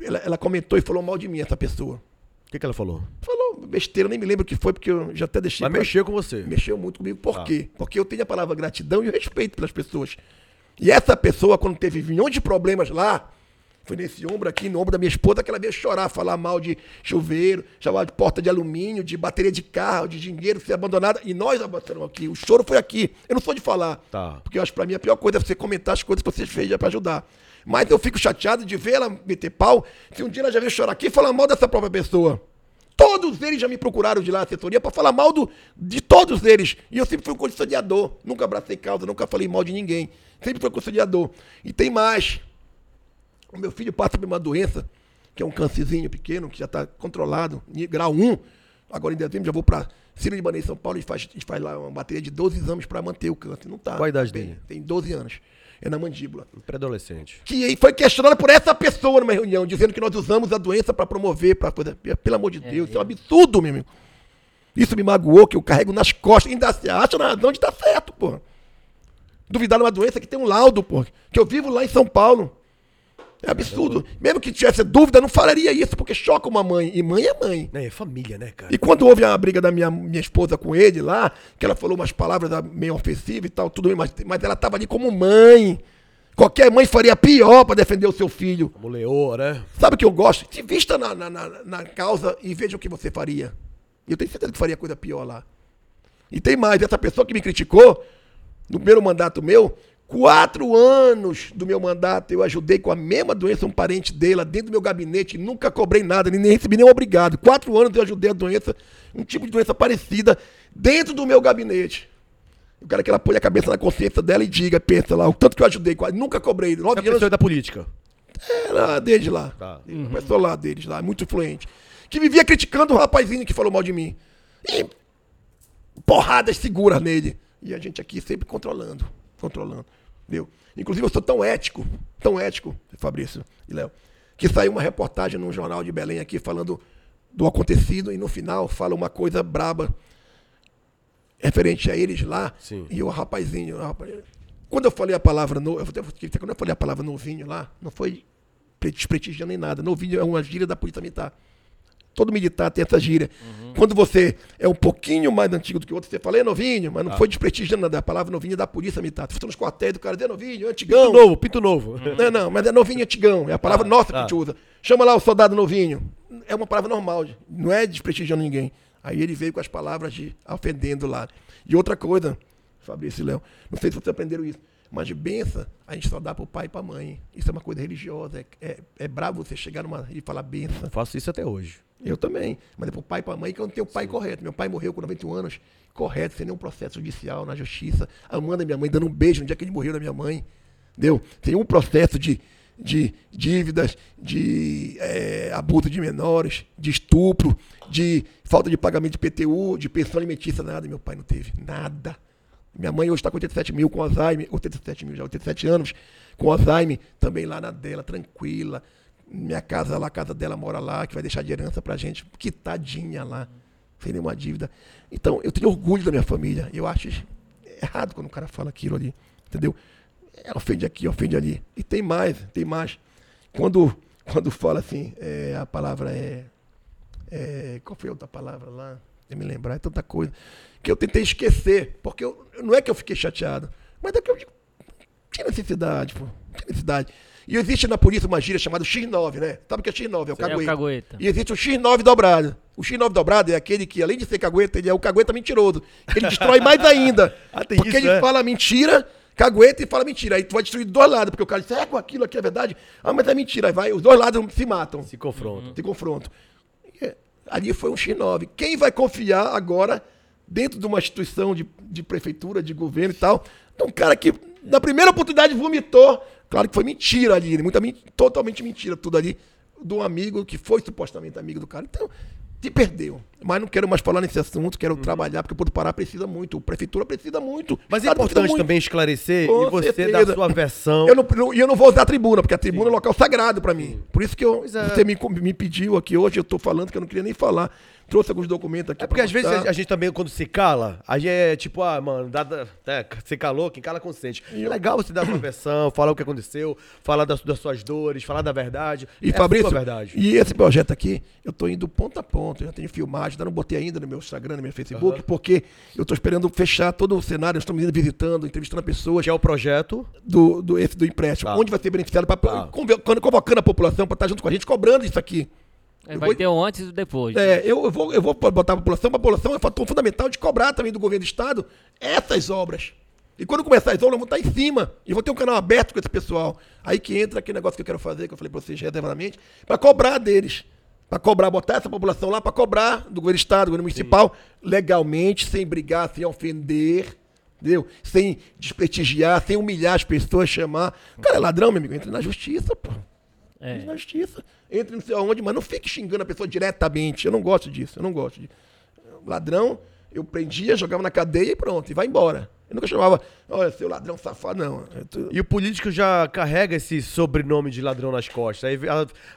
Ela, ela comentou e falou mal de mim, essa pessoa. O que, que ela falou? Falou besteira, nem me lembro o que foi, porque eu já até deixei. Mas pra- mexeu com você. Mexeu muito comigo. Por quê? Porque eu tenho a palavra gratidão e respeito pelas pessoas. E essa pessoa, quando teve milhões de problemas lá, foi nesse ombro aqui, no ombro da minha esposa, que ela veio chorar, falar mal de chuveiro, chamar de porta de alumínio, de bateria de carro, de dinheiro ser abandonada. E nós abandonamos aqui. O choro foi aqui. Eu não sou de falar. Tá. Porque eu acho que pra mim a pior coisa é você comentar as coisas que você fez pra ajudar. Mas eu fico chateado de ver ela meter pau, se um dia ela já veio chorar aqui e falar mal dessa própria pessoa. Todos eles já me procuraram de lá, assessoria, pra falar mal do, de todos eles. E eu sempre fui um conciliador. Nunca abracei causa, nunca falei mal de ninguém. Sempre fui um conciliador. E tem mais. O meu filho passa por uma doença, que é um câncerzinho pequeno, que já está controlado, grau 1. Agora em dezembro já vou para Ciro Libanês, São Paulo, e faz, faz lá uma bateria de 12 exames para manter o câncer. Não tá. Qual a idade bem, dele? Tem 12 anos. É na mandíbula Pré-adolescente. que foi questionada por essa pessoa numa reunião, dizendo que nós usamos a doença para promover, para coisa. Pelo amor de Deus, isso é um absurdo, meu amigo. Isso me magoou, que eu carrego nas costas, ainda se acha na razão de estar certo, pô. Duvidar numa doença que tem um laudo, pô. Que eu vivo lá em São Paulo. É absurdo. Mesmo que tivesse dúvida, não falaria isso, porque choca uma mãe. E mãe é mãe. É, é família, né, cara? E quando houve a briga da minha, minha esposa com ele lá, que ela falou umas palavras meio ofensivas e tal, tudo bem, mas, mas ela estava ali como mãe. Qualquer mãe faria pior para defender o seu filho. Como leoa, né? Sabe o que eu gosto? Se vista na, na, na, na causa e veja o que você faria. Eu tenho certeza que faria coisa pior lá. E tem mais, essa pessoa que me criticou, no primeiro mandato meu, quatro anos do meu mandato eu ajudei com a mesma doença um parente dele lá dentro do meu gabinete, nunca cobrei nada, nem recebi nenhum obrigado. Quatro anos eu ajudei a doença, um tipo de doença parecida, dentro do meu gabinete. Eu quero que ela ponha a cabeça na consciência dela e diga, pensa lá, o tanto que eu ajudei, quase- nunca cobrei. Você Nove é anos da política. era deles lá. Tá. Uma pessoa lá deles lá, muito influente. Que vivia criticando o rapazinho que falou mal de mim. E porradas seguras nele. E a gente aqui sempre controlando. Controlando. Viu? Inclusive eu sou tão ético, tão ético, Fabrício e Léo, que saiu uma reportagem num jornal de Belém aqui falando do acontecido e no final fala uma coisa braba referente a eles lá. Sim. E o rapazinho. rapaz- Quando eu falei a palavra. No, eu quando eu falei a palavra novinho lá, não foi pre- desprestigiando nem nada. Novinho é uma gíria da polícia militar. Todo militar tem essa gíria. Quando você é um pouquinho mais antigo do que o outro, você fala, é novinho, mas não foi desprestigiando nada. A palavra novinho é da polícia militar. Você está nos quartéis do cara, é novinho, é antigão. Pinto novo, pinto novo. Não, não, mas é novinho antigão. É a palavra nossa que a gente usa. Chama lá o soldado novinho. É uma palavra normal, não é desprestigiando ninguém. Aí ele veio com as palavras de ofendendo lá. E outra coisa, Fabrício e Léo, não sei se vocês aprenderam isso, mas de benção a gente só dá pro pai e pra mãe. Isso é uma coisa religiosa. É, é, é brabo você chegar numa e falar benção. Faço isso até hoje. Eu também. Mas é pro pai e pra mãe que eu não tenho pai correto. Meu pai morreu com 91 anos, correto, sem nenhum processo judicial na justiça. Amando a minha mãe, dando um beijo no dia que ele morreu da minha mãe. Entendeu? Tem um processo de, de dívidas, de eh, abuso de menores, de estupro, de falta de pagamento de PTU, de pensão alimentícia, nada. Meu pai não teve. Nada. Minha mãe hoje está com 87 mil com Alzheimer, 87 mil já, 87 anos, com Alzheimer, também lá na dela, tranquila. Minha casa lá, a casa dela mora lá, que vai deixar de herança pra gente, que tadinha lá, sem nenhuma dívida. Então, eu tenho orgulho da minha família. Eu acho errado quando o cara fala aquilo ali, entendeu? É, ofende aqui, ofende ali. E tem mais, tem mais. Quando, quando fala assim, é, a palavra é, é. Qual foi a outra palavra lá? Me lembrar, é tanta coisa. Que eu tentei esquecer, porque eu, não é que eu fiquei chateado, mas é que eu digo, tinha necessidade, pô. Tinha necessidade. E existe na polícia uma gíria chamada X9, né? Sabe o que é X9? É o É o cagueta. cagueta. E existe o X9 dobrado. O X9 dobrado é aquele que, além de ser cagueta, ele é o cagueta mentiroso. Ele destrói mais ainda. Ah, tem porque isso, ele é? fala mentira cagueta e fala mentira. Aí tu vai destruir dos dois lados, porque o cara diz, é, com aquilo aqui é verdade. Ah, mas é mentira. Aí vai, os dois lados se matam, Se confrontam. se confrontam. Ali foi um X9. Quem vai confiar agora, dentro de uma instituição de, de prefeitura, de governo e tal, de um cara que, na primeira oportunidade, vomitou. Claro que foi mentira ali, muita, men- totalmente mentira tudo ali, um amigo que foi supostamente amigo do cara. Então, te perdeu. Mas não quero mais falar nesse assunto, quero trabalhar, porque o Porto Pará precisa muito, a prefeitura precisa muito. Mas é importante muito. também esclarecer Com e você certeza. dar a sua versão. Eu não, e eu não vou usar a tribuna, porque a tribuna é um local sagrado pra mim. Por isso que eu, é. você me, me pediu aqui hoje, eu tô falando que eu não queria nem falar. Trouxe alguns documentos aqui É porque às vezes mostrar. a gente também, quando se cala, a gente é tipo, ah, mano, dá, dá- é, você calou, quem cala consente. É legal você dar a sua versão, falar o que aconteceu, falar das, das suas dores, falar da verdade. E é Fabrício, a verdade. e esse projeto aqui, eu tô indo ponto a ponto, eu já tenho filmagem, ainda não botei ainda no meu Instagram, no meu Facebook, porque eu tô esperando fechar todo o cenário, nós estamos indo visitando, entrevistando pessoas Que é o projeto. do, do, esse do empréstimo, Tá. onde vai ser beneficiado, pra, Tá. convocando, convocando a população para estar junto com a gente, cobrando isso aqui. É, vai vou- ter o antes e o depois. É, eu, eu vou, eu vou botar a população, a população é fator fundamental de cobrar também do governo do Estado essas obras. E quando começar as obras, eu vou estar em cima. E vou ter um canal aberto com esse pessoal. Aí que entra aquele negócio que eu quero fazer, que eu falei para vocês reservadamente, para cobrar deles. Para cobrar, botar essa população lá para cobrar do governo do Estado, do governo municipal, legalmente, sem brigar, sem ofender. Entendeu? Sem desprestigiar, sem humilhar as pessoas, chamar. Cara é ladrão, meu amigo, entra na justiça, pô. É. Entre na justiça. Entre não sei aonde, mas não fique xingando a pessoa diretamente. Eu não gosto disso, eu não gosto disso. Ladrão, eu prendia, jogava na cadeia e pronto, e vai embora. Eu nunca chamava, olha, seu ladrão safado, não. Eu tô- E o político já carrega esse sobrenome de ladrão nas costas. Aí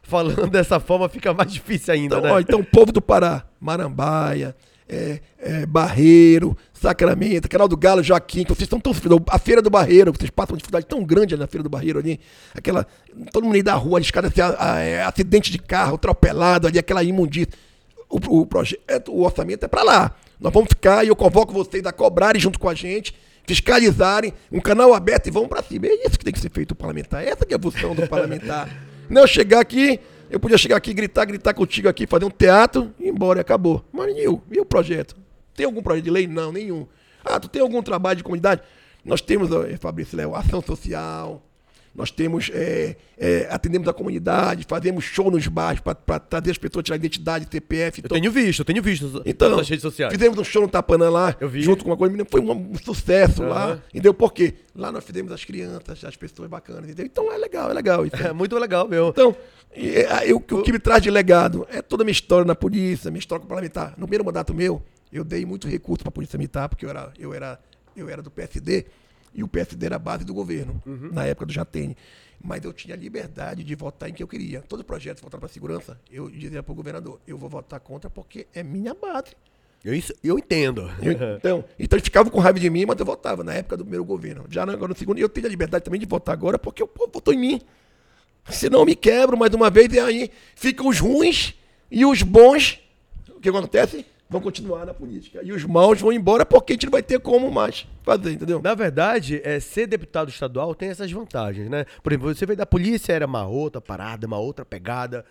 falando dessa forma fica mais difícil ainda, Então, né? ó, então, povo do Pará, Marambaia, é, é, Barreiro, Sacramento, Canal do Galo, Joaquim, que vocês estão tão. A Feira do Barreiro, vocês passam uma dificuldade tão grande ali na Feira do Barreiro ali. Aquela. Todo mundo aí da rua, escada, é, acidente de carro, atropelado ali, aquela imundícia. O, o projeto, o orçamento é para lá. Nós vamos ficar e eu convoco vocês a cobrarem junto com a gente, fiscalizarem, um canal aberto e vamos para cima. É isso que tem que ser feito o parlamentar. Essa que é a função do parlamentar. Não eu chegar aqui, eu podia chegar aqui, gritar, gritar contigo aqui, fazer um teatro e ir embora acabou. Mas e o, e o projeto? Tem algum projeto de lei? Não, nenhum. Ah, tu tem algum trabalho de comunidade? Nós temos, ó, Fabrício Léo, ação social, nós temos, é, é, atendemos a comunidade, fazemos show nos bairros para trazer as pessoas a tirar identidade, CPF. Eu tenho visto, eu tenho visto Então, nas redes sociais. fizemos um show no Tapanã lá, Eu vi. junto com uma coisa, foi um, sucesso lá, Aham. entendeu? Por quê? Lá nós fizemos as crianças, as pessoas bacanas, entendeu? Então é legal, é legal isso. É muito legal, meu. Então, eu- o que me traz de legado é toda a minha história na polícia, minha história parlamentar. No primeiro mandato meu, eu dei muito recurso para a polícia militar, porque eu era, eu, era, eu era do PSD, e o PSD era a base do governo, na época do Jatene. Mas eu tinha liberdade de votar em quem eu queria. Todo projeto voltado para a segurança, eu dizia para o governador, eu vou votar contra porque é minha base. Eu, isso, eu entendo. Eu- então, então eles ficavam com raiva de mim, mas eu votava na época do primeiro governo. Já agora no segundo, eu tenho a liberdade também de votar agora porque o povo votou em mim. Senão eu me quebro mais uma vez e aí ficam os ruins e os bons. O que acontece? Vão continuar na política. E os maus vão embora porque a gente não vai ter como mais fazer, entendeu? Na verdade, é, ser deputado estadual tem essas vantagens, né? Por exemplo, você veio da polícia, era uma outra parada, uma outra pegada.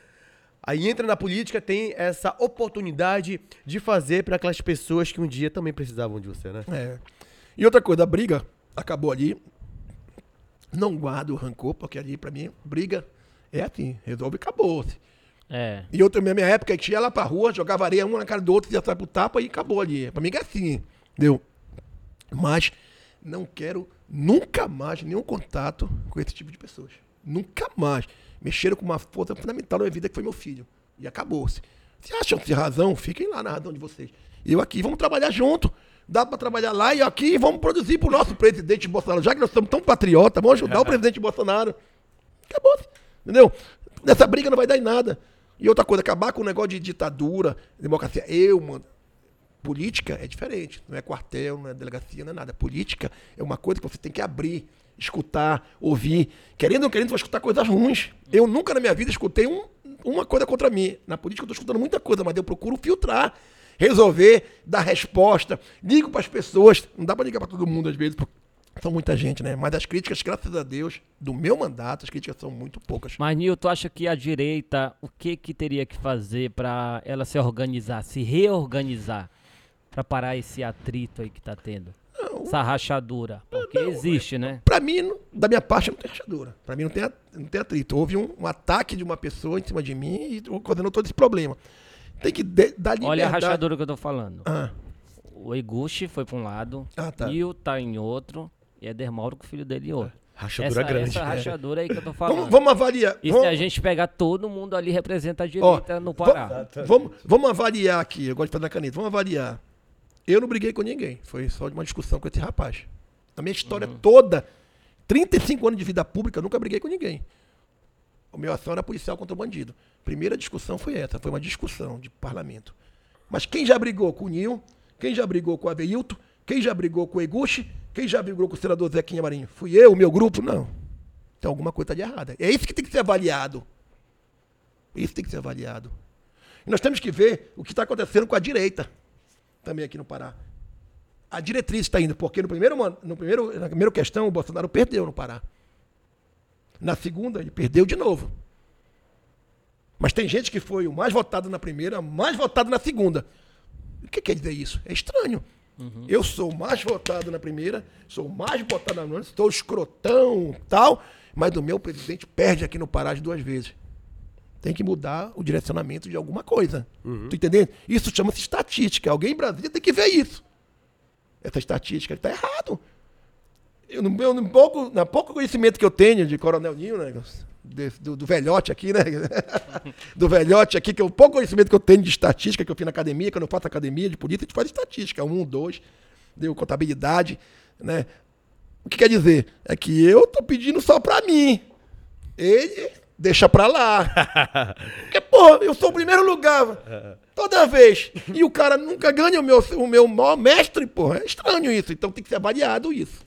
Aí entra na política, tem essa oportunidade de fazer para aquelas pessoas que um dia também precisavam de você, né? É. E outra coisa, a briga acabou ali. Não guardo o rancor, porque ali, pra mim, briga é assim, resolve e acabou. É. E outra, na minha época, a gente ia lá pra rua, jogava areia um na cara do outro, ia sair pro tapa e acabou ali. Pra mim é assim, entendeu? Mas não quero nunca mais nenhum contato com esse tipo de pessoas. Nunca mais. Mexeram com uma força fundamental na minha vida, que foi meu filho. E acabou-se. Se acham ter razão, fiquem lá na razão de vocês. Eu aqui, vamos trabalhar junto. Dá pra trabalhar lá e aqui vamos produzir pro nosso presidente Bolsonaro. Já que nós somos tão patriotas, vamos ajudar o presidente Bolsonaro. Acabou. Entendeu? Nessa briga não vai dar em nada. E outra coisa, acabar com o negócio de ditadura, democracia. Eu, mano. Política é diferente. Não é quartel, não é delegacia, não é nada. Política é uma coisa que você tem que abrir, escutar, ouvir. Querendo ou não querendo, você vai escutar coisas ruins. Eu nunca na minha vida escutei um- uma coisa contra mim. Na política eu tô escutando muita coisa, mas eu procuro filtrar, resolver, dar resposta. Ligo para as pessoas. Não dá para ligar para todo mundo às vezes, são muita gente, né? Mas as críticas, graças a Deus, do meu mandato, as críticas são muito poucas. Mas, Nil, tu acha que a direita, o que que teria que fazer pra ela se organizar, se reorganizar, pra parar esse atrito aí que tá tendo? Essa rachadura. Ah, Que existe, né? Pra mim, não- da minha parte, não tem rachadura. Pra mim, não tem, não tem atrito. Houve um, um ataque de uma pessoa em cima de mim e ocasionou todo esse problema. Tem que de- dar liberdade. Olha a rachadura que eu tô falando. Ah, O Eguchi foi pra um lado, Ah, tá. Nil tá em outro, e Eder Mauro com o filho dele outro. Rachadura essa, grande. Essa rachadura aí que eu tô falando. vamos, vamos avaliar. E se vamos, a gente pegar todo mundo ali, representa a ó, direita no Pará. va- Vamos, vamos avaliar aqui. Eu gosto de fazer na caneta. Vamos avaliar. Eu não briguei com ninguém. Foi só de uma discussão com esse rapaz. Na minha história Uhum. toda, 35 anos de vida pública, eu nunca briguei com ninguém. O meu ação era policial contra o bandido. Primeira discussão foi essa, foi uma discussão de parlamento. Mas quem já brigou com o Nil, quem já brigou com o Aveilton, quem já brigou com o Eguchi, quem já brigou com o senador Zequinha Marinho? Fui eu, meu grupo? Não. Então alguma coisa está de errada. É isso que tem que ser avaliado. Isso tem que ser avaliado. E nós temos que ver o que está acontecendo com a direita, também aqui no Pará. A diretriz está indo, porque no primeiro, no primeiro, na primeira questão o Bolsonaro perdeu no Pará. Na segunda, ele perdeu de novo. Mas tem gente que foi o mais votado na primeira, mais votado na segunda. O que quer dizer isso? É estranho. Eu sou mais votado na primeira, sou mais votado na segunda, estou escrotão tal, mas o meu presidente perde aqui no Pará as duas vezes. Tem que mudar o direcionamento de alguma coisa. Tu entendendo? Isso chama-se estatística. Alguém em Brasília tem que ver isso. Essa estatística está errado. Eu, no, pouco, no pouco conhecimento que eu tenho de Coronel Ninho, né? desse- do, do velhote aqui, né? do velhote aqui, que é o pouco conhecimento que eu tenho de estatística, que eu fiz na academia, que eu não faço academia de polícia, a gente faz estatística. Um, dois, deu contabilidade, né? O que quer dizer? É que eu tô pedindo só pra mim. Ele deixa pra lá. Porque, pô, eu sou o primeiro lugar. Toda vez. E o cara nunca ganha o meu, o meu maior mestre, pô. É estranho isso. Então tem que ser avaliado isso.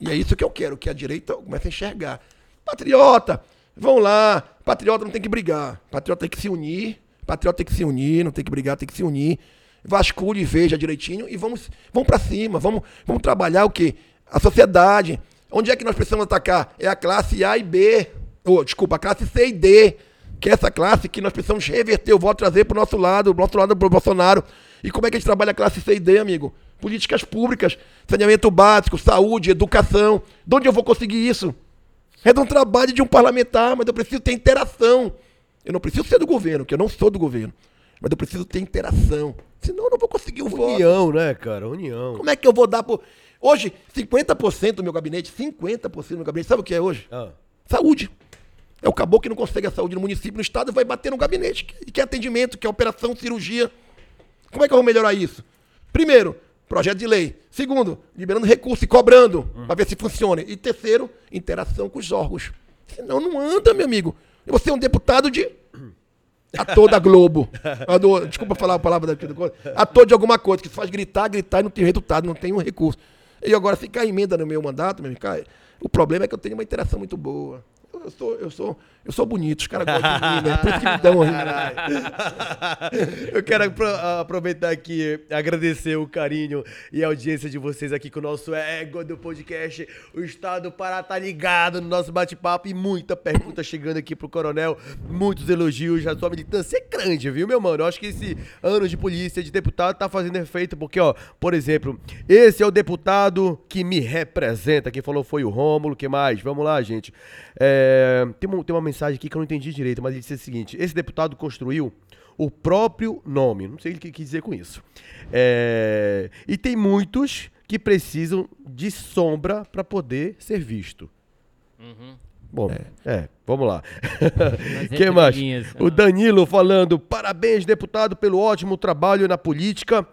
E é isso que eu quero, que a direita comece a enxergar. Patriota, vão lá. Patriota não tem que brigar. Patriota tem que se unir. Patriota tem que se unir, não tem que brigar, tem que se unir. Vasculhe e veja direitinho e vamos, vamos para cima. Vamos, vamos trabalhar o quê? A sociedade. Onde é que nós precisamos atacar? É a classe A e B. Ou, desculpa, a classe C e D. Que é essa classe que nós precisamos reverter o voto, trazer para o nosso lado, pro nosso lado do Bolsonaro. E como é que a gente trabalha a classe C e D, amigo? Políticas públicas, saneamento básico, saúde, educação. De onde eu vou conseguir isso? É de um trabalho de um parlamentar, mas eu preciso ter interação. Eu não preciso ser do governo, que eu não sou do governo. Mas eu preciso ter interação. Senão eu não vou conseguir o voto. União, né, cara? União. Como é que eu vou dar por. Hoje, 50% do meu gabinete, 50% do meu gabinete, sabe o que é hoje? Ah. Saúde. É o caboclo que não consegue a saúde no município, no estado, vai bater no gabinete. E quer atendimento, quer operação, cirurgia. Como é que eu vou melhorar isso? Primeiro, projeto de lei. Segundo, liberando recurso e cobrando, para ver se funciona. E terceiro, interação com os órgãos. Senão não anda, meu amigo. Você é um deputado de. Ator da Globo. Desculpa falar a palavra daqui do coisa. Ator de alguma coisa, que faz gritar, gritar e não tem resultado, não tem um recurso. E agora, se cair emenda no meu mandato, meu amigo, o problema é que eu tenho uma interação muito boa. Eu sou, eu sou, eu sou bonito, os caras gostam de mim, né? Por isso que me dão uma Eu quero apro- aproveitar aqui agradecer o carinho e a audiência de vocês aqui com o nosso ego do podcast. O Estado do Pará tá ligado no nosso bate-papo e muita pergunta chegando aqui pro Coronel. Muitos elogios. A sua militância é grande, viu, meu mano? Eu acho que esse ano de polícia, de deputado, tá fazendo efeito porque, ó, por exemplo, esse é o deputado que me representa. Quem falou foi o Rômulo. que mais? Vamos lá, gente. É, tem, uma, tem uma mensagem aqui que eu não entendi direito, mas ele disse o seguinte: esse deputado construiu o próprio nome. Não sei o que ele quis dizer com isso. É, e tem muitos que precisam de sombra para poder ser visto. Bom, é. vamos lá. Quem mais? O Danilo falando: parabéns, deputado, pelo ótimo trabalho na política.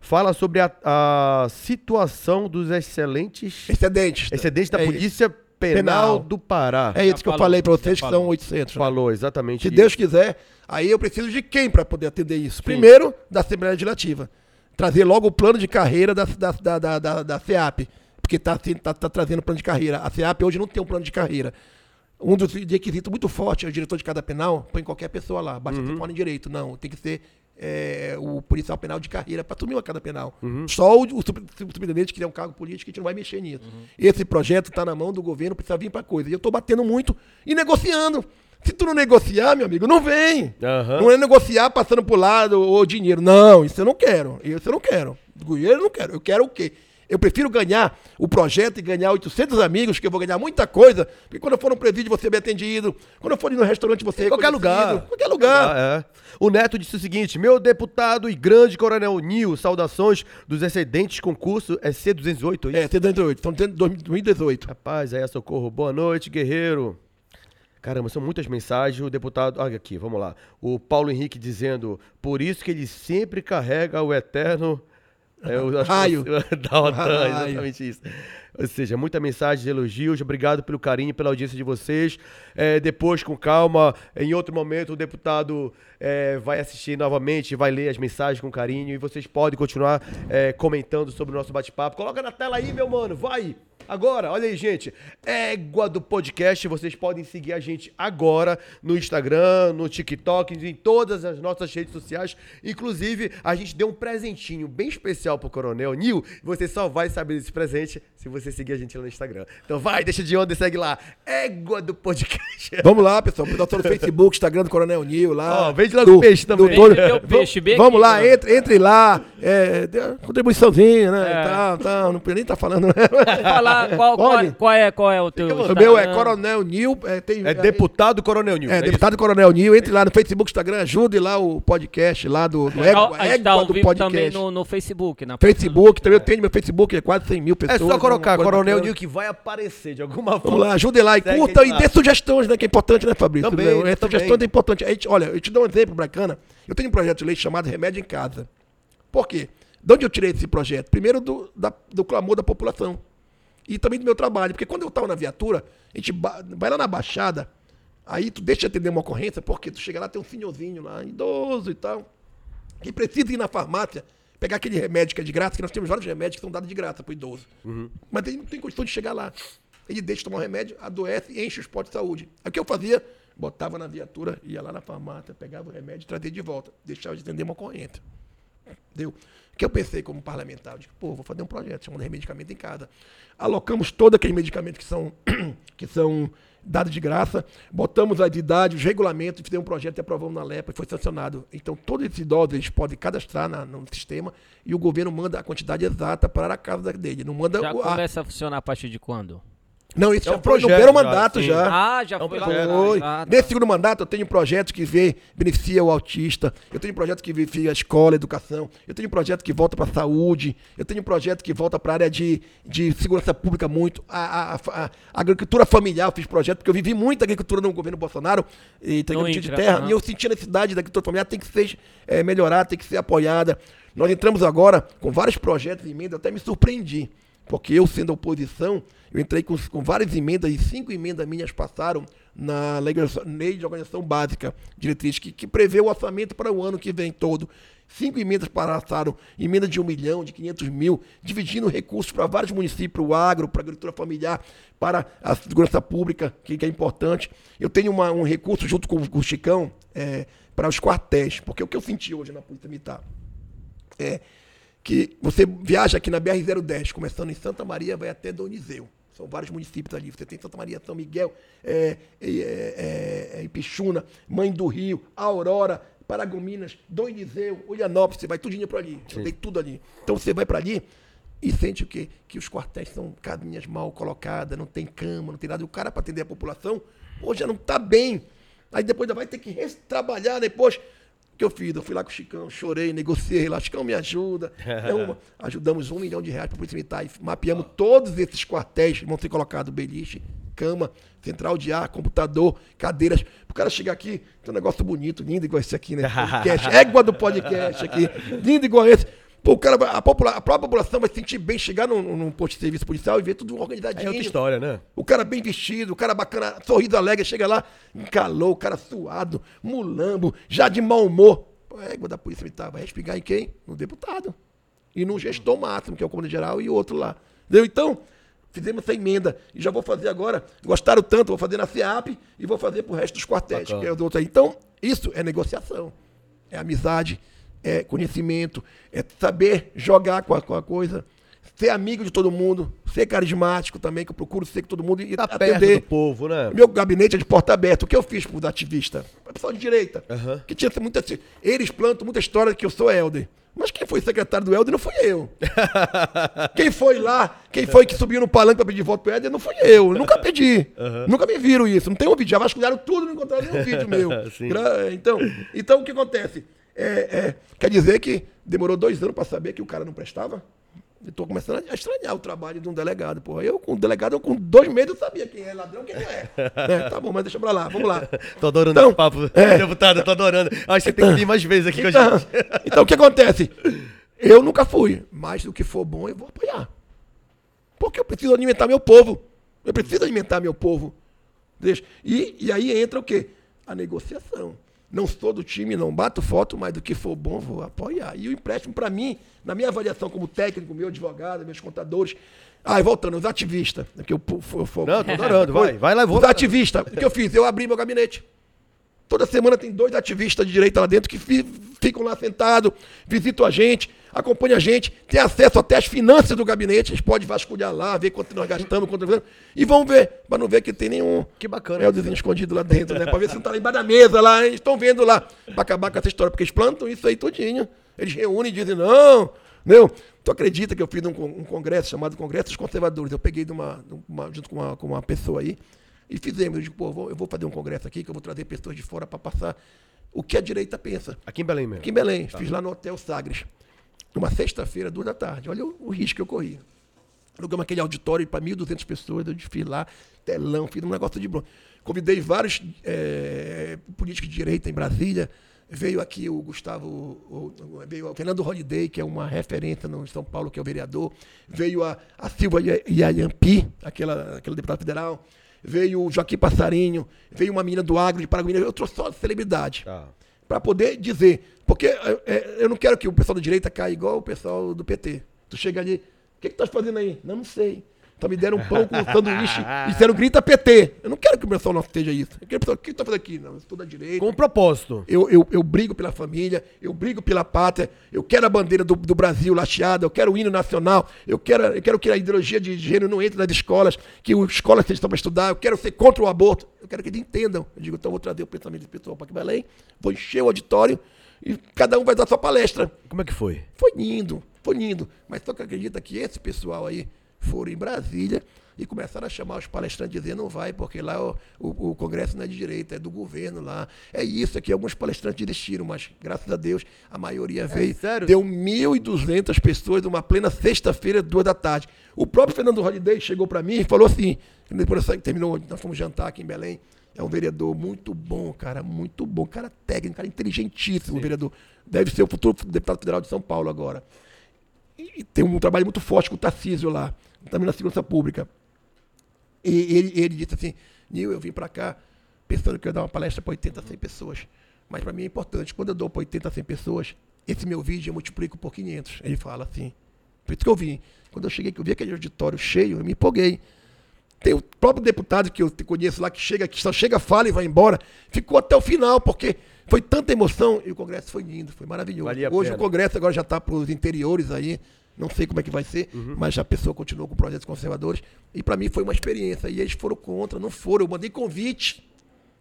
Fala sobre a, a situação dos excelentes Excedentes. excedentes da É Polícia Penal, Penal. do Pará. É isso que eu falei pra vocês, que são 800. né? Falou exatamente Se isso. Deus quiser, aí eu preciso de quem para poder atender isso? Primeiro, da Assembleia Legislativa. Trazer logo o plano de carreira da, da, da, da, da, da FEAP. Porque está tá, tá trazendo plano de carreira. A FEAP hoje não tem um plano de carreira. Um dos requisitos muito forte é o diretor de cada penal, põe qualquer pessoa lá. Basta Uhum. ter fone direito. Não, tem que ser é, o policial penal de carreira para assumir a cada penal. Uhum. Só o, o super- superintendente que tem um cargo político, a gente não vai mexer nisso. Esse projeto está na mão do governo, precisa vir para coisa. E eu estou batendo muito e negociando. Se tu não negociar, meu amigo, não vem. Aham. Não é negociar passando pro lado ou dinheiro. Não, isso eu não quero. Isso eu não quero. Dinheiro eu não quero. Eu quero o quê? Eu prefiro ganhar o projeto e ganhar 800 amigos, que eu vou ganhar muita coisa, porque quando eu for no presídio você é bem atendido, quando eu for ir no restaurante você é qualquer lugar. Qualquer lugar. Ah, é. O Neto disse o seguinte: meu deputado e grande coronel Nil, saudações dos excedentes concurso é C208. É, tem 2008, estão tendo 2018. Rapaz, aí é socorro. Boa noite, guerreiro. Caramba, são muitas mensagens. O deputado. Olha aqui, vamos lá. O Paulo Henrique dizendo: por isso que ele sempre carrega o eterno. É, o, acho que Raio. o- da OTAN, exatamente isso. Ou seja, muita mensagem elogios. Obrigado pelo carinho, pela audiência de vocês. É, depois, com calma, em outro momento, o deputado é, vai assistir novamente, vai ler as mensagens com carinho. E vocês podem continuar é, comentando sobre o nosso bate-papo. Coloca na tela aí, meu mano. Vai! Agora, olha aí, gente. Égua do podcast. Vocês podem seguir a gente agora no Instagram, no TikTok, em todas as nossas redes sociais. Inclusive, a gente deu um presentinho bem especial pro Coronel Nil. Você só vai saber desse presente se você seguir a gente lá no Instagram. Então vai, deixa de onda e segue lá. Égua do podcast. Vamos lá, pessoal. Pessoal tá no Facebook, Instagram do Coronel Nil lá. Ó, vende lá no peixe também. Vende meu peixe, bem Vamos lá, aqui, entre, entre lá. É, dê uma contribuiçãozinha, né? É. Tal, tal. Não precisa nem tá falando, né? Falar qual, qual, Olha. qual é, qual é o teu. O meu é Instagram? Coronel Nil. É, tem, É deputado Coronel Nil. É, é deputado Coronel Nil, entre lá no Facebook, Instagram, ajude lá o podcast lá do, do A gente tá- Égua, a gente tá Égua ao do vivo também podcast. no, no Facebook. Na Facebook, também eu tenho meu Facebook, é quase 100 mil É pessoas. só colocar Coronel. Nil que vai aparecer de alguma forma. Vamos lá, ajudem lá e Segue curta aí e dê sugestões, né? Que é importante, né, Fabrício? Também, Né? Sugestões é importante. A gente, olha, eu te dou um exemplo bacana. Eu tenho um projeto de lei chamado Remédio em Casa. Por quê? De onde eu tirei esse projeto? Primeiro do, da- do clamor da população. E também do meu trabalho. Porque quando eu estava na viatura, a gente vai lá na Baixada, aí tu deixa de atender uma ocorrência, porque tu chega lá, tem um senhorzinho lá, idoso e tal, que precisa ir na farmácia pegar aquele remédio que é de graça, que nós temos vários remédios que são dados de graça para o idoso. Mas ele não tem condição de chegar lá. Ele deixa de tomar o remédio, adoece e enche os postos de saúde. Aí o que eu fazia? Botava na viatura, ia lá na farmácia, pegava o remédio e trazia de volta. Deixava de atender uma ocorrência. Deu. O que eu pensei como parlamentar? Eu disse, pô, vou fazer um projeto chamado Remedicamento em Casa. Alocamos todos aqueles medicamentos que são, que são dados de graça, botamos as idades, os regulamentos, fizemos um projeto e aprovamos na LEPA e foi sancionado. Então, todos esses idosos eles podem cadastrar na- no sistema e o governo manda a quantidade exata para a casa dele. Não manda Já o- a- começa a funcionar a partir de quando? Não, isso É já um foi no projeto primeiro já, mandato sim. já. Ah, já É um foi lá. Foi. Ah, tá. Nesse segundo mandato, eu tenho um projeto que vê, beneficia o autista. Eu tenho um projeto que beneficia a escola, a educação. Eu tenho um projeto que volta para a saúde. Eu tenho um projeto que volta para a área de, de segurança pública muito. A, a- a- a agricultura familiar, eu fiz projeto, porque eu vivi muita agricultura no governo Bolsonaro, e tem No de terra, e eu senti a necessidade da agricultura familiar, tem que ser eh, melhorada, tem que ser apoiada. Nós entramos agora com vários projetos e emendas, eu até me surpreendi. Porque eu, sendo oposição, eu entrei com, com várias emendas e cinco emendas minhas passaram na lei, de organização básica, diretriz, que, que prevê o orçamento para o ano que vem todo. Cinco emendas passaram, emenda de um milhão, de 500 mil, dividindo recursos para vários municípios, para o agro, para a agricultura familiar, para a segurança pública, que, que é importante. Eu tenho uma- um recurso junto com, com o Chicão é, para os quartéis, porque o que eu senti hoje na Polícia Militar é que você viaja aqui na BR-010, começando em Santa Maria, vai até Donizeu. São vários municípios ali. Você tem Santa Maria, São Miguel, é, é, é, é, Ipixuna, Mãe do Rio, Aurora, Paragominas, Donizeu, Olhanópolis, você vai tudinho para ali. Eu dei tudo ali. Então você vai para ali e sente o quê? Que os quartéis são casinhas mal colocadas, não tem cama, não tem nada. E o cara, para atender a população, hoje já não está bem. Aí depois ainda vai ter que trabalhar depois. O que eu fiz? Eu fui lá com o Chicão, chorei, negociei lá, Chicão me ajuda. É uma- ajudamos um milhão de reais para Polícia Militar e mapeamos todos esses quartéis que vão ser colocados beliche, cama, central de ar, computador, cadeiras. O cara chegar aqui, tem um negócio bonito, lindo igual esse aqui, né? Podcast, égua do podcast aqui, lindo igual esse. Pô, o cara, a, popula- a própria população vai se sentir bem chegar num, num posto de serviço policial e ver tudo É organizadinho. outra história, né? O cara bem vestido, o cara bacana, sorriso alegre, chega lá, encalou, o cara suado, mulambo, já de mau humor. Pô, égua da polícia militar vai respingar em quem? No deputado. E no gestor máximo, que é o comandante geral, e o outro lá. Entendeu? Então, fizemos essa emenda. E já vou fazer agora. Gostaram tanto, vou fazer na FIAP e vou fazer pro resto dos quartéis, Bacana. que é os outros aí. Então, isso é negociação. É amizade, é conhecimento, é saber jogar com a, com a coisa. ser amigo de todo mundo, ser carismático também, que eu procuro ser com todo mundo e Tá atender. do povo, né? Meu gabinete é de porta aberta. O que eu fiz para os ativistas? O pessoal de direita. Aham. Que tinha muita. Eles plantam muita história de que eu sou Helder. Mas quem foi secretário do Helder não fui eu. quem foi lá, quem foi que subiu no palanque para pedir voto pro Helder não fui eu. Eu nunca pedi. Nunca me viram isso. Não tem um vídeo. Já vasculharam tudo, não encontraram nenhum vídeo meu. Então, então, o que acontece? É, é, quer dizer que demorou dois anos para saber que o cara não prestava? Eu tô começando a estranhar o trabalho de um delegado, porra. Eu, com um delegado, eu, com dois meses, eu sabia quem é ladrão e quem não é. É, Tá bom, mas deixa pra lá, vamos lá. Tô adorando Então, esse papo, é. deputado, tô adorando. Acho que você tem que vir mais vezes aqui com a Então, gente. então, o que acontece? Eu nunca fui, mas do que for bom, eu vou apoiar. Porque eu preciso alimentar meu povo. Eu preciso alimentar meu povo. Deixa. E, e aí entra o quê? A negociação. Não sou do time, não bato foto, mas do que for bom, vou apoiar. E o empréstimo, para mim, na minha avaliação como técnico, meu advogado, meus contadores. Ah, e voltando, os ativistas. É que eu, eu, eu, Não, tô adorando, vai, vai lá, vou. Os ativistas, o que eu fiz? Eu abri meu gabinete. Toda semana tem dois ativistas de direita lá dentro que fi- ficam lá sentados, visitam a gente, acompanham a gente, tem acesso até às finanças do gabinete, eles podem vasculhar lá, ver quanto nós gastamos, quanto nós e vão ver, para não ver que tem nenhum Que bacana. é o desenho escondido lá dentro, né? Para ver se não tá lá embaixo da mesa lá, eles estão vendo lá, para acabar com essa história, porque eles plantam isso aí todinho. Eles reúnem e dizem, não, meu, tu acredita que eu fiz um, um congresso chamado Congresso dos Conservadores? Eu peguei de uma, de uma- junto com uma, com uma pessoa aí e fizemos. Eu digo, pô, eu vou, eu vou fazer um congresso aqui que eu vou trazer pessoas de fora para passar o que a direita pensa. Aqui em Belém mesmo. Aqui em Belém, fiz lá no Hotel Sagres. Numa sexta-feira, duas da tarde. Olha o, o risco que eu corri. Alugamos aquele auditório para 1.200 pessoas, eu fiz lá, telão, fiz um negócio de bronze. Convidei vários eh, políticos de direita em Brasília. Veio aqui o Gustavo, o- veio o Fernando Holiday, que é uma referência no São Paulo, que é o vereador. Veio a, a Silva Iayampi, aquela, aquela deputada federal. Veio o Joaquim Passarinho. Veio uma menina do Agro de Paraguai. Eu trouxe só celebridade Tá. para poder dizer. Porque é, é, eu não quero que o pessoal da direita caia igual o pessoal do PT. Tu chega ali, o que, que tu tá fazendo aí? Não, não sei. Então me deram um pão com um sanduíche e disseram grita PT. Eu não quero que o pessoal não esteja isso. Eu quero que o pessoal, o que tu tá fazendo aqui? Não, eu sou da direita. Com um propósito. Eu, eu, eu brigo pela família, eu brigo pela pátria, eu quero a bandeira do, do Brasil lateada, eu quero o hino nacional, eu quero, eu quero que a ideologia de gênero não entre nas escolas, que as escolas sejam para estudar, eu quero ser contra o aborto, eu quero que eles entendam. Eu digo, então eu vou trazer o pensamento pessoal para aqui em Belém, vou encher o auditório e cada um vai dar sua palestra. Como é que foi? Foi lindo, foi lindo. Mas só que acredita que esse pessoal aí foram em Brasília e começaram a chamar os palestrantes dizendo não vai, porque lá o, o, o Congresso não é de direita, é do governo lá. É isso aqui. Alguns palestrantes desistiram, mas graças a Deus a maioria veio. sério? Deu 1.200 pessoas numa plena sexta-feira, duas da tarde. O próprio Fernando Holliday chegou para mim e falou assim: depois que terminou, nós fomos jantar aqui em Belém. É um vereador muito bom, cara, muito bom, cara técnico, cara inteligentíssimo, vereador. Deve ser o futuro deputado federal de São Paulo agora. E e tem um trabalho muito forte com o Tarcísio lá, também na segurança pública. E ele, ele disse assim, Nil, eu vim para cá pensando que eu ia dar uma palestra para 80, 100 pessoas. Mas para mim é importante, quando eu dou para 80, 100 pessoas, esse meu vídeo eu multiplico por 500. Ele fala assim. Por isso que eu vim. Quando eu cheguei, que eu vi aquele auditório cheio, eu me empolguei. Tem o próprio deputado que eu te conheço lá, que chega aqui, só chega, fala e vai embora. Ficou até o final, porque foi tanta emoção e o Congresso foi lindo, foi maravilhoso. Hoje pena. o Congresso agora já está para os interiores aí, não sei como é que vai ser, mas a pessoa continuou com projetos conservadores. E para mim foi uma experiência. E eles foram contra, não foram. Eu mandei convite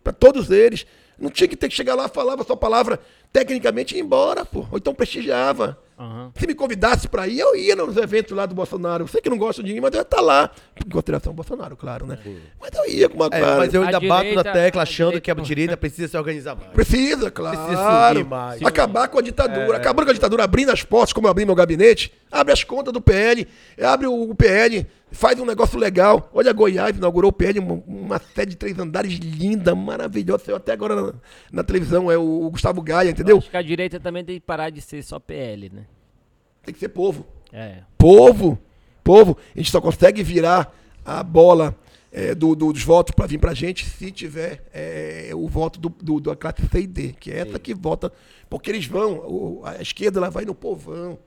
para todos eles. Não tinha que ter que chegar lá, falava sua palavra tecnicamente e ir embora, pô. Ou então prestigiava. Aham. Se me convidasse para ir, eu ia nos eventos lá do Bolsonaro. Eu sei que não gosto de ir, mas eu ia estar lá. Em consideração ao Bolsonaro, claro, né? Mas eu ia com uma É, cara. mas eu A ainda bato na direita- tecla a achando que a direita- precisa se organizar mais. Precisa, claro. subir mais. Acabar com a ditadura. Acabando com a ditadura, abrindo as portas, como eu abri meu gabinete, abre as contas do PL, abre o PL, faz um negócio legal. Olha, Goiás inaugurou o PL, uma, uma sede de três andares linda, maravilhosa. Saiu até agora na, na televisão, é o, Gustavo Gaia, entendeu? Acho que a direita também tem que parar de ser só PL, né? Tem que ser povo. É. Povo, povo, a gente só consegue virar a bola é, do- do- dos votos para vir pra gente se tiver é, o voto do, do- da classe C e D, que é essa que vota, porque eles vão, o- a esquerda ela vai no povão.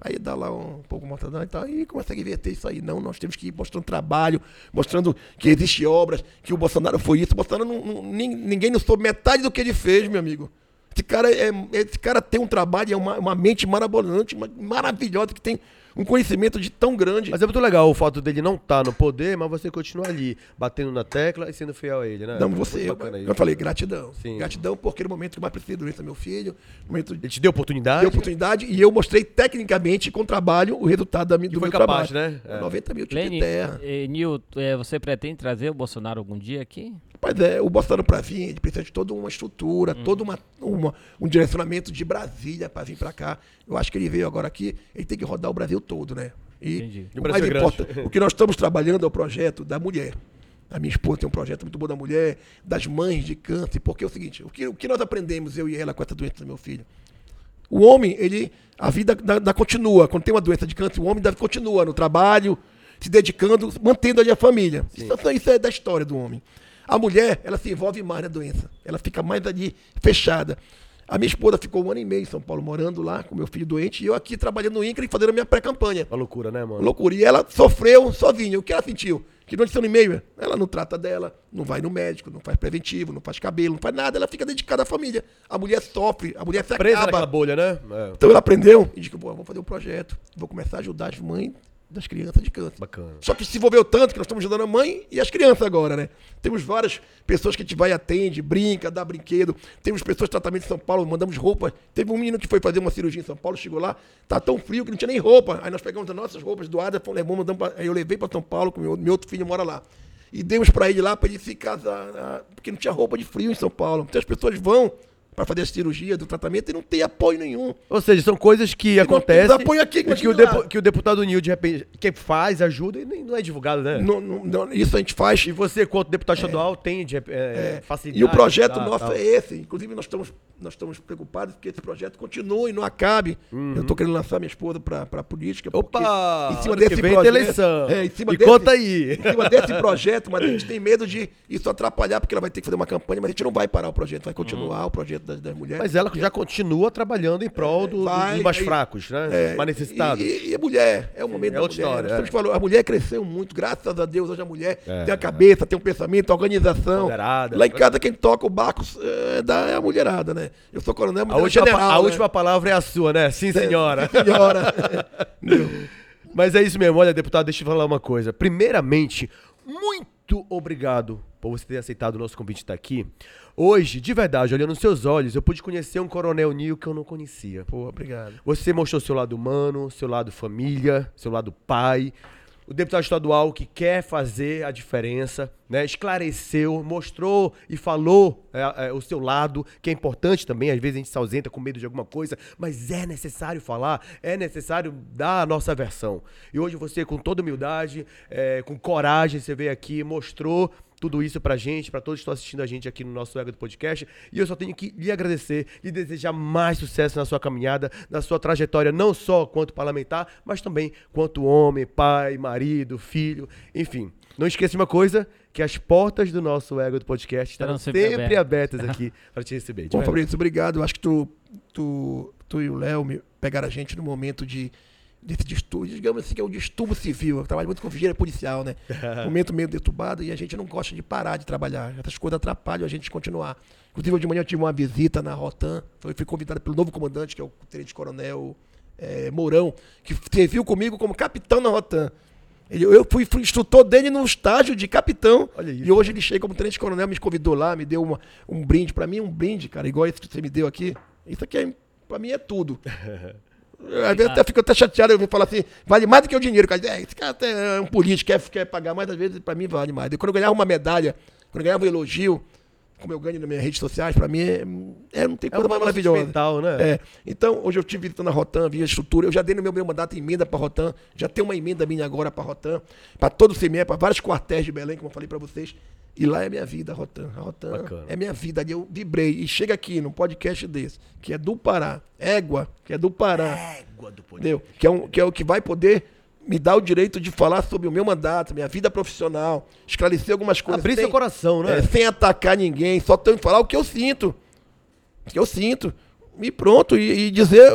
Aí dá lá um pouco mortadão e tal, e consegue inverter isso aí. Não, nós temos que ir mostrando trabalho, mostrando que existe obras, que o Bolsonaro foi isso. O Bolsonaro não, não- nin- ninguém não soube metade do que ele fez, meu amigo. Esse cara, é, esse cara tem um trabalho, é uma, uma mente marabolante, uma- maravilhosa, que tem um conhecimento de tão grande. Mas é muito legal o fato dele não estar no poder, mas você continua ali, batendo na tecla e sendo fiel a ele, né? Não, você, eu, eu isso. falei gratidão. Sim. Gratidão porque no momento que mais preciso doença meu filho, momento Ele te deu oportunidade? deu oportunidade e eu mostrei tecnicamente com trabalho o resultado da, mi- do foi meu capaz, trabalho. né? É. 90 mil tipos de terra. eh, Nil, eh, você pretende trazer o Bolsonaro algum dia aqui? Mas é, o Bolsonaro para vir, ele precisa de toda uma estrutura, Uhum. todo uma, uma- um direcionamento de Brasília para vir para cá. Eu acho que ele veio agora aqui, ele tem que rodar o Brasil todo, né? E Entendi. O o Brasil mais é importante, o que nós estamos trabalhando é o projeto da mulher. A minha esposa tem um projeto muito bom da mulher, das mães de câncer, porque é o seguinte, o que, o que nós aprendemos, eu e ela, com essa doença do meu filho? O homem, ele, a vida da, da continua. Quando tem uma doença de câncer, o homem deve continua no trabalho, se dedicando, mantendo ali a família. Isso, isso é da história do homem. A mulher, ela se envolve mais na doença. Ela fica mais ali fechada. A minha esposa ficou um ano e meio em São Paulo, morando lá com meu filho doente, e eu aqui trabalhando no INCRA e fazendo a minha pré-campanha. Uma loucura, né, mano? Loucura. E ela sofreu sozinha. O que ela sentiu? Que durante ano e meio, ela não trata dela, não vai no médico, não faz preventivo, não faz cabelo, não faz nada. Ela fica dedicada à família. A mulher sofre, a mulher se Presa acaba. bolha, né? É. Então ela aprendeu e disse vou fazer um projeto, vou começar a ajudar as mães das crianças de câncer. Bacana. Só que se envolveu tanto que nós estamos ajudando a mãe e as crianças agora, né? Temos várias pessoas que a gente vai e atende, brinca, dá brinquedo. Temos pessoas de tratamento em São Paulo, mandamos roupa. Teve um menino que foi fazer uma cirurgia em São Paulo, chegou lá, tá tão frio que não tinha nem roupa. Aí nós pegamos as nossas roupas doadas, levamos, mandamos pra, aí eu levei para São Paulo, com meu, meu outro filho mora lá. E demos para ele lá, para ele ficar, ah, porque não tinha roupa de frio em São Paulo. Então as pessoas vão para fazer a cirurgia, do tratamento, e não tem apoio nenhum. Ou seja, são coisas que acontecem apoio aqui, que, o depu- que o deputado Nil, de repente, que faz, ajuda e nem- não é divulgado, né? Não- não- não- isso a gente faz. E você, quanto deputado estadual, tem de, é, facilidade. E o projeto tá, nosso tal. é esse. Inclusive, nós estamos, nós estamos preocupados que esse projeto continue e não acabe. Eu estou querendo lançar minha esposa para a política. Uhum. Opa! Em cima desse vem projeto. eleição. É, em cima e desse, conta aí. Em cima desse projeto, mas a gente tem medo de isso atrapalhar, porque ela vai ter que fazer uma campanha, mas a gente não vai parar o projeto, vai continuar o projeto das, das mulheres. Mas ela já continua trabalhando em prol do, Vai, dos mais fracos, né? É, mais necessitados. E, e a mulher, é o momento é da outra mulher. história, é. a mulher cresceu muito, graças a Deus, hoje a mulher É, tem a cabeça, tem um pensamento, organização. Empoderada. Lá em casa quem toca o barco é, da, é a mulherada, né? Eu sou coronel, mas A, é última, general, a né? última palavra é a sua, né? Sim, senhora. Senhora. Mas é isso mesmo. Olha, deputado, deixa eu falar uma coisa. Primeiramente, muito obrigado por você ter aceitado o nosso convite de estar aqui. Hoje, de verdade, olhando nos seus olhos, eu pude conhecer um coronel Nil que eu não conhecia. Pô, obrigado. Você mostrou seu lado humano, seu lado família, seu lado pai. O deputado estadual que quer fazer a diferença, né? esclareceu, mostrou e falou é, é, o seu lado, que é importante também. Às vezes a gente se ausenta com medo de alguma coisa, mas é necessário falar, é necessário dar a nossa versão. E hoje você, com toda humildade, é, com coragem, você veio aqui, mostrou tudo isso pra gente, pra todos que estão assistindo a gente aqui no nosso Ego do Podcast. E eu só tenho que lhe agradecer e desejar mais sucesso na sua caminhada, na sua trajetória, não só quanto parlamentar, mas também quanto homem, pai, marido, filho, enfim. Não esqueça de uma coisa, que as portas do nosso Ego do Podcast estarão sempre sempre abertas aqui pra te receber. Bom. Fabrício, obrigado. Eu acho que tu, tu, tu e o Léo pegaram a gente no momento de desse distúrbio, digamos assim, que é um distúrbio civil. Eu trabalho muito com vigília policial, né? momento meio deturbado e a gente não gosta de parar de trabalhar. Essas coisas atrapalham a gente de continuar. Inclusive, hoje de manhã eu tive uma visita na Rotan. Eu fui convidado pelo novo comandante, que é o Tenente Coronel eh, Mourão, que serviu comigo como capitão na Rotan. Ele- Eu fui, fui instrutor dele no estágio de capitão. Isso. E hoje ele chega como tenente coronel, me convidou lá, me deu uma, um brinde. Pra mim, um brinde, cara, igual esse que você me deu aqui. Isso aqui, é, pra mim, é tudo. Às vezes até fico até chateado, eu vou falar assim, vale mais do que o dinheiro. Cara, é, esse cara é um político, quer, quer pagar mais, às vezes pra mim vale mais. E quando eu ganhava uma medalha, quando eu ganhava um elogio, como eu ganho nas minhas redes sociais, pra mim é, é não tem É coisa um mais maravilhosa. sentimental, né? É. Então, hoje eu tive visitando a Rotan, vi a estrutura. Eu já dei no meu, meu mandato emenda para Rotan. Já tem uma emenda minha agora para Rotan. Para todo o CME, para vários quartéis de Belém, como eu falei para vocês. E lá é minha vida, a Rotan. A Rotan Bacana. é minha vida. Ali eu vibrei. E chega aqui num podcast desse, que é do Pará. Égua, que é do Pará. Égua do podcast. Entendeu? Que é, um, que é o que vai poder me dar o direito de falar sobre o meu mandato, minha vida profissional, esclarecer algumas coisas. Abrir sem- seu coração, né? é, sem atacar ninguém, só tenho que falar o que eu sinto. O que eu sinto. E pronto, e, e dizer,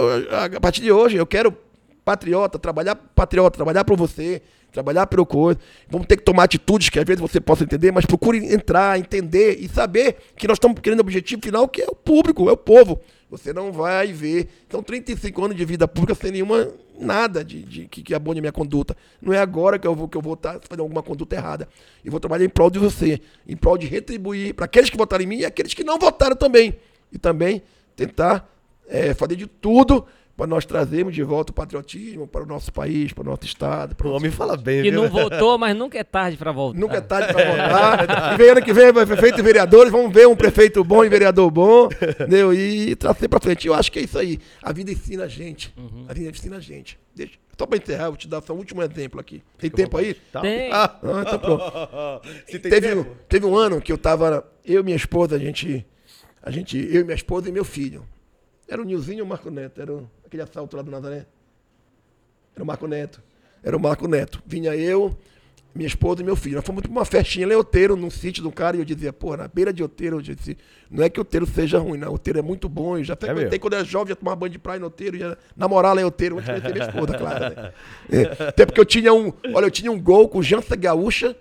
a partir de hoje, eu quero patriota, trabalhar patriota, trabalhar por você, trabalhar pelo coisa. Vamos ter que tomar atitudes que às vezes você possa entender, mas procure entrar, entender e saber que nós estamos querendo o objetivo final, que é o público, é o povo. Você não vai ver. São 35 anos de vida pública sem nenhuma. nada de, de que, que abone a minha conduta. Não é agora que eu vou que eu vou estar fazendo alguma conduta errada. Eu vou trabalhar em prol de você, em prol de retribuir para aqueles que votaram em mim e aqueles que não votaram também. E também tentar é, fazer de tudo para nós trazermos de volta o patriotismo para o nosso país, para o nosso estado. Para O homem fala bem, Que viu? não votou, mas nunca é tarde pra voltar. Nunca é tarde para votar. e vem ano que vem, prefeito e vereadores, vamos ver um prefeito bom e vereador bom, entendeu? E trazer para frente. Eu acho que é isso aí. A vida ensina a gente. A vida ensina a gente. Deixa, só para encerrar, eu vou te dar só um último exemplo aqui. Tem tempo aí? Tá. Tem. Ah, Ah, então pronto. se tem Teve, tempo. teve um ano que eu tava, eu e minha esposa, a gente, a gente, eu e minha esposa e meu filho. Era o Nilzinho e o Marco Neto, era o- aquele assalto lá do Nazaré. Era o Marco Neto. Era o Marco Neto. Vinha eu, minha esposa e meu filho. Nós fomos pra uma festinha em Outeiro, num sítio de um cara, e eu dizia, pô, na beira de Outeiro, eu disse, não é que Outeiro seja ruim, não. Outeiro é muito bom. Eu já frequentei mesmo? quando era jovem, já tomava banho de praia no Outeiro, ia namorar lá em Outeiro, antes de conhecer minha esposa, claro. Né? É, até porque eu tinha um, olha, eu tinha um gol com Jança Gaúcha,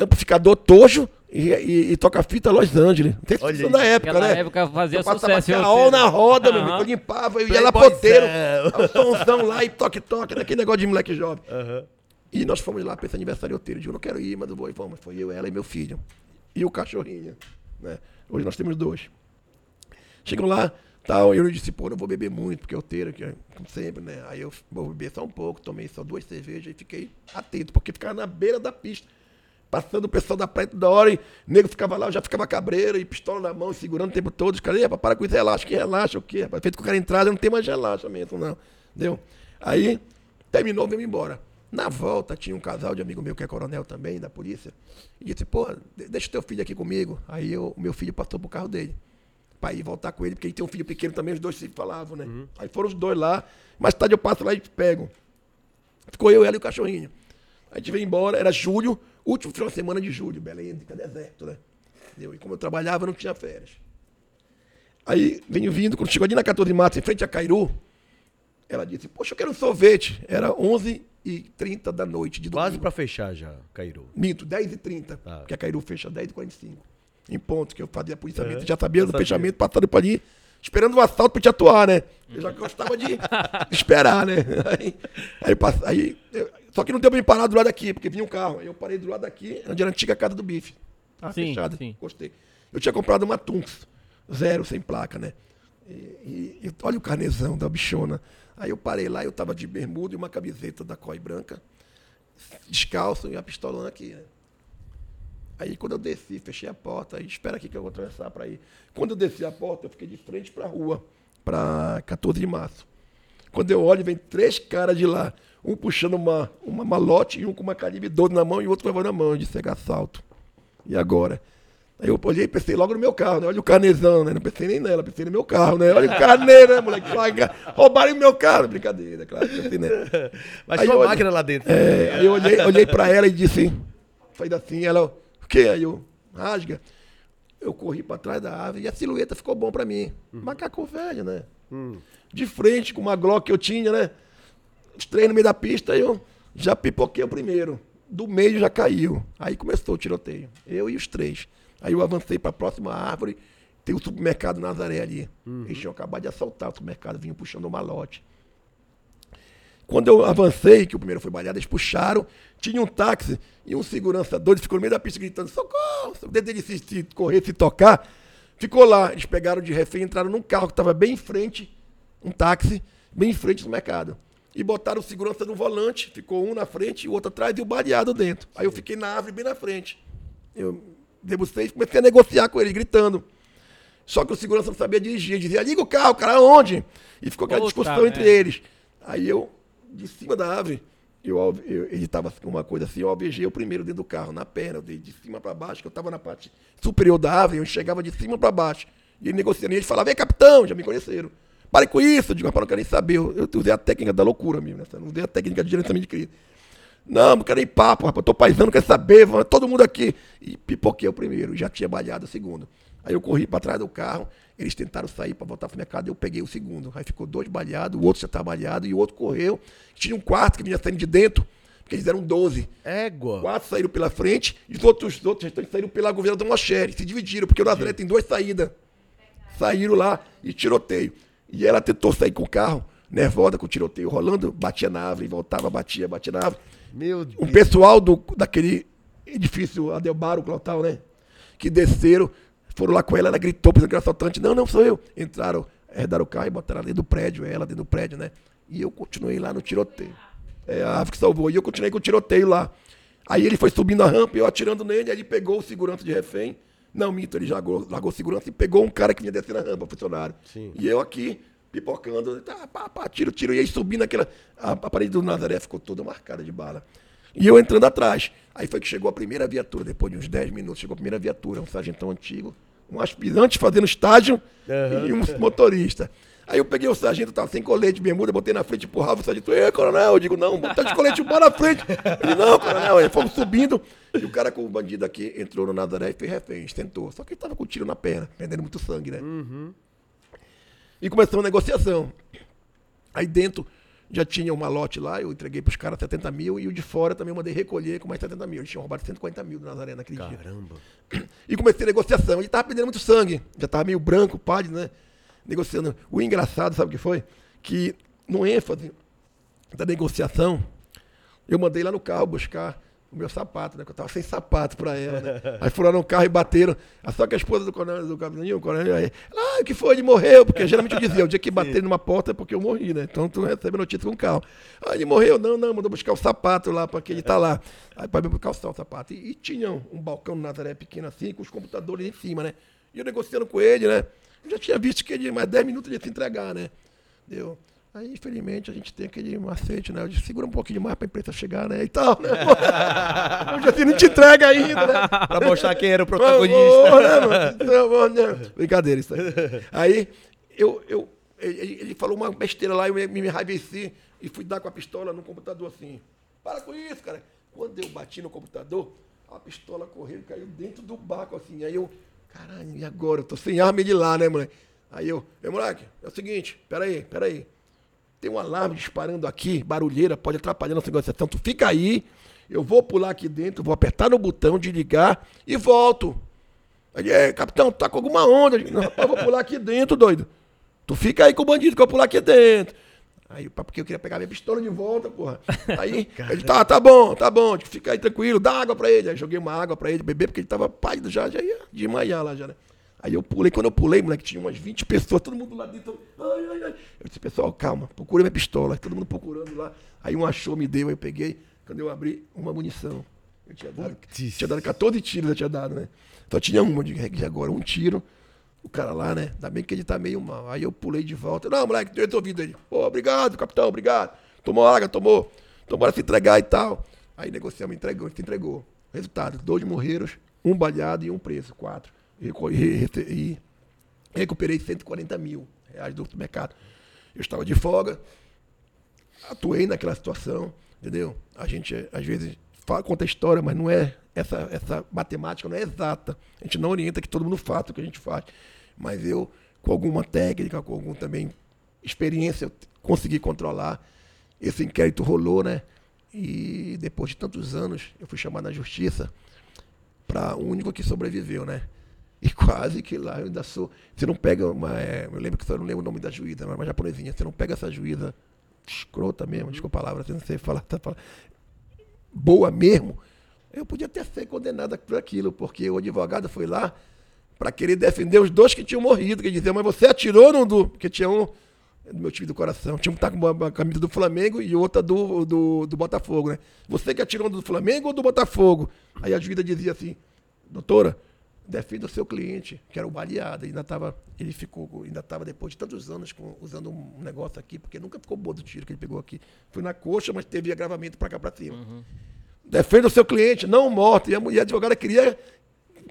amplificador Tojo e, e, e toca-fita Los Angeles. Se Olha na época, Aquela né? época fazia eu passava sucesso. em carol Outeiro. na roda, meu amigo. Eu limpava, eu ia lá Playboyzão. Outeiro. O somzão lá e toque-toque, daquele negócio de moleque jovem. E nós fomos lá pra esse aniversário outeiro. Eu digo, não quero ir, mas eu vou. E vamos. Foi eu, ela e meu filho. E o cachorrinho. Né? Hoje nós temos dois. Chegam lá, tal, eu disse, pô, não vou beber muito, porque é outeiro, que é como sempre, né? Aí eu vou beber só um pouco, tomei só duas cervejas e fiquei atento, porque ficava na beira da pista. Passando o pessoal da praia toda hora, e o nego ficava lá, eu já ficava cabreiro, e pistola na mão, segurando o tempo todo. Os caras, "Epa, para com isso, relaxa, que relaxa o quê? rapaz? Feito com o cara entrada, não tem mais relaxa mesmo, não. Entendeu? Aí, terminou, veio embora. Na volta, tinha um casal de amigo meu que é coronel também, da polícia, e disse, pô, de- deixa o teu filho aqui comigo. Aí eu- o meu filho passou pro carro dele pra ir voltar com ele, porque ele tem um filho pequeno também, os dois se falavam, né? Aí foram os dois lá, mais tarde eu passo lá e pego. Ficou eu, ela e o cachorrinho. A gente veio embora, era julho, último final de semana de julho, Belém, fica deserto, né? Entendeu? E como eu trabalhava, eu não tinha férias. Aí, venho vindo, quando chegou ali na 14 de março, em frente a Cairu, ela disse, poxa, eu quero um sorvete. Era 11h30 da noite de domingo. Quase pra fechar já, Cairo. Minto, 10h30, Ah. porque a Cairu fecha 10h45. Em ponto, que eu fazia policiamento. É, já sabia do sabia. fechamento, passando por ali, esperando o assalto pra te atuar, né? Eu já gostava de esperar, né? Aí, aí, aí, eu- só que não deu pra me parar do lado daqui, porque vinha um carro. Aí eu parei do lado daqui, onde era a antiga casa do bife. Tava Sim, fechada. sim. Gostei. Eu tinha comprado uma Tunks, zero, sem placa, né? E, e- e olha o carnezão da bichona. Aí eu parei lá, eu tava de bermuda e uma camiseta da COI branca, descalço e a pistolona aqui, né? Aí quando eu desci, fechei a porta, aí espera aqui que eu vou atravessar para ir. Quando eu desci a porta, eu fiquei de frente para a rua, para 14 de março. Quando eu olho, vem três caras de lá, um puxando uma, uma malote e um com uma calibre 12 na mão e o outro levando na mão. Eu disse, é assalto. E agora? Aí eu olhei e pensei logo no meu carro, né? Olha o carnezão, né? Não pensei nem nela, pensei no meu carro, né? Olha o carneiro, né, moleque? Roubaram o meu carro. Brincadeira, claro. Pensei, né? Mas Aí tinha uma olhei- máquina lá dentro. É, aí eu olhei, olhei pra ela e disse, faz assim, ela, o quê? Aí eu, rasga. Eu corri pra trás da árvore e a silhueta ficou bom pra mim. Macaco velho, né? De frente com uma Glock que eu tinha, né? Os três no meio da pista, eu já pipoquei o primeiro. Do meio já caiu. Aí começou o tiroteio. Eu e os três. Aí eu avancei pra próxima árvore. Tem o supermercado Nazaré ali. Eles tinham acabado de assaltar o supermercado, vinham puxando o malote. Quando eu avancei, que o primeiro foi baleado, eles puxaram, tinha um táxi e um segurança doido ficou no meio da pista gritando: socorro! Dentro dele se, se correr, se tocar, ficou lá. Eles pegaram de refém, entraram num carro que estava bem em frente, um táxi, bem em frente do mercado. E botaram segurança no volante, ficou um na frente e o outro atrás e o baleado dentro. Aí eu fiquei na árvore bem na frente. Eu debrucei e comecei a negociar com ele, gritando. Só que o segurança não sabia dirigir. Dizia, liga o carro, cara, aonde? E ficou aquela Puta discussão entre merda. eles. Aí eu, de cima da árvore, eu, eu- ele estava com uma coisa assim, eu alvejei o primeiro dentro do carro, na perna, dei de cima para baixo, que eu estava na parte superior da árvore, eu enxergava de cima para baixo. E ele negociando, e ele falava, vem capitão, já me conheceram. Pare com isso, eu digo, rapaz, não quero nem saber. Eu, eu usei a técnica da loucura mesmo, né? Eu não usei a técnica de gerenciamento de crise. Não, não quero nem papo, rapaz. Eu tô paisando, quer saber, vamos, todo mundo aqui. E pipoquei o primeiro, já tinha balhado o segundo. Aí eu corri para trás do carro, eles tentaram sair para voltar pro mercado, eu peguei o segundo. Aí ficou dois baleados, o outro já estava baleado e o outro correu. Tinha um quarto que vinha saindo de dentro, porque eles eram 12. Égua. Quatro saíram pela frente e os outros, os outros restantes saíram pela governo do Mocheri. Se dividiram, porque o Nazaré tem duas saídas. saíram lá e tiroteio. E ela tentou sair com o carro, nervosa, com o tiroteio rolando, batia na árvore, voltava, batia, batia na árvore. Meu Um Deus. pessoal do, daquele edifício Adelbaro, Clotal, né? Que desceram, foram lá com ela, ela gritou pensando que era assaltante. Não, não, sou eu. Entraram, herdaram o carro e botaram ela dentro do prédio, ela dentro do prédio, né? E eu continuei lá no tiroteio. É a ave que salvou. E eu continuei com o tiroteio lá. Aí ele foi subindo a rampa, eu atirando nele, aí ele pegou o segurança de refém. Não, mito, ele largou, largou segurança e pegou um cara que vinha descendo a rampa, funcionário. Sim. E eu aqui, pipocando, tá, pá, pá, tiro, tiro, e aí subindo aquela. A, a parede do Nazaré ficou toda marcada de bala. E eu entrando atrás. Aí foi que chegou a primeira viatura, depois de uns 10 minutos, chegou a primeira viatura, um sargentão antigo, um aspirante fazendo estágio e um motorista. Aí eu peguei o sargento, tava sem colete, bermuda, botei na frente, empurrava o sargento, Ê, coronel, eu digo, não, tá de colete, bora na frente. Ele, não, coronel, aí fomos subindo, e o cara com o bandido aqui entrou no Nazaré e fez refém, tentou. Só que ele tava com tiro na perna, perdendo muito sangue, né? E começou a negociação. Aí dentro já tinha um malote lá, eu entreguei pros caras 70 mil, e o de fora também eu mandei recolher com mais 70 mil. Eles tinham roubado 140 mil do Nazaré naquele dia. Caramba. E comecei a negociação. Ele tava perdendo muito sangue. Já tava meio branco, pálido, né? Negociando. O engraçado, sabe o que foi? Que no ênfase da negociação, eu mandei lá no carro buscar o meu sapato, né? Que eu tava sem sapato pra ela, né? Aí foram no carro e bateram. Ah, Só que a esposa do coronel, do capitãozinho, o coronel, aí, ah, o que foi? Ele morreu, porque geralmente eu dizia, o dia que bater numa porta é porque eu morri, né? Então tu recebe a notícia com o carro. Ah, ele morreu? Não, não, mandou buscar o sapato lá, porque ele tá lá. Aí para me calçar o sapato. E, e tinha um, um balcão no Nazaré pequeno assim, com os computadores em cima, né? E eu negociando com ele, né? Eu já tinha visto que ele, mais 10 minutos ele ia se entregar, né? Deu. Aí, infelizmente, a gente tem aquele macete, né? Disse, segura um pouquinho mais pra empresa chegar, né? E tal, né? Já assim, não te entrega ainda, né? Pra mostrar quem era o protagonista. Então, ô, né? Brincadeira isso aí. Aí, eu, eu, ele, ele falou uma besteira lá, eu me, me enraiveci e fui dar com a pistola no computador assim. Para com isso, cara. Quando eu bati no computador, a pistola correu e caiu dentro do barco assim. Aí eu, caralho, e agora? Eu tô sem arma de lá, né, moleque? Aí eu, meu moleque, é o seguinte, peraí, peraí. Tem um alarme disparando aqui, barulheira, pode atrapalhar nossa negociação. Tu fica aí, eu vou pular aqui dentro, vou apertar no botão de ligar e volto. É, capitão, tá com alguma onda. Eu eu vou pular aqui dentro, doido. Tu fica aí com o bandido que eu vou pular aqui dentro. Aí, porque eu queria pegar minha pistola de volta, porra. Aí, ele, tá, tá bom, tá bom, fica aí tranquilo, dá água pra ele. Aí joguei uma água pra ele beber, porque ele tava pálido já, já ia desmaiar lá já, né? Aí eu pulei, quando eu pulei, moleque, tinha umas 20 pessoas, todo mundo lá dentro. Ai, ai, ai. Eu disse, pessoal, calma, procura minha pistola. Todo mundo procurando lá. Aí um achou, me deu, aí eu peguei. Quando eu abri, uma munição. Eu tinha dado, Putz. tinha dado 14 tiros, eu tinha dado, né? Só tinha uma, "É, agora um tiro. O cara lá, né? Ainda bem que ele tá meio mal. Aí eu pulei de volta. Não, moleque, eu resolvido ele. Pô, obrigado, capitão, obrigado. Tomou água, tomou. Então bora se entregar e tal. Aí negociamos, entregou, se entregou. Resultado, dois morreram, um baleado e um preso, quatro. E- e- e recuperei 140 mil reais do mercado. Eu estava de folga, atuei naquela situação, entendeu? A gente, às vezes, fala, conta a história, mas não é essa, essa matemática não é exata. A gente não orienta que todo mundo faça o que a gente faz. Mas eu, com alguma técnica, com alguma também experiência, eu consegui controlar. Esse inquérito rolou, né? E depois de tantos anos, eu fui chamado na justiça para o único que sobreviveu, né? E quase que lá eu ainda sou. Você não pega uma. é, eu lembro que só não lembro o nome da juíza, mas uma japonesinha. Você não pega essa juíza escrota mesmo, desculpa a palavra, você não sei falar, tá falando. Boa mesmo. Eu podia até ser condenada por aquilo, porque o advogado foi lá para querer defender os dois que tinham morrido, que dizia, mas você atirou no do. Porque tinha um do meu time do coração. Tinha um que tá com uma- camisa do Flamengo e outra do, do, do Botafogo, né? Você que atirou do Flamengo ou do Botafogo? Aí a juíza dizia assim, doutora, defenda o seu cliente, que era o baleado. Ainda tava, ele ficou, ainda estava depois de tantos anos com- usando um negócio aqui, porque nunca ficou bom do tiro que ele pegou aqui. Foi na coxa, mas teve agravamento para cá para cima. Defenda o seu cliente, não o morto. E a mulher advogada queria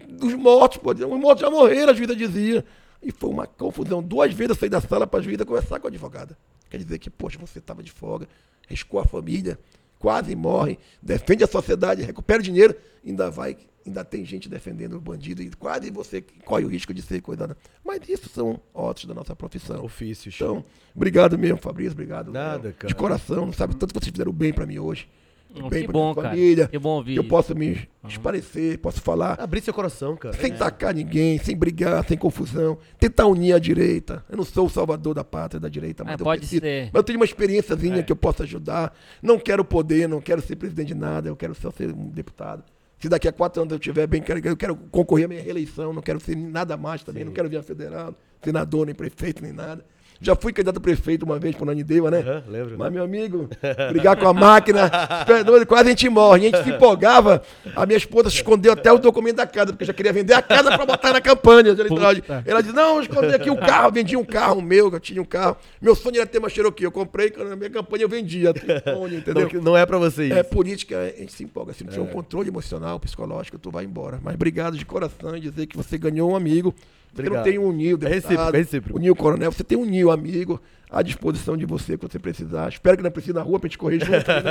dos mortos, pô. Os mortos já morreram, a juíza dizia. E foi uma confusão. Duas vezes eu saí da sala para a juíza conversar com a advogada. Quer dizer que, poxa, você estava de folga, riscou a família, quase morre, defende a sociedade, recupera o dinheiro, ainda vai, ainda tem gente defendendo o bandido e quase você corre o risco de ser coisada. Mas isso são ótimos da nossa profissão. Ofícios. Então, obrigado mesmo, Fabrício, obrigado. Nada, cara. De coração, sabe tanto que vocês fizeram bem para mim hoje. Hum, bem que pra bom, minha cara. família. Que bom ouvir Eu isso. posso me esparecer, posso falar Abrir seu coração, cara. sem tacar ninguém, sem brigar, sem confusão. Tentar unir a direita. Eu não sou o salvador da pátria da direita, mas É, eu pode preciso. ser. Mas eu tenho uma experiênciazinha que eu posso ajudar. Não quero poder, não quero ser presidente de nada, eu quero só ser um deputado. Se daqui a quatro anos eu tiver bem, quero, eu quero concorrer à minha reeleição, não quero ser nada mais também, não quero vir a federal, senador, nem prefeito, nem nada. Já fui candidato a prefeito uma vez por Nanideua, né? Aham, lembro. Mas, meu amigo, brigar com a máquina, é quase a gente morre. A gente se empolgava, a minha esposa escondeu até o documento da casa, porque já queria vender a casa pra botar na campanha. Puta. Ela disse, não, eu escondi aqui o carro, vendi um carro meu, eu tinha um carro. Meu sonho era ter uma Cherokee, eu comprei, na minha campanha eu vendia. Entendeu? Não, não é pra você isso. É política, a gente se empolga. Se não tiver um controle emocional, psicológico, tu vai embora. Mas obrigado de coração em dizer que você ganhou um amigo. Você Obrigado. não tem um Nil, É recíproco, é recíproco. O Nil Coronel, você tem um Nil amigo à disposição de você quando você precisar. Espero que não precise na rua pra gente correr junto. Né?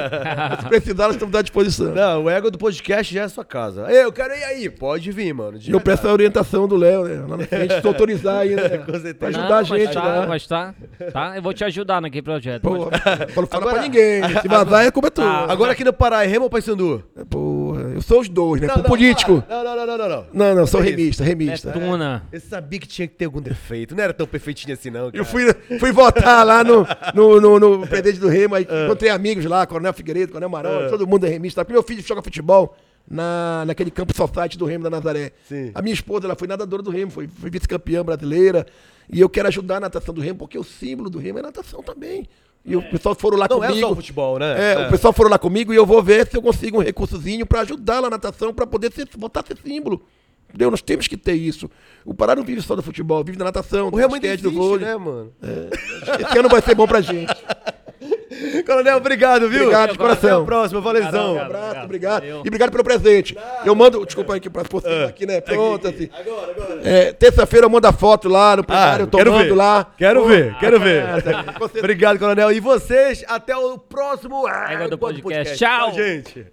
Mas se precisar, nós estamos à disposição. Não, o ego do podcast já é a sua casa. Ei, eu quero ir aí. Pode vir, mano. E eu peço a orientação do Léo, né? Lá na frente, se autorizar aí, né? Com certeza. Pra Não, ajudar a vai gente, estar, né? vai estar, tá? Eu vou te ajudar naquele projeto. Pô, não fala Agora- pra ninguém. Se vazar, é culpa tua. Ah, Agora aqui no Pará, é Remo ou Paysandu? Porra, eu sou os dois, né? Não, Pro não, político. Não, não, não, não, não. Não, não, sou remista, remista. Tuna. Eu sabia que tinha que ter algum defeito. Não era tão perfeitinho assim, não. Cara. Eu fui, fui votar lá no, no, no, no presidente do Remo, aí encontrei amigos lá, Coronel Figueiredo, Coronel Marão, todo mundo é remista. Porque meu filho joga futebol na, naquele campo society do Remo da Nazaré. Sim. A minha esposa, ela foi nadadora do Remo, foi, foi vice-campeã brasileira. E eu quero ajudar a natação do Remo, porque o símbolo do Remo é natação também. E o pessoal foram lá Não é comigo. só o futebol, né? É, o pessoal foram lá comigo e eu vou ver se eu consigo um recursozinho pra ajudar lá na natação, pra poder ser, botar esse símbolo. Entendeu? Nós temos que ter isso. O Pará não vive só do futebol, vive da natação, O do ainda basquete, do vôlei. né, mano? Esse ano vai ser bom pra gente. Coronel, obrigado, viu? Obrigado de coração. Até a próxima, valeuzão. Um abraço, Obrigado. obrigado. E obrigado pelo presente. Eu mando, desculpa aí que pra você aqui, né? Pronto, assim. Agora, agora. É, Terça-feira eu mando a foto lá no Ah, plenário, eu quero tomando ver. lá. Quero Pô, ver, quero ver. Obrigado, Coronel. E vocês, até o próximo Égua do Égua podcast. Tchau. gente.